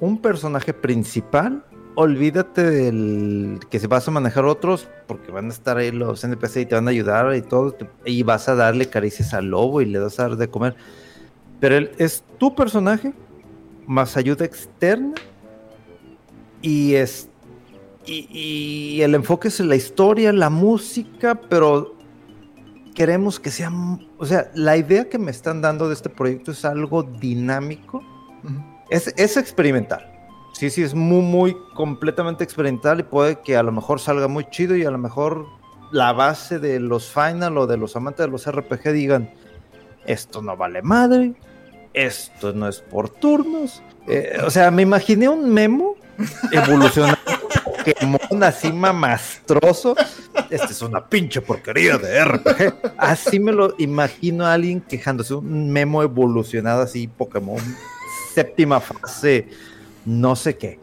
un personaje principal, olvídate del que se vas a manejar otros porque van a estar ahí los NPC y te van a ayudar y todo y vas a darle caricias al lobo y le vas a dar de comer. Pero él es tu personaje más ayuda externa y es y, y el enfoque es en la historia, la música, pero queremos que sea, o sea, la idea que me están dando de este proyecto es algo dinámico, es, es experimental. Sí, sí, es muy, muy completamente experimental y puede que a lo mejor salga muy chido y a lo mejor la base de los final o de los amantes de los RPG digan, esto no vale madre, esto no es por turnos. Eh, o sea, me imaginé un memo evolucionando *laughs* Pokémon así mamastroso. Este es una pinche porquería de RPG. Así me lo imagino a alguien quejándose, un memo evolucionado así, Pokémon, séptima fase, no sé qué.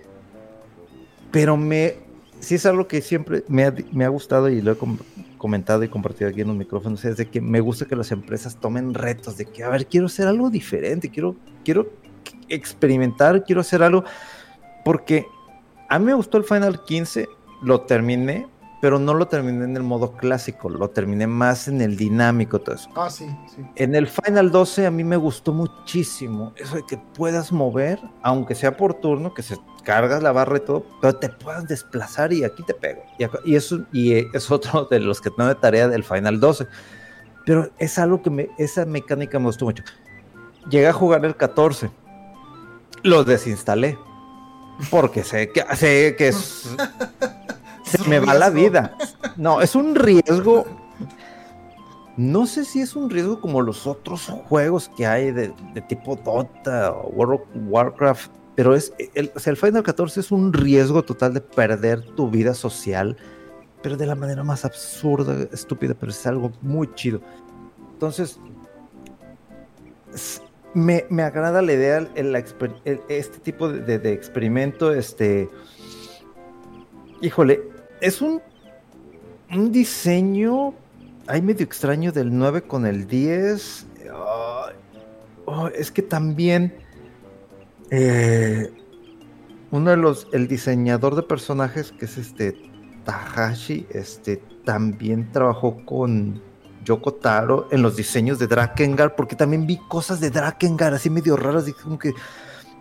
Pero me, sí es algo que siempre me ha, me ha gustado y lo he com- comentado y compartido aquí en los micrófonos, es de que me gusta que las empresas tomen retos, de que, a ver, quiero hacer algo diferente, quiero, quiero experimentar, quiero hacer algo, porque a mí me gustó el Final 15, lo terminé, pero no lo terminé en el modo clásico, lo terminé más en el dinámico, todo eso. Ah, sí, sí. En el Final 12 a mí me gustó muchísimo eso de que puedas mover, aunque sea por turno, que se cargas la barra y todo, pero te puedas desplazar y aquí te pego. Y, y eso y eh, es otro de los que tengo de tarea del Final 12. Pero es algo que me, esa mecánica me gustó mucho. Llegué a jugar el 14. Lo desinstalé. Porque sé que, sé que es, *laughs* se me va la vida. No, es un riesgo. No sé si es un riesgo como los otros juegos que hay de, tipo Dota o World of Warcraft, pero es el, o sea, el Final 14 es un riesgo total de perder tu vida social, pero de la manera más absurda, estúpida, pero es algo muy chido. Entonces, me, me agrada la idea, este tipo de- de experimento, este, híjole, es un, un diseño, hay medio extraño del 9 con el 10. Ay, oh, es que también eh, uno de los, el diseñador de personajes, que es este Tahashi, este, también trabajó con Yoko Taro en los diseños de Drakengard, porque también vi cosas de Drakengard así medio raras. dije como que,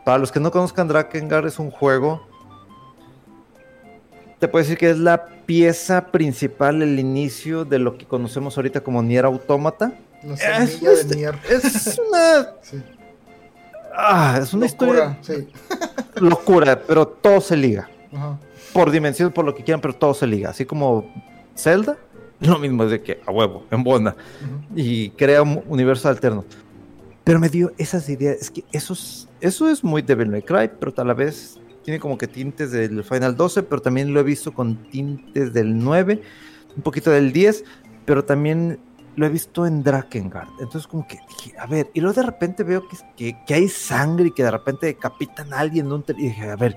para los que no conozcan, Drakengard es un juego. Te puedo decir que es la pieza principal, el inicio de lo que conocemos ahorita como Nier Automata. La Es, semilla de este- Nier. es una, Sí. ah, es una Locura, historia sí. *laughs* locura, pero todo se liga. Ajá. Por dimensión, por lo que quieran, pero todo se liga. Así como Zelda, *laughs* lo mismo es de que a huevo, en Bona. Ujú. y crea un universo alterno. pero me dio esas ideas. Es que eso es, eso es muy Devil May Cry, pero la vez tiene como que tintes del Final 12, pero también lo he visto con tintes del 9, un poquito del 10, pero también lo he visto en Drakengard. Entonces, como que dije, a ver, y luego de repente veo que, que, hay sangre y que de repente decapitan a alguien. Un y dije, a ver,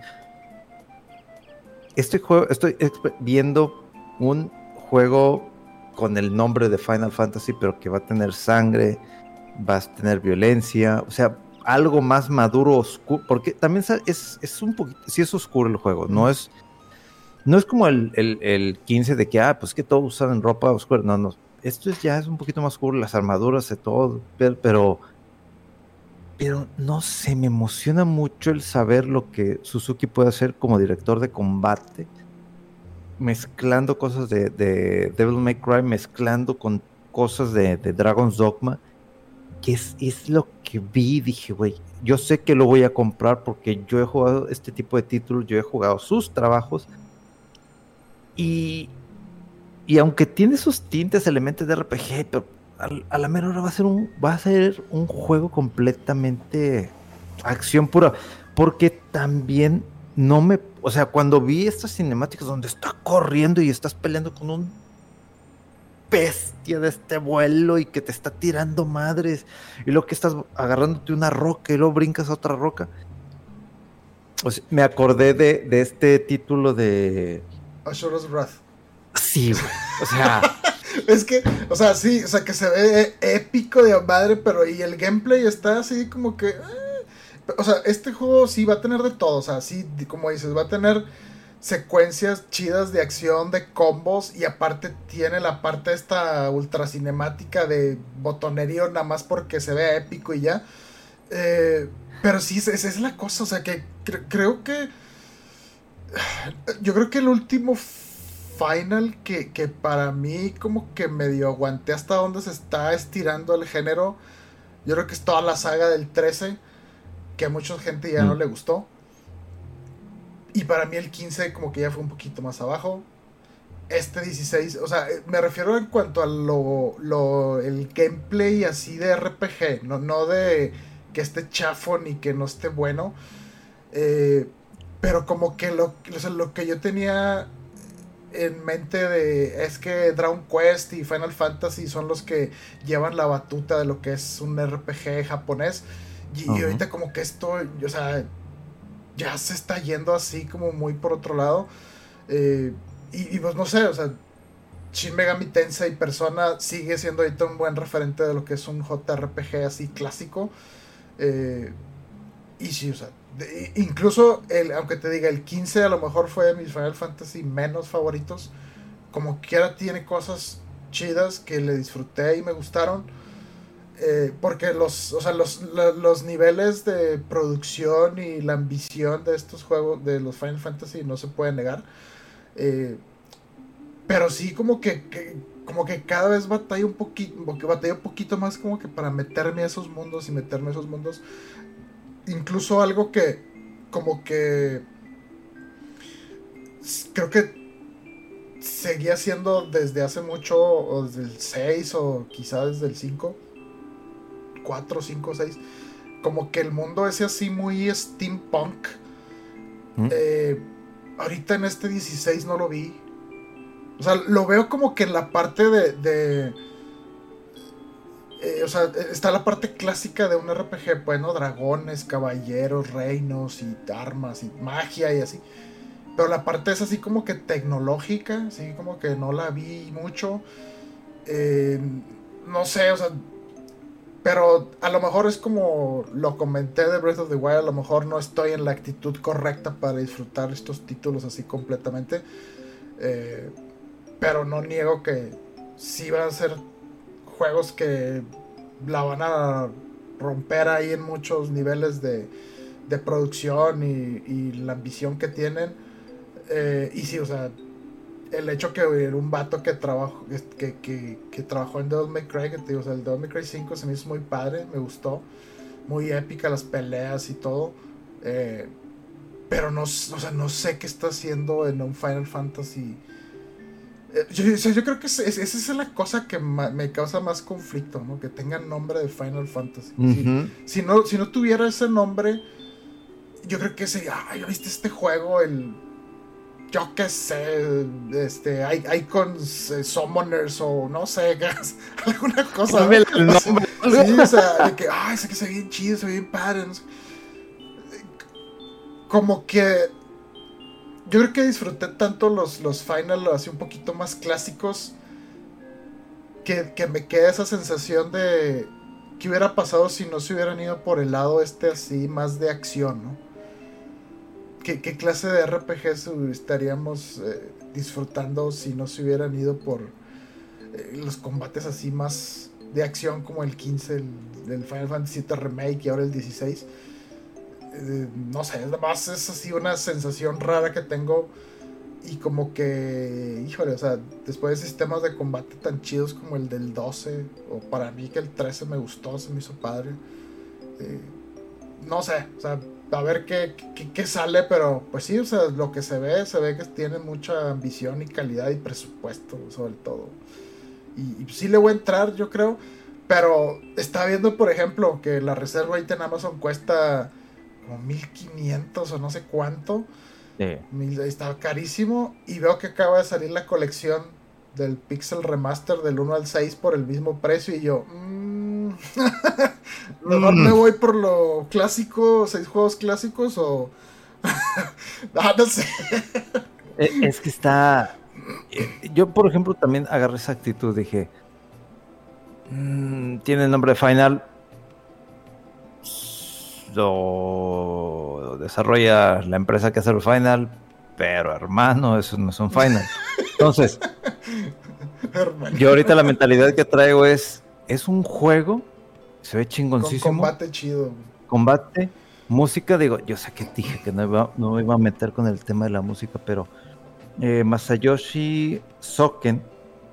este juego, estoy viendo un juego con el nombre de Final Fantasy, pero que va a tener sangre, vas a tener violencia, o sea, algo más maduro, oscuro, porque también es, es un poquito, sí es oscuro el juego, no es, no es como el, el, 15 de que, ah, pues que todos usan ropa oscura, no, no, esto es, ya es un poquito más oscuro, las armaduras y todo, pero, pero no sé, me emociona mucho el saber lo que Suzuki puede hacer como director de combate, mezclando cosas de, de Devil May Cry, mezclando con cosas de, de Dragon's Dogma que es, es lo que vi, dije, güey, yo sé que lo voy a comprar porque yo he jugado este tipo de títulos, yo he jugado sus trabajos. Y, y aunque tiene esos tintes, elementos de RPG, pero a, la mera hora va a ser un, va a ser un juego completamente acción pura, porque también no me, o sea, cuando vi estas cinemáticas donde está corriendo y estás peleando con un bestia de este vuelo y que te está tirando madres y lo que estás agarrándote una roca y luego brincas a otra roca. me acordé de, este título de... Asura's Wrath. Sí, o sea... *laughs* es que, o sea, sí, o sea, que se ve épico de madre, pero y el gameplay está así como que... Eh, o sea, este juego sí va a tener de todo, o sea, sí, como dices, va a tener secuencias chidas de acción, de combos, y aparte tiene la parte esta ultra cinemática de botonerío nada más porque se vea épico y ya. Eh, pero sí, esa es la cosa, o sea que creo que... Yo creo que el último final que, que, para mí como que medio aguanté hasta donde se está estirando el género, yo creo que es toda la saga del 13, que a mucha gente ya no mm. le gustó. Y para mí el 15 como que ya fue un poquito más abajo. Este 16, o sea, eh, me refiero en cuanto a lo, lo el gameplay así de RPG, no, no de que esté chafo ni que no esté bueno. Eh, pero como que lo, lo que yo tenía en mente de es que Dragon Quest y Final Fantasy son los que llevan la batuta de lo que es un RPG japonés. Y, y ahorita como que esto, o sea, ya se está yendo así como muy por otro lado. Eh, y, pues no sé, o sea, Shin Megami Tensei Persona sigue siendo ahorita un buen referente de lo que es un JRPG así clásico. Eh, y sí, o sea, incluso el, aunque te diga, el 15 a lo mejor fue de mis Final Fantasy menos favoritos. Como quiera tiene cosas chidas que le disfruté y me gustaron. Eh, porque los, o sea, los, los, niveles de producción y la ambición de estos juegos, de los Final Fantasy, no se puede negar. Eh, pero sí como que, como que cada vez batalla un poquito, porque batalla un poquito más como que para meterme a esos mundos y meterme a esos mundos. Incluso algo que, como que, creo que seguía siendo desde hace mucho, o desde el 6 o quizá desde el 5 4, 5, 6. Como que el mundo ese así muy steampunk. ¿Mm? Eh, ahorita en este 16 no lo vi. O sea, lo veo como que en la parte de... Eh, o sea, está la parte clásica de un RPG, bueno, dragones, caballeros, reinos y armas y magia y así. Pero la parte es así como que tecnológica, así como que no la vi mucho. Eh, no sé, o sea, pero a lo mejor es como lo comenté de Breath of the Wild, a lo mejor no estoy en la actitud correcta para disfrutar estos títulos así completamente. Eh, pero no niego que sí van a ser juegos que la van a romper ahí en muchos niveles de, de producción y, la ambición que tienen. Eh, y sí, o sea, el hecho que un vato que trabajó que, que, que trabajó en Devil May Cry, que te digo, o sea, el Devil May Cry 5 se me hizo muy padre, me gustó, muy épica las peleas y todo, eh, pero no, o sea, no sé qué está haciendo en un Final Fantasy Eh, yo, yo, creo que esa es la cosa que me causa más conflicto, ¿no? Que tenga el nombre de Final Fantasy. si, no, si no tuviera ese nombre, yo creo que sería, ay, ¿viste este juego? El yo qué sé, este, icons, eh, summoners o no sé, *laughs* alguna cosa. Sí, o sea, de que, ay, ese que se ve bien chido, se ve bien padre. Como que yo creo que disfruté tanto los, los final así un poquito más clásicos que, que me queda esa sensación de qué hubiera pasado si no se hubieran ido por el lado este así más de acción, ¿no? ¿Qué, clase de RPGs estaríamos eh, disfrutando si no se hubieran ido por eh, los combates así más de acción como el 15 el, Final Fantasy VII Remake y ahora el 16? Eh, no sé, además es así una sensación rara que tengo y como que, híjole, o sea, después de sistemas de combate tan chidos como el del 12, o para mí que el 13 me gustó, se me hizo padre. no sé, o sea, a ver qué, sale, pero pues sí, o sea, lo que se ve, se ve que tiene mucha ambición y calidad y presupuesto, sobre todo. Y, y sí le voy a entrar, yo creo, pero está viendo, por ejemplo, que la reserva ahorita en Amazon cuesta como 1500 o no sé cuánto. Sí. Está carísimo. Y veo que acaba de salir la colección del Pixel Remaster del 1 al 6 por el mismo precio. Y yo, mmm, *laughs* mejor me voy por lo clásico, seis juegos clásicos o. *laughs* ah, no sé. E, es que está. Eh, yo, por ejemplo, también agarré esa actitud. Dije, mm, tiene el nombre de Final. Lo desarrolla la empresa que hace el Final, pero hermano, eso no es un Final. Entonces, yo ahorita la mentalidad que traigo es, es un juego, se ve chingoncísimo. Con combate chido. Combate, música, digo, yo sé que dije que no iba, no me iba a meter con el tema de la música, pero eh, Masayoshi Soken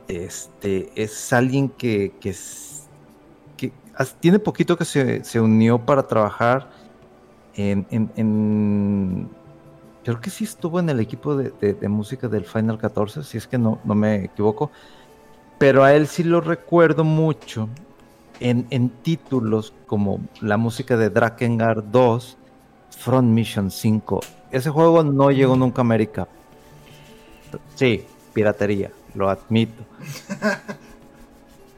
este, es alguien que, que, que tiene poquito que se, se, unió para trabajar en, en creo que sí estuvo en el equipo de, música del Final 14, si es que no, no me equivoco. Pero a él sí lo recuerdo mucho en, títulos como la música de Drakengard 2, Front Mission 5. Ese juego no llegó nunca a América. Sí, piratería, lo admito.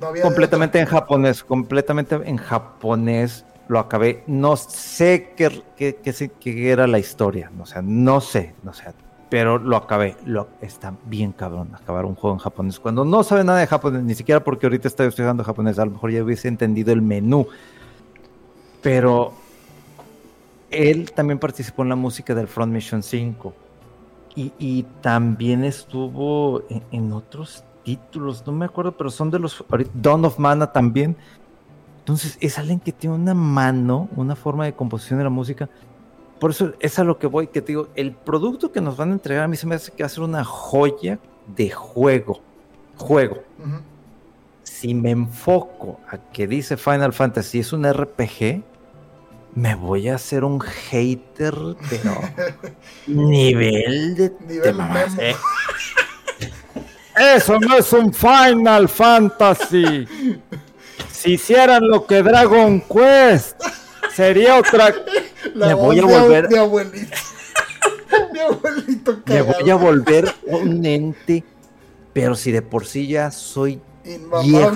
*laughs* completamente en japonés, completamente en japonés lo acabé. No sé qué, qué, era la historia, o sea, no sé, no sé, pero lo acabé. Lo, está bien cabrón acabar un juego en japonés. Cuando no sabe nada de japonés, ni siquiera porque ahorita estoy estudiando japonés, a lo mejor ya hubiese entendido el menú. Pero él también participó en la música del Front Mission 5. Y, también estuvo en, en, otros títulos, no me acuerdo, pero son de los... Dawn of Mana también entonces es alguien que tiene una mano, una forma de composición de la música. Por eso es a lo que voy, que te digo, el producto que nos van a entregar a mí se me hace que va a ser una joya de juego. Juego. Si me enfoco a que dice Final Fantasy es un RPG, me voy a hacer un hater, pero *laughs* nivel de nivel ¿eh? *laughs* Eso no es un Final Fantasy. *laughs* Si hicieran lo que Dragon Quest, sería otra. me voy a volver. Mi abuelito. *laughs* mi abuelito Me voy a volver un ente. Pero si de por sí ya soy viejo,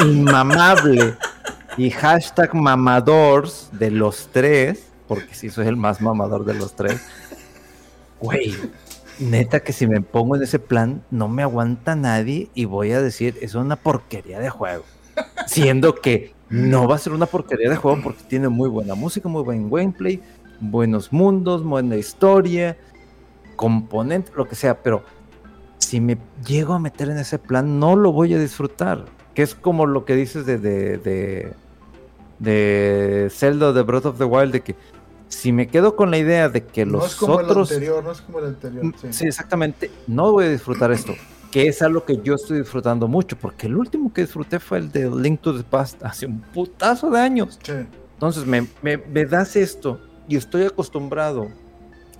inmamable. Y hashtag mamadors de los tres, porque si soy el más mamador de los tres. Güey, neta que si me pongo en ese plan, no me aguanta nadie y voy a decir, es una porquería de juego siendo que no va a ser una porquería de juego porque tiene muy buena música, muy buen gameplay, buenos mundos, buena historia, componente, lo que sea, pero si me llego a meter en ese plan, no lo voy a disfrutar. Que es como lo que dices de, de, de, de Zelda de Breath of the Wild, de que si me quedo con la idea de que los no es como otros. El anterior, no es como el anterior. sí, exactamente. No voy a disfrutar esto que es algo que yo estoy disfrutando mucho, porque el último que disfruté fue el de Link to the Past hace un putazo de años. Entonces me, me, das esto y estoy acostumbrado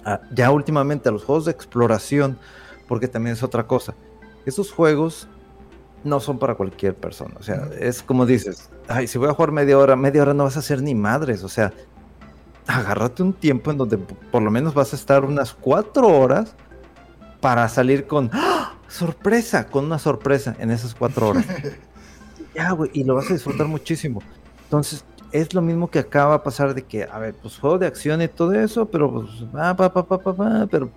a, ya últimamente a los juegos de exploración, porque también es otra cosa. esos juegos no son para cualquier persona. O sea, es como dices, ay, si voy a jugar media hora, media hora no vas a hacer ni madres. O sea, agárrate un tiempo en donde por lo menos vas a estar unas cuatro horas para salir con ¡Ah! Sorpresa, con una sorpresa en esas cuatro horas. *laughs* ya, güey, y lo vas a disfrutar muchísimo. Entonces, es lo mismo que acaba de pasar de que, a ver, pues juego de acción y todo eso, pero pues, pa, pa, pa, pa, pero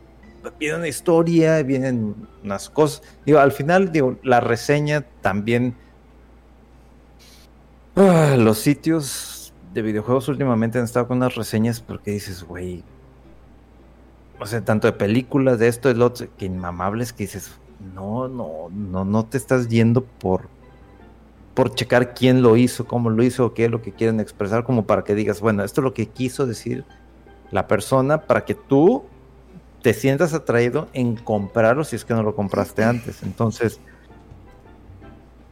viene una historia, vienen unas cosas. Digo, al final, digo, la reseña también. Ah, los sitios de videojuegos últimamente han estado con unas reseñas porque dices, güey. O sea, tanto de películas, de esto, de lo otro, que inmamables que dices, no, no, no, no te estás yendo por por checar quién lo hizo, cómo lo hizo, qué es lo que quieren expresar, como para que digas, bueno, esto es lo que quiso decir la persona para que tú te sientas atraído en comprarlo si es que no lo compraste antes. Entonces,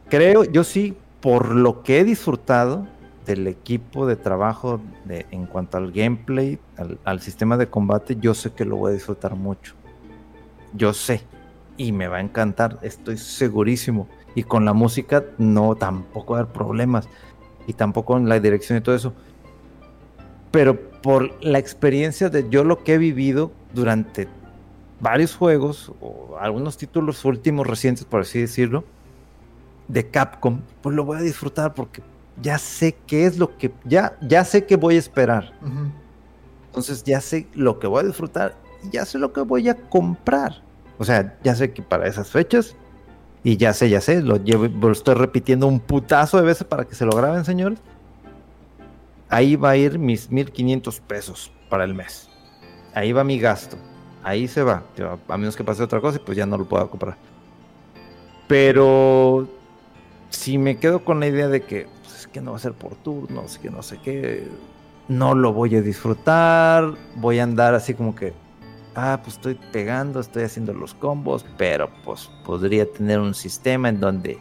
creo, yo sí, por lo que he disfrutado del equipo de trabajo en cuanto al gameplay, al, sistema de combate, yo sé que lo voy a disfrutar mucho. Yo sé. Y me va a encantar, estoy segurísimo. Y con la música no, tampoco va a haber problemas. Y tampoco en la dirección y todo eso. Pero por la experiencia de yo lo que he vivido durante varios juegos o algunos títulos últimos recientes, por así decirlo, de Capcom, pues lo voy a disfrutar porque ya sé qué es lo que ya ya sé que voy a esperar. Entonces ya sé lo que voy a disfrutar y ya sé lo que voy a comprar. O sea, ya sé que para esas fechas y ya sé, ya sé, lo estoy repitiendo un putazo de veces para que se lo graben, señores. Ahí va a ir mis 1500 pesos para el mes. Ahí va mi gasto. Ahí se va. A menos que pase otra cosa, pues ya no lo puedo comprar. Pero si me quedo con la idea de que pues, es que no va a ser por turnos, que no sé qué, no lo voy a disfrutar. Voy a andar así como que, ah, pues estoy pegando, estoy haciendo los combos, pero pues podría tener un sistema en donde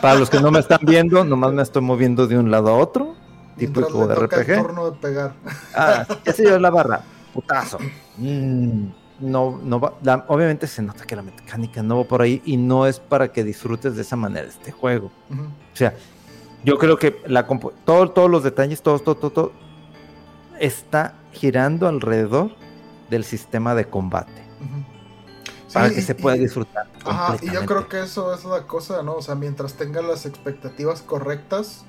para los que no me están viendo, nomás me estoy moviendo de un lado a otro tipo como de RPG. El turno de pegar. Ah, ya se dio la barra. Putazo. Mm, no, no va. obviamente se nota que la mecánica no va por ahí y no es para que disfrutes de esa manera este juego. O sea, yo creo que la todo, todos los detalles, todo, todo, todo, todo, está girando alrededor del sistema de combate. para que se pueda disfrutar. Ajá, y yo creo que eso es la cosa, ¿no? O sea, mientras tengas las expectativas correctas,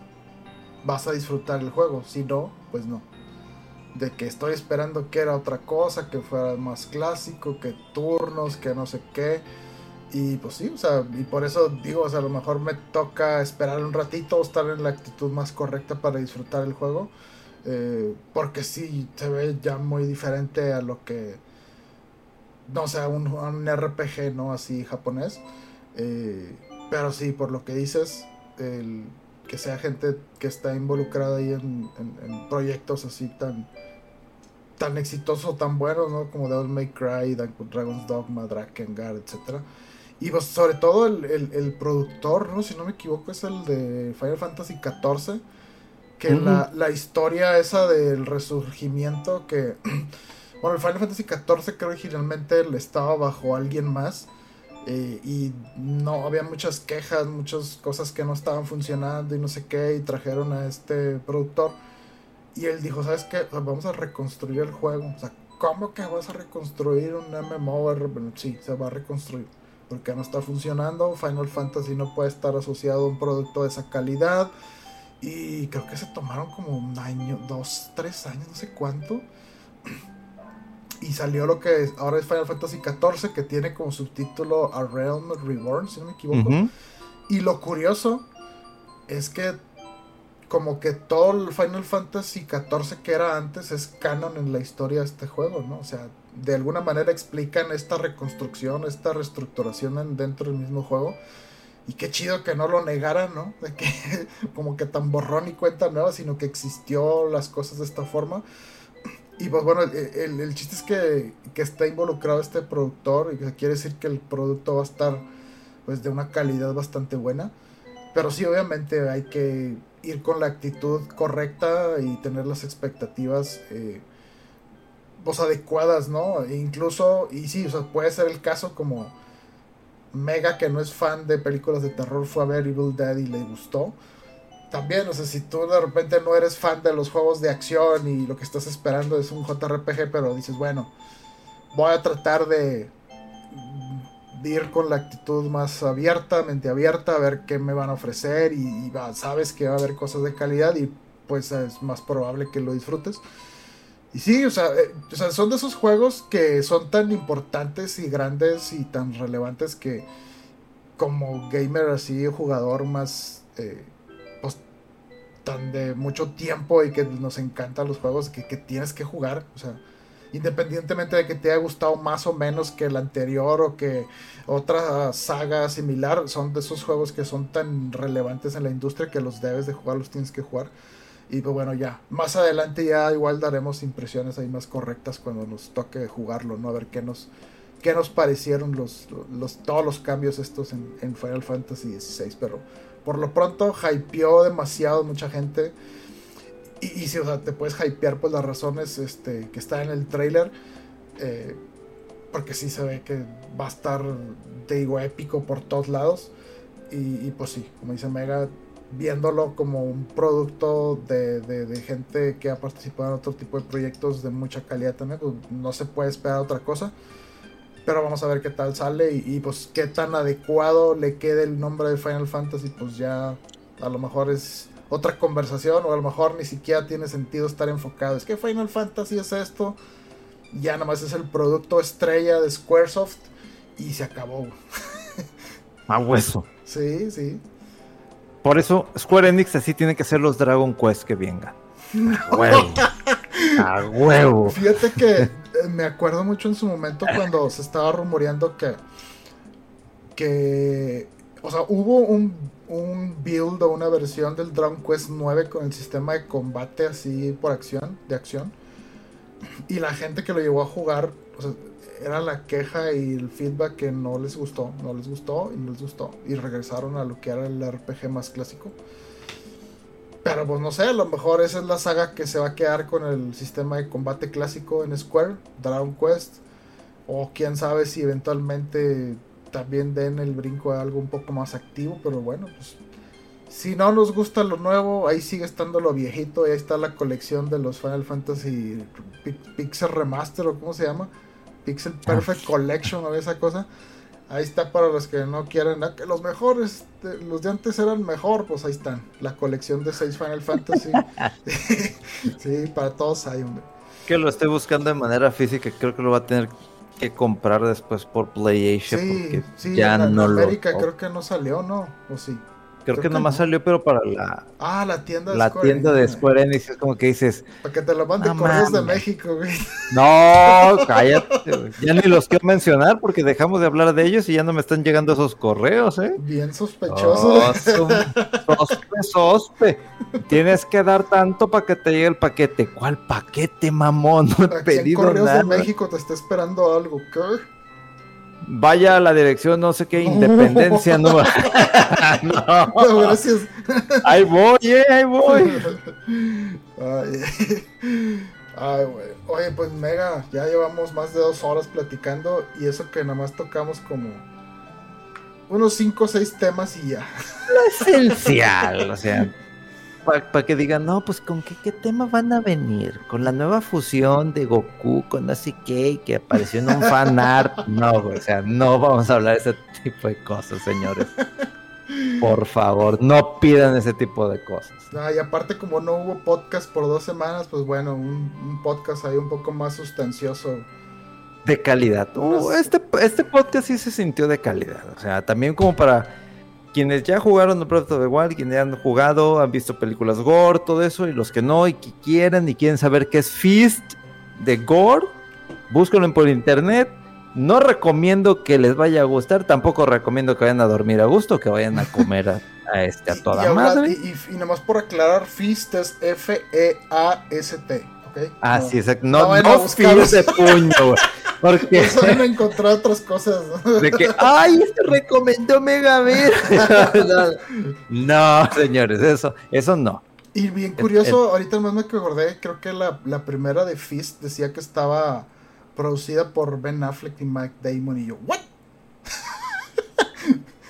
vas a disfrutar el juego. Si no, pues no. De que estoy esperando que era otra cosa, que fuera más clásico, que turnos, que no sé qué. Y pues sí, o sea, y por eso digo, o sea, a lo mejor me toca esperar un ratito, estar en la actitud más correcta para disfrutar el juego. Eh, porque sí, se ve ya muy diferente a lo que, no sé, un, un RPG, ¿no? Así japonés. Eh, pero sí, por lo que dices, el, que sea gente que está involucrada ahí en, proyectos así tan tan exitosos, tan buenos, ¿no? Como Devil May Cry, Dragon's Dogma, Drakengard, etc. Y pues sobre todo el, productor, ¿no? Si no me equivoco, es el de Final Fantasy XIV. Que la, la, historia esa del resurgimiento que... *clears throat* bueno, el Final Fantasy XIV creo originalmente le estaba bajo alguien más. Eh, y no había muchas quejas, muchas cosas que no estaban funcionando y no sé qué, y trajeron a este productor. Y él dijo, ¿sabes qué? Vamos a reconstruir el juego. O sea, ¿cómo que vas a reconstruir un MMO? sí, se va a reconstruir. Porque no está funcionando. Final Fantasy no puede estar asociado a un producto de esa calidad. Y creo que se tomaron como un año, dos, tres años, no sé cuánto y salió lo que ahora es Final Fantasy XIV, que tiene como subtítulo A Realm Reborn, si no me equivoco. Y lo curioso es que como que todo el Final Fantasy XIV que era antes es canon en la historia de este juego, ¿no? O sea, de alguna manera explican esta reconstrucción, esta reestructuración dentro del mismo juego. Y qué chido que no lo negaran, ¿no? De que *laughs* como que tan borrón y cuenta nueva, sino que existió las cosas de esta forma. Y pues bueno, el, el chiste es que, que, está involucrado este productor y que quiere decir que el producto va a estar pues de una calidad bastante buena. Pero sí, obviamente hay que ir con la actitud correcta y tener las expectativas eh, pues adecuadas, ¿no? E incluso, y sí, o sea, puede ser el caso como Mega, que no es fan de películas de terror, fue a ver Evil Dead y le gustó. También, o sea, si tú de repente no eres fan de los juegos de acción y lo que estás esperando es un JRPG, pero dices, bueno, voy a tratar de, ir con la actitud más abierta, mente abierta, a ver qué me van a ofrecer y, sabes que va a haber cosas de calidad y pues es más probable que lo disfrutes. Y sí, o sea, eh, o sea, son de esos juegos que son tan importantes y grandes y tan relevantes que como gamer así, jugador más, eh, pues, tan de mucho tiempo y que nos encantan los juegos que, que tienes que jugar, o sea, independientemente de que te haya gustado más o menos que el anterior o que otra saga similar, son de esos juegos que son tan relevantes en la industria que los debes de jugar, los tienes que jugar. Y pues bueno, ya, más adelante ya igual daremos impresiones ahí más correctas cuando nos toque jugarlo, ¿no? A ver qué nos, qué nos parecieron los, los, todos los cambios estos en, Final Fantasy XVI. Pero por lo pronto hypeó demasiado mucha gente. Y, si, o sea, te puedes hypear por las razones este, que está en el trailer. Eh, porque sí se ve que va a estar, te digo, épico por todos lados. Y, y pues sí, como dice Mega, viéndolo como un producto de, gente que ha participado en otro tipo de proyectos de mucha calidad también, pues no se puede esperar otra cosa. Pero vamos a ver qué tal sale y, pues qué tan adecuado le quede el nombre de Final Fantasy, pues ya a lo mejor es otra conversación o a lo mejor ni siquiera tiene sentido estar enfocado. Es que Final Fantasy es esto, ya nada más es el producto estrella de Squaresoft y se acabó. A hueso. Sí, sí. Por eso Square Enix así tiene que ser los Dragon Quest que vengan. A huevo. A huevo. Fíjate que eh, me acuerdo mucho en su momento cuando se estaba rumoreando que. que. O sea, hubo un, un build o una versión del Dragon Quest 9 con el sistema de combate así por acción, de acción. Y la gente que lo llevó a jugar, o sea, era la queja y el feedback que no les gustó, no les gustó y no les gustó. Y regresaron a lo que era el RPG más clásico. Pero pues no sé, a lo mejor esa es la saga que se va a quedar con el sistema de combate clásico en Square, Dragon Quest. O quién sabe si eventualmente también den el brinco a algo un poco más activo. Pero bueno, pues si no nos gusta lo nuevo, ahí sigue estando lo viejito. Ahí está la colección de los Final Fantasy Pixel Remaster o cómo se llama Pixel Perfect Collection o esa cosa. Ahí está para los que no quieren. Ah, que los mejores, los de antes eran mejor, pues ahí están. La colección de 6 Final Fantasy. *laughs* *laughs* sí, para todos hay, hombre. Que lo esté buscando de manera física, creo que lo va a tener que comprar después por PlayStation. Sí, porque sí, ya en, no América creo que no salió, ¿no? ¿O sí? Creo, que, nomás salió, pero para la. Ah, la tienda de La Square tienda de Square Enix. Es como que dices. Para que te lo manden correos de México, güey. No, cállate, Ya ni los quiero mencionar porque dejamos de hablar de ellos y ya no me están llegando esos correos, ¿eh? Bien sospechoso. sospe, sospe. Tienes que dar tanto para que te llegue el paquete. ¿Cuál paquete, mamón? No he pedido correos de México te está esperando algo, ¿qué? Vaya a la dirección, no sé qué, Independencia, no. *laughs* *laughs* no. gracias. Ahí voy, eh, ahí voy. Ay, güey. Oye, pues mega, ya llevamos más de dos horas platicando y eso que nada más tocamos como unos cinco o seis temas y ya. Lo esencial, o sea para que digan, no, pues con qué, qué tema van a venir, con la nueva fusión de Goku con así que que apareció en un fan art. *laughs* No, o sea, no vamos a hablar de ese tipo de cosas, señores. Por favor, no pidan ese tipo de cosas. y aparte como no hubo podcast por dos semanas, pues bueno, un, podcast ahí un poco más sustancioso. De calidad. Uh, este, este podcast sí se sintió de calidad. O sea, también como para quienes ya jugaron The Breath of the Wild, quienes ya han jugado, han visto películas gore, todo eso, y los que no y que quieren y quieren saber qué es Feast de gore, búsquenlo por internet. No recomiendo que les vaya a gustar, tampoco recomiendo que vayan a dormir a gusto, que vayan a comer a, este, a *laughs* toda madre. Y, y, nada más por aclarar, Feast es F-E-A-S-T. Ah, sí, exacto. No, no, de puño, Porque. *laughs* Eso no encontrar otras cosas. De que, ¡ay! Te recomendó Megaver. *laughs* no, señores, eso, eso no. Y bien curioso, ahorita más me acordé, creo que la, la primera de Fist decía que estaba producida por Ben Affleck y Mike Damon. Y yo, ¿what?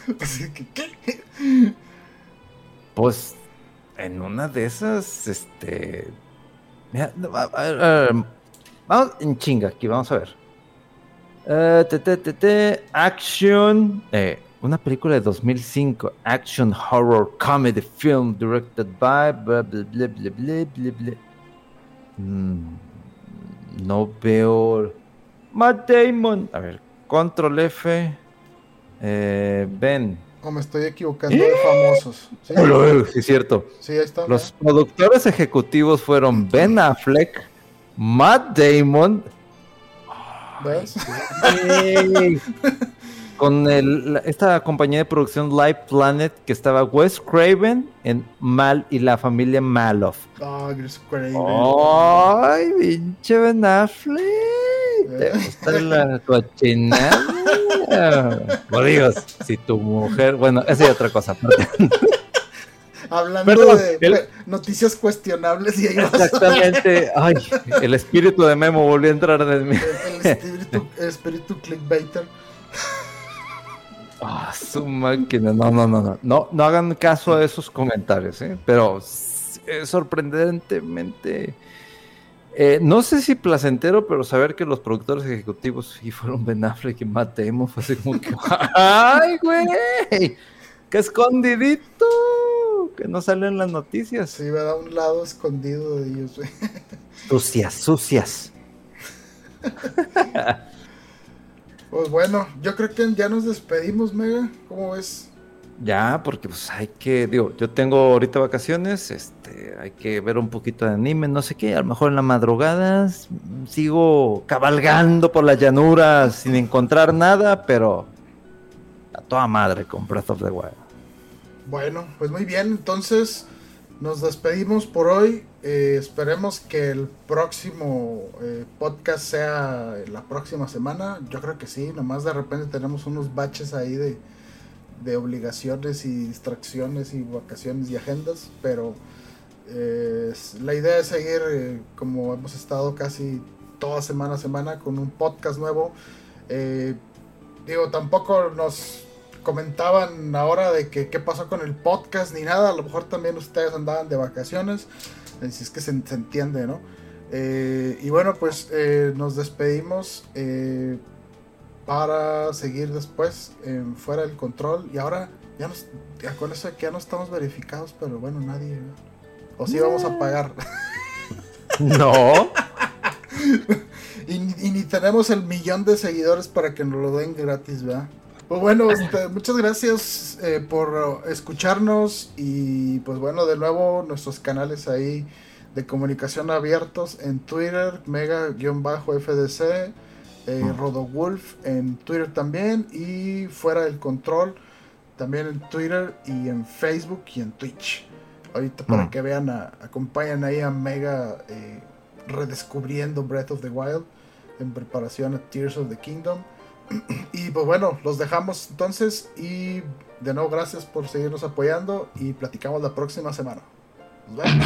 *laughs* Así que, ¿qué? Pues en una de esas, este. A- vamos en chinga aquí, vamos a ver. Eh, te, te, te, action. eh, una película de 2005. Action horror comedy film directed by. Bla, bla, bla, bla, bla, bla, bla. Mm, no veo. Matt Damon. A ver, control F. Eh, Ben. O me estoy equivocando de famosos. Sí, *laughs* Sí, es cierto. sí, ahí está. Los productores ejecutivos fueron Ben Affleck, Matt Damon, ¿Ves? Con el- esta compañía de producción Live Planet que estaba Wes Craven en Mal y la familia Maloff. Ah, Chris Craven. ¡Ay, pinche Ben Affleck! ¿Te Eh. gusta la cochinada? Por Dios, si tu mujer... Bueno, esa es otra cosa. Hablando Perdón, de el- noticias cuestionables y ahí vas. Exactamente. Ay, el espíritu de Memo volvió a entrar en mí. El, el espíritu, clickbaiter. Ah, su máquina. No, no, no, no. No, no hagan caso a esos comentarios, ¿eh? Pero es sorprendentemente. Eh, no sé si placentero, pero saber que los productores ejecutivos sí fueron Ben Affleck y Matt Damon fue así como que. *laughs* ¡Ay, güey! ¡Qué escondidito! Que no sale en las noticias. Sí, me da un lado escondido de ellos. güey. Sucias, sucias. *laughs* Pues bueno, yo creo que ya nos despedimos, Mega. ¿Cómo ves? Ya, porque pues hay que, digo, yo tengo ahorita vacaciones, este, hay que ver un poquito de anime, no sé qué, a lo mejor en la madrugada sigo cabalgando por las llanuras sin encontrar nada, pero a toda madre con Breath of the Wild. Bueno, pues muy bien, entonces nos despedimos por hoy. Eh, esperemos que el próximo eh, podcast sea la próxima semana. Yo creo que sí, nomás de repente tenemos unos baches ahí de, de obligaciones y distracciones y vacaciones y agendas, pero eh, la idea es seguir eh, como hemos estado casi toda semana a semana con un podcast nuevo. Eh, digo, tampoco nos comentaban ahora de que qué pasó con el podcast ni nada. A lo mejor también ustedes andaban de vacaciones. Si es que se, se entiende, ¿no? Y bueno, pues nos despedimos para seguir después en Fuera del Control. Y ahora, ya nos, ya con eso que ya no estamos verificados, pero bueno, nadie. ¿no? O sí vamos a pagar. *laughs* No, *laughs* Y, ni- y ni tenemos el millón de seguidores para que nos lo den gratis, ¿verdad? Pues bueno, este, muchas gracias eh, por escucharnos y pues bueno, de nuevo nuestros canales ahí de comunicación abiertos en Twitter, mega-fdc, eh, Rodowulf en Twitter también y fuera del control también en Twitter y en Facebook y en Twitch. Ahorita para Mm. que vean, a- acompañan ahí a Mega eh, redescubriendo Breath of the Wild en preparación a Tears of the Kingdom. *clears throat* y pues bueno, los dejamos entonces y de nuevo gracias por seguirnos apoyando y platicamos la próxima semana. Nos vemos.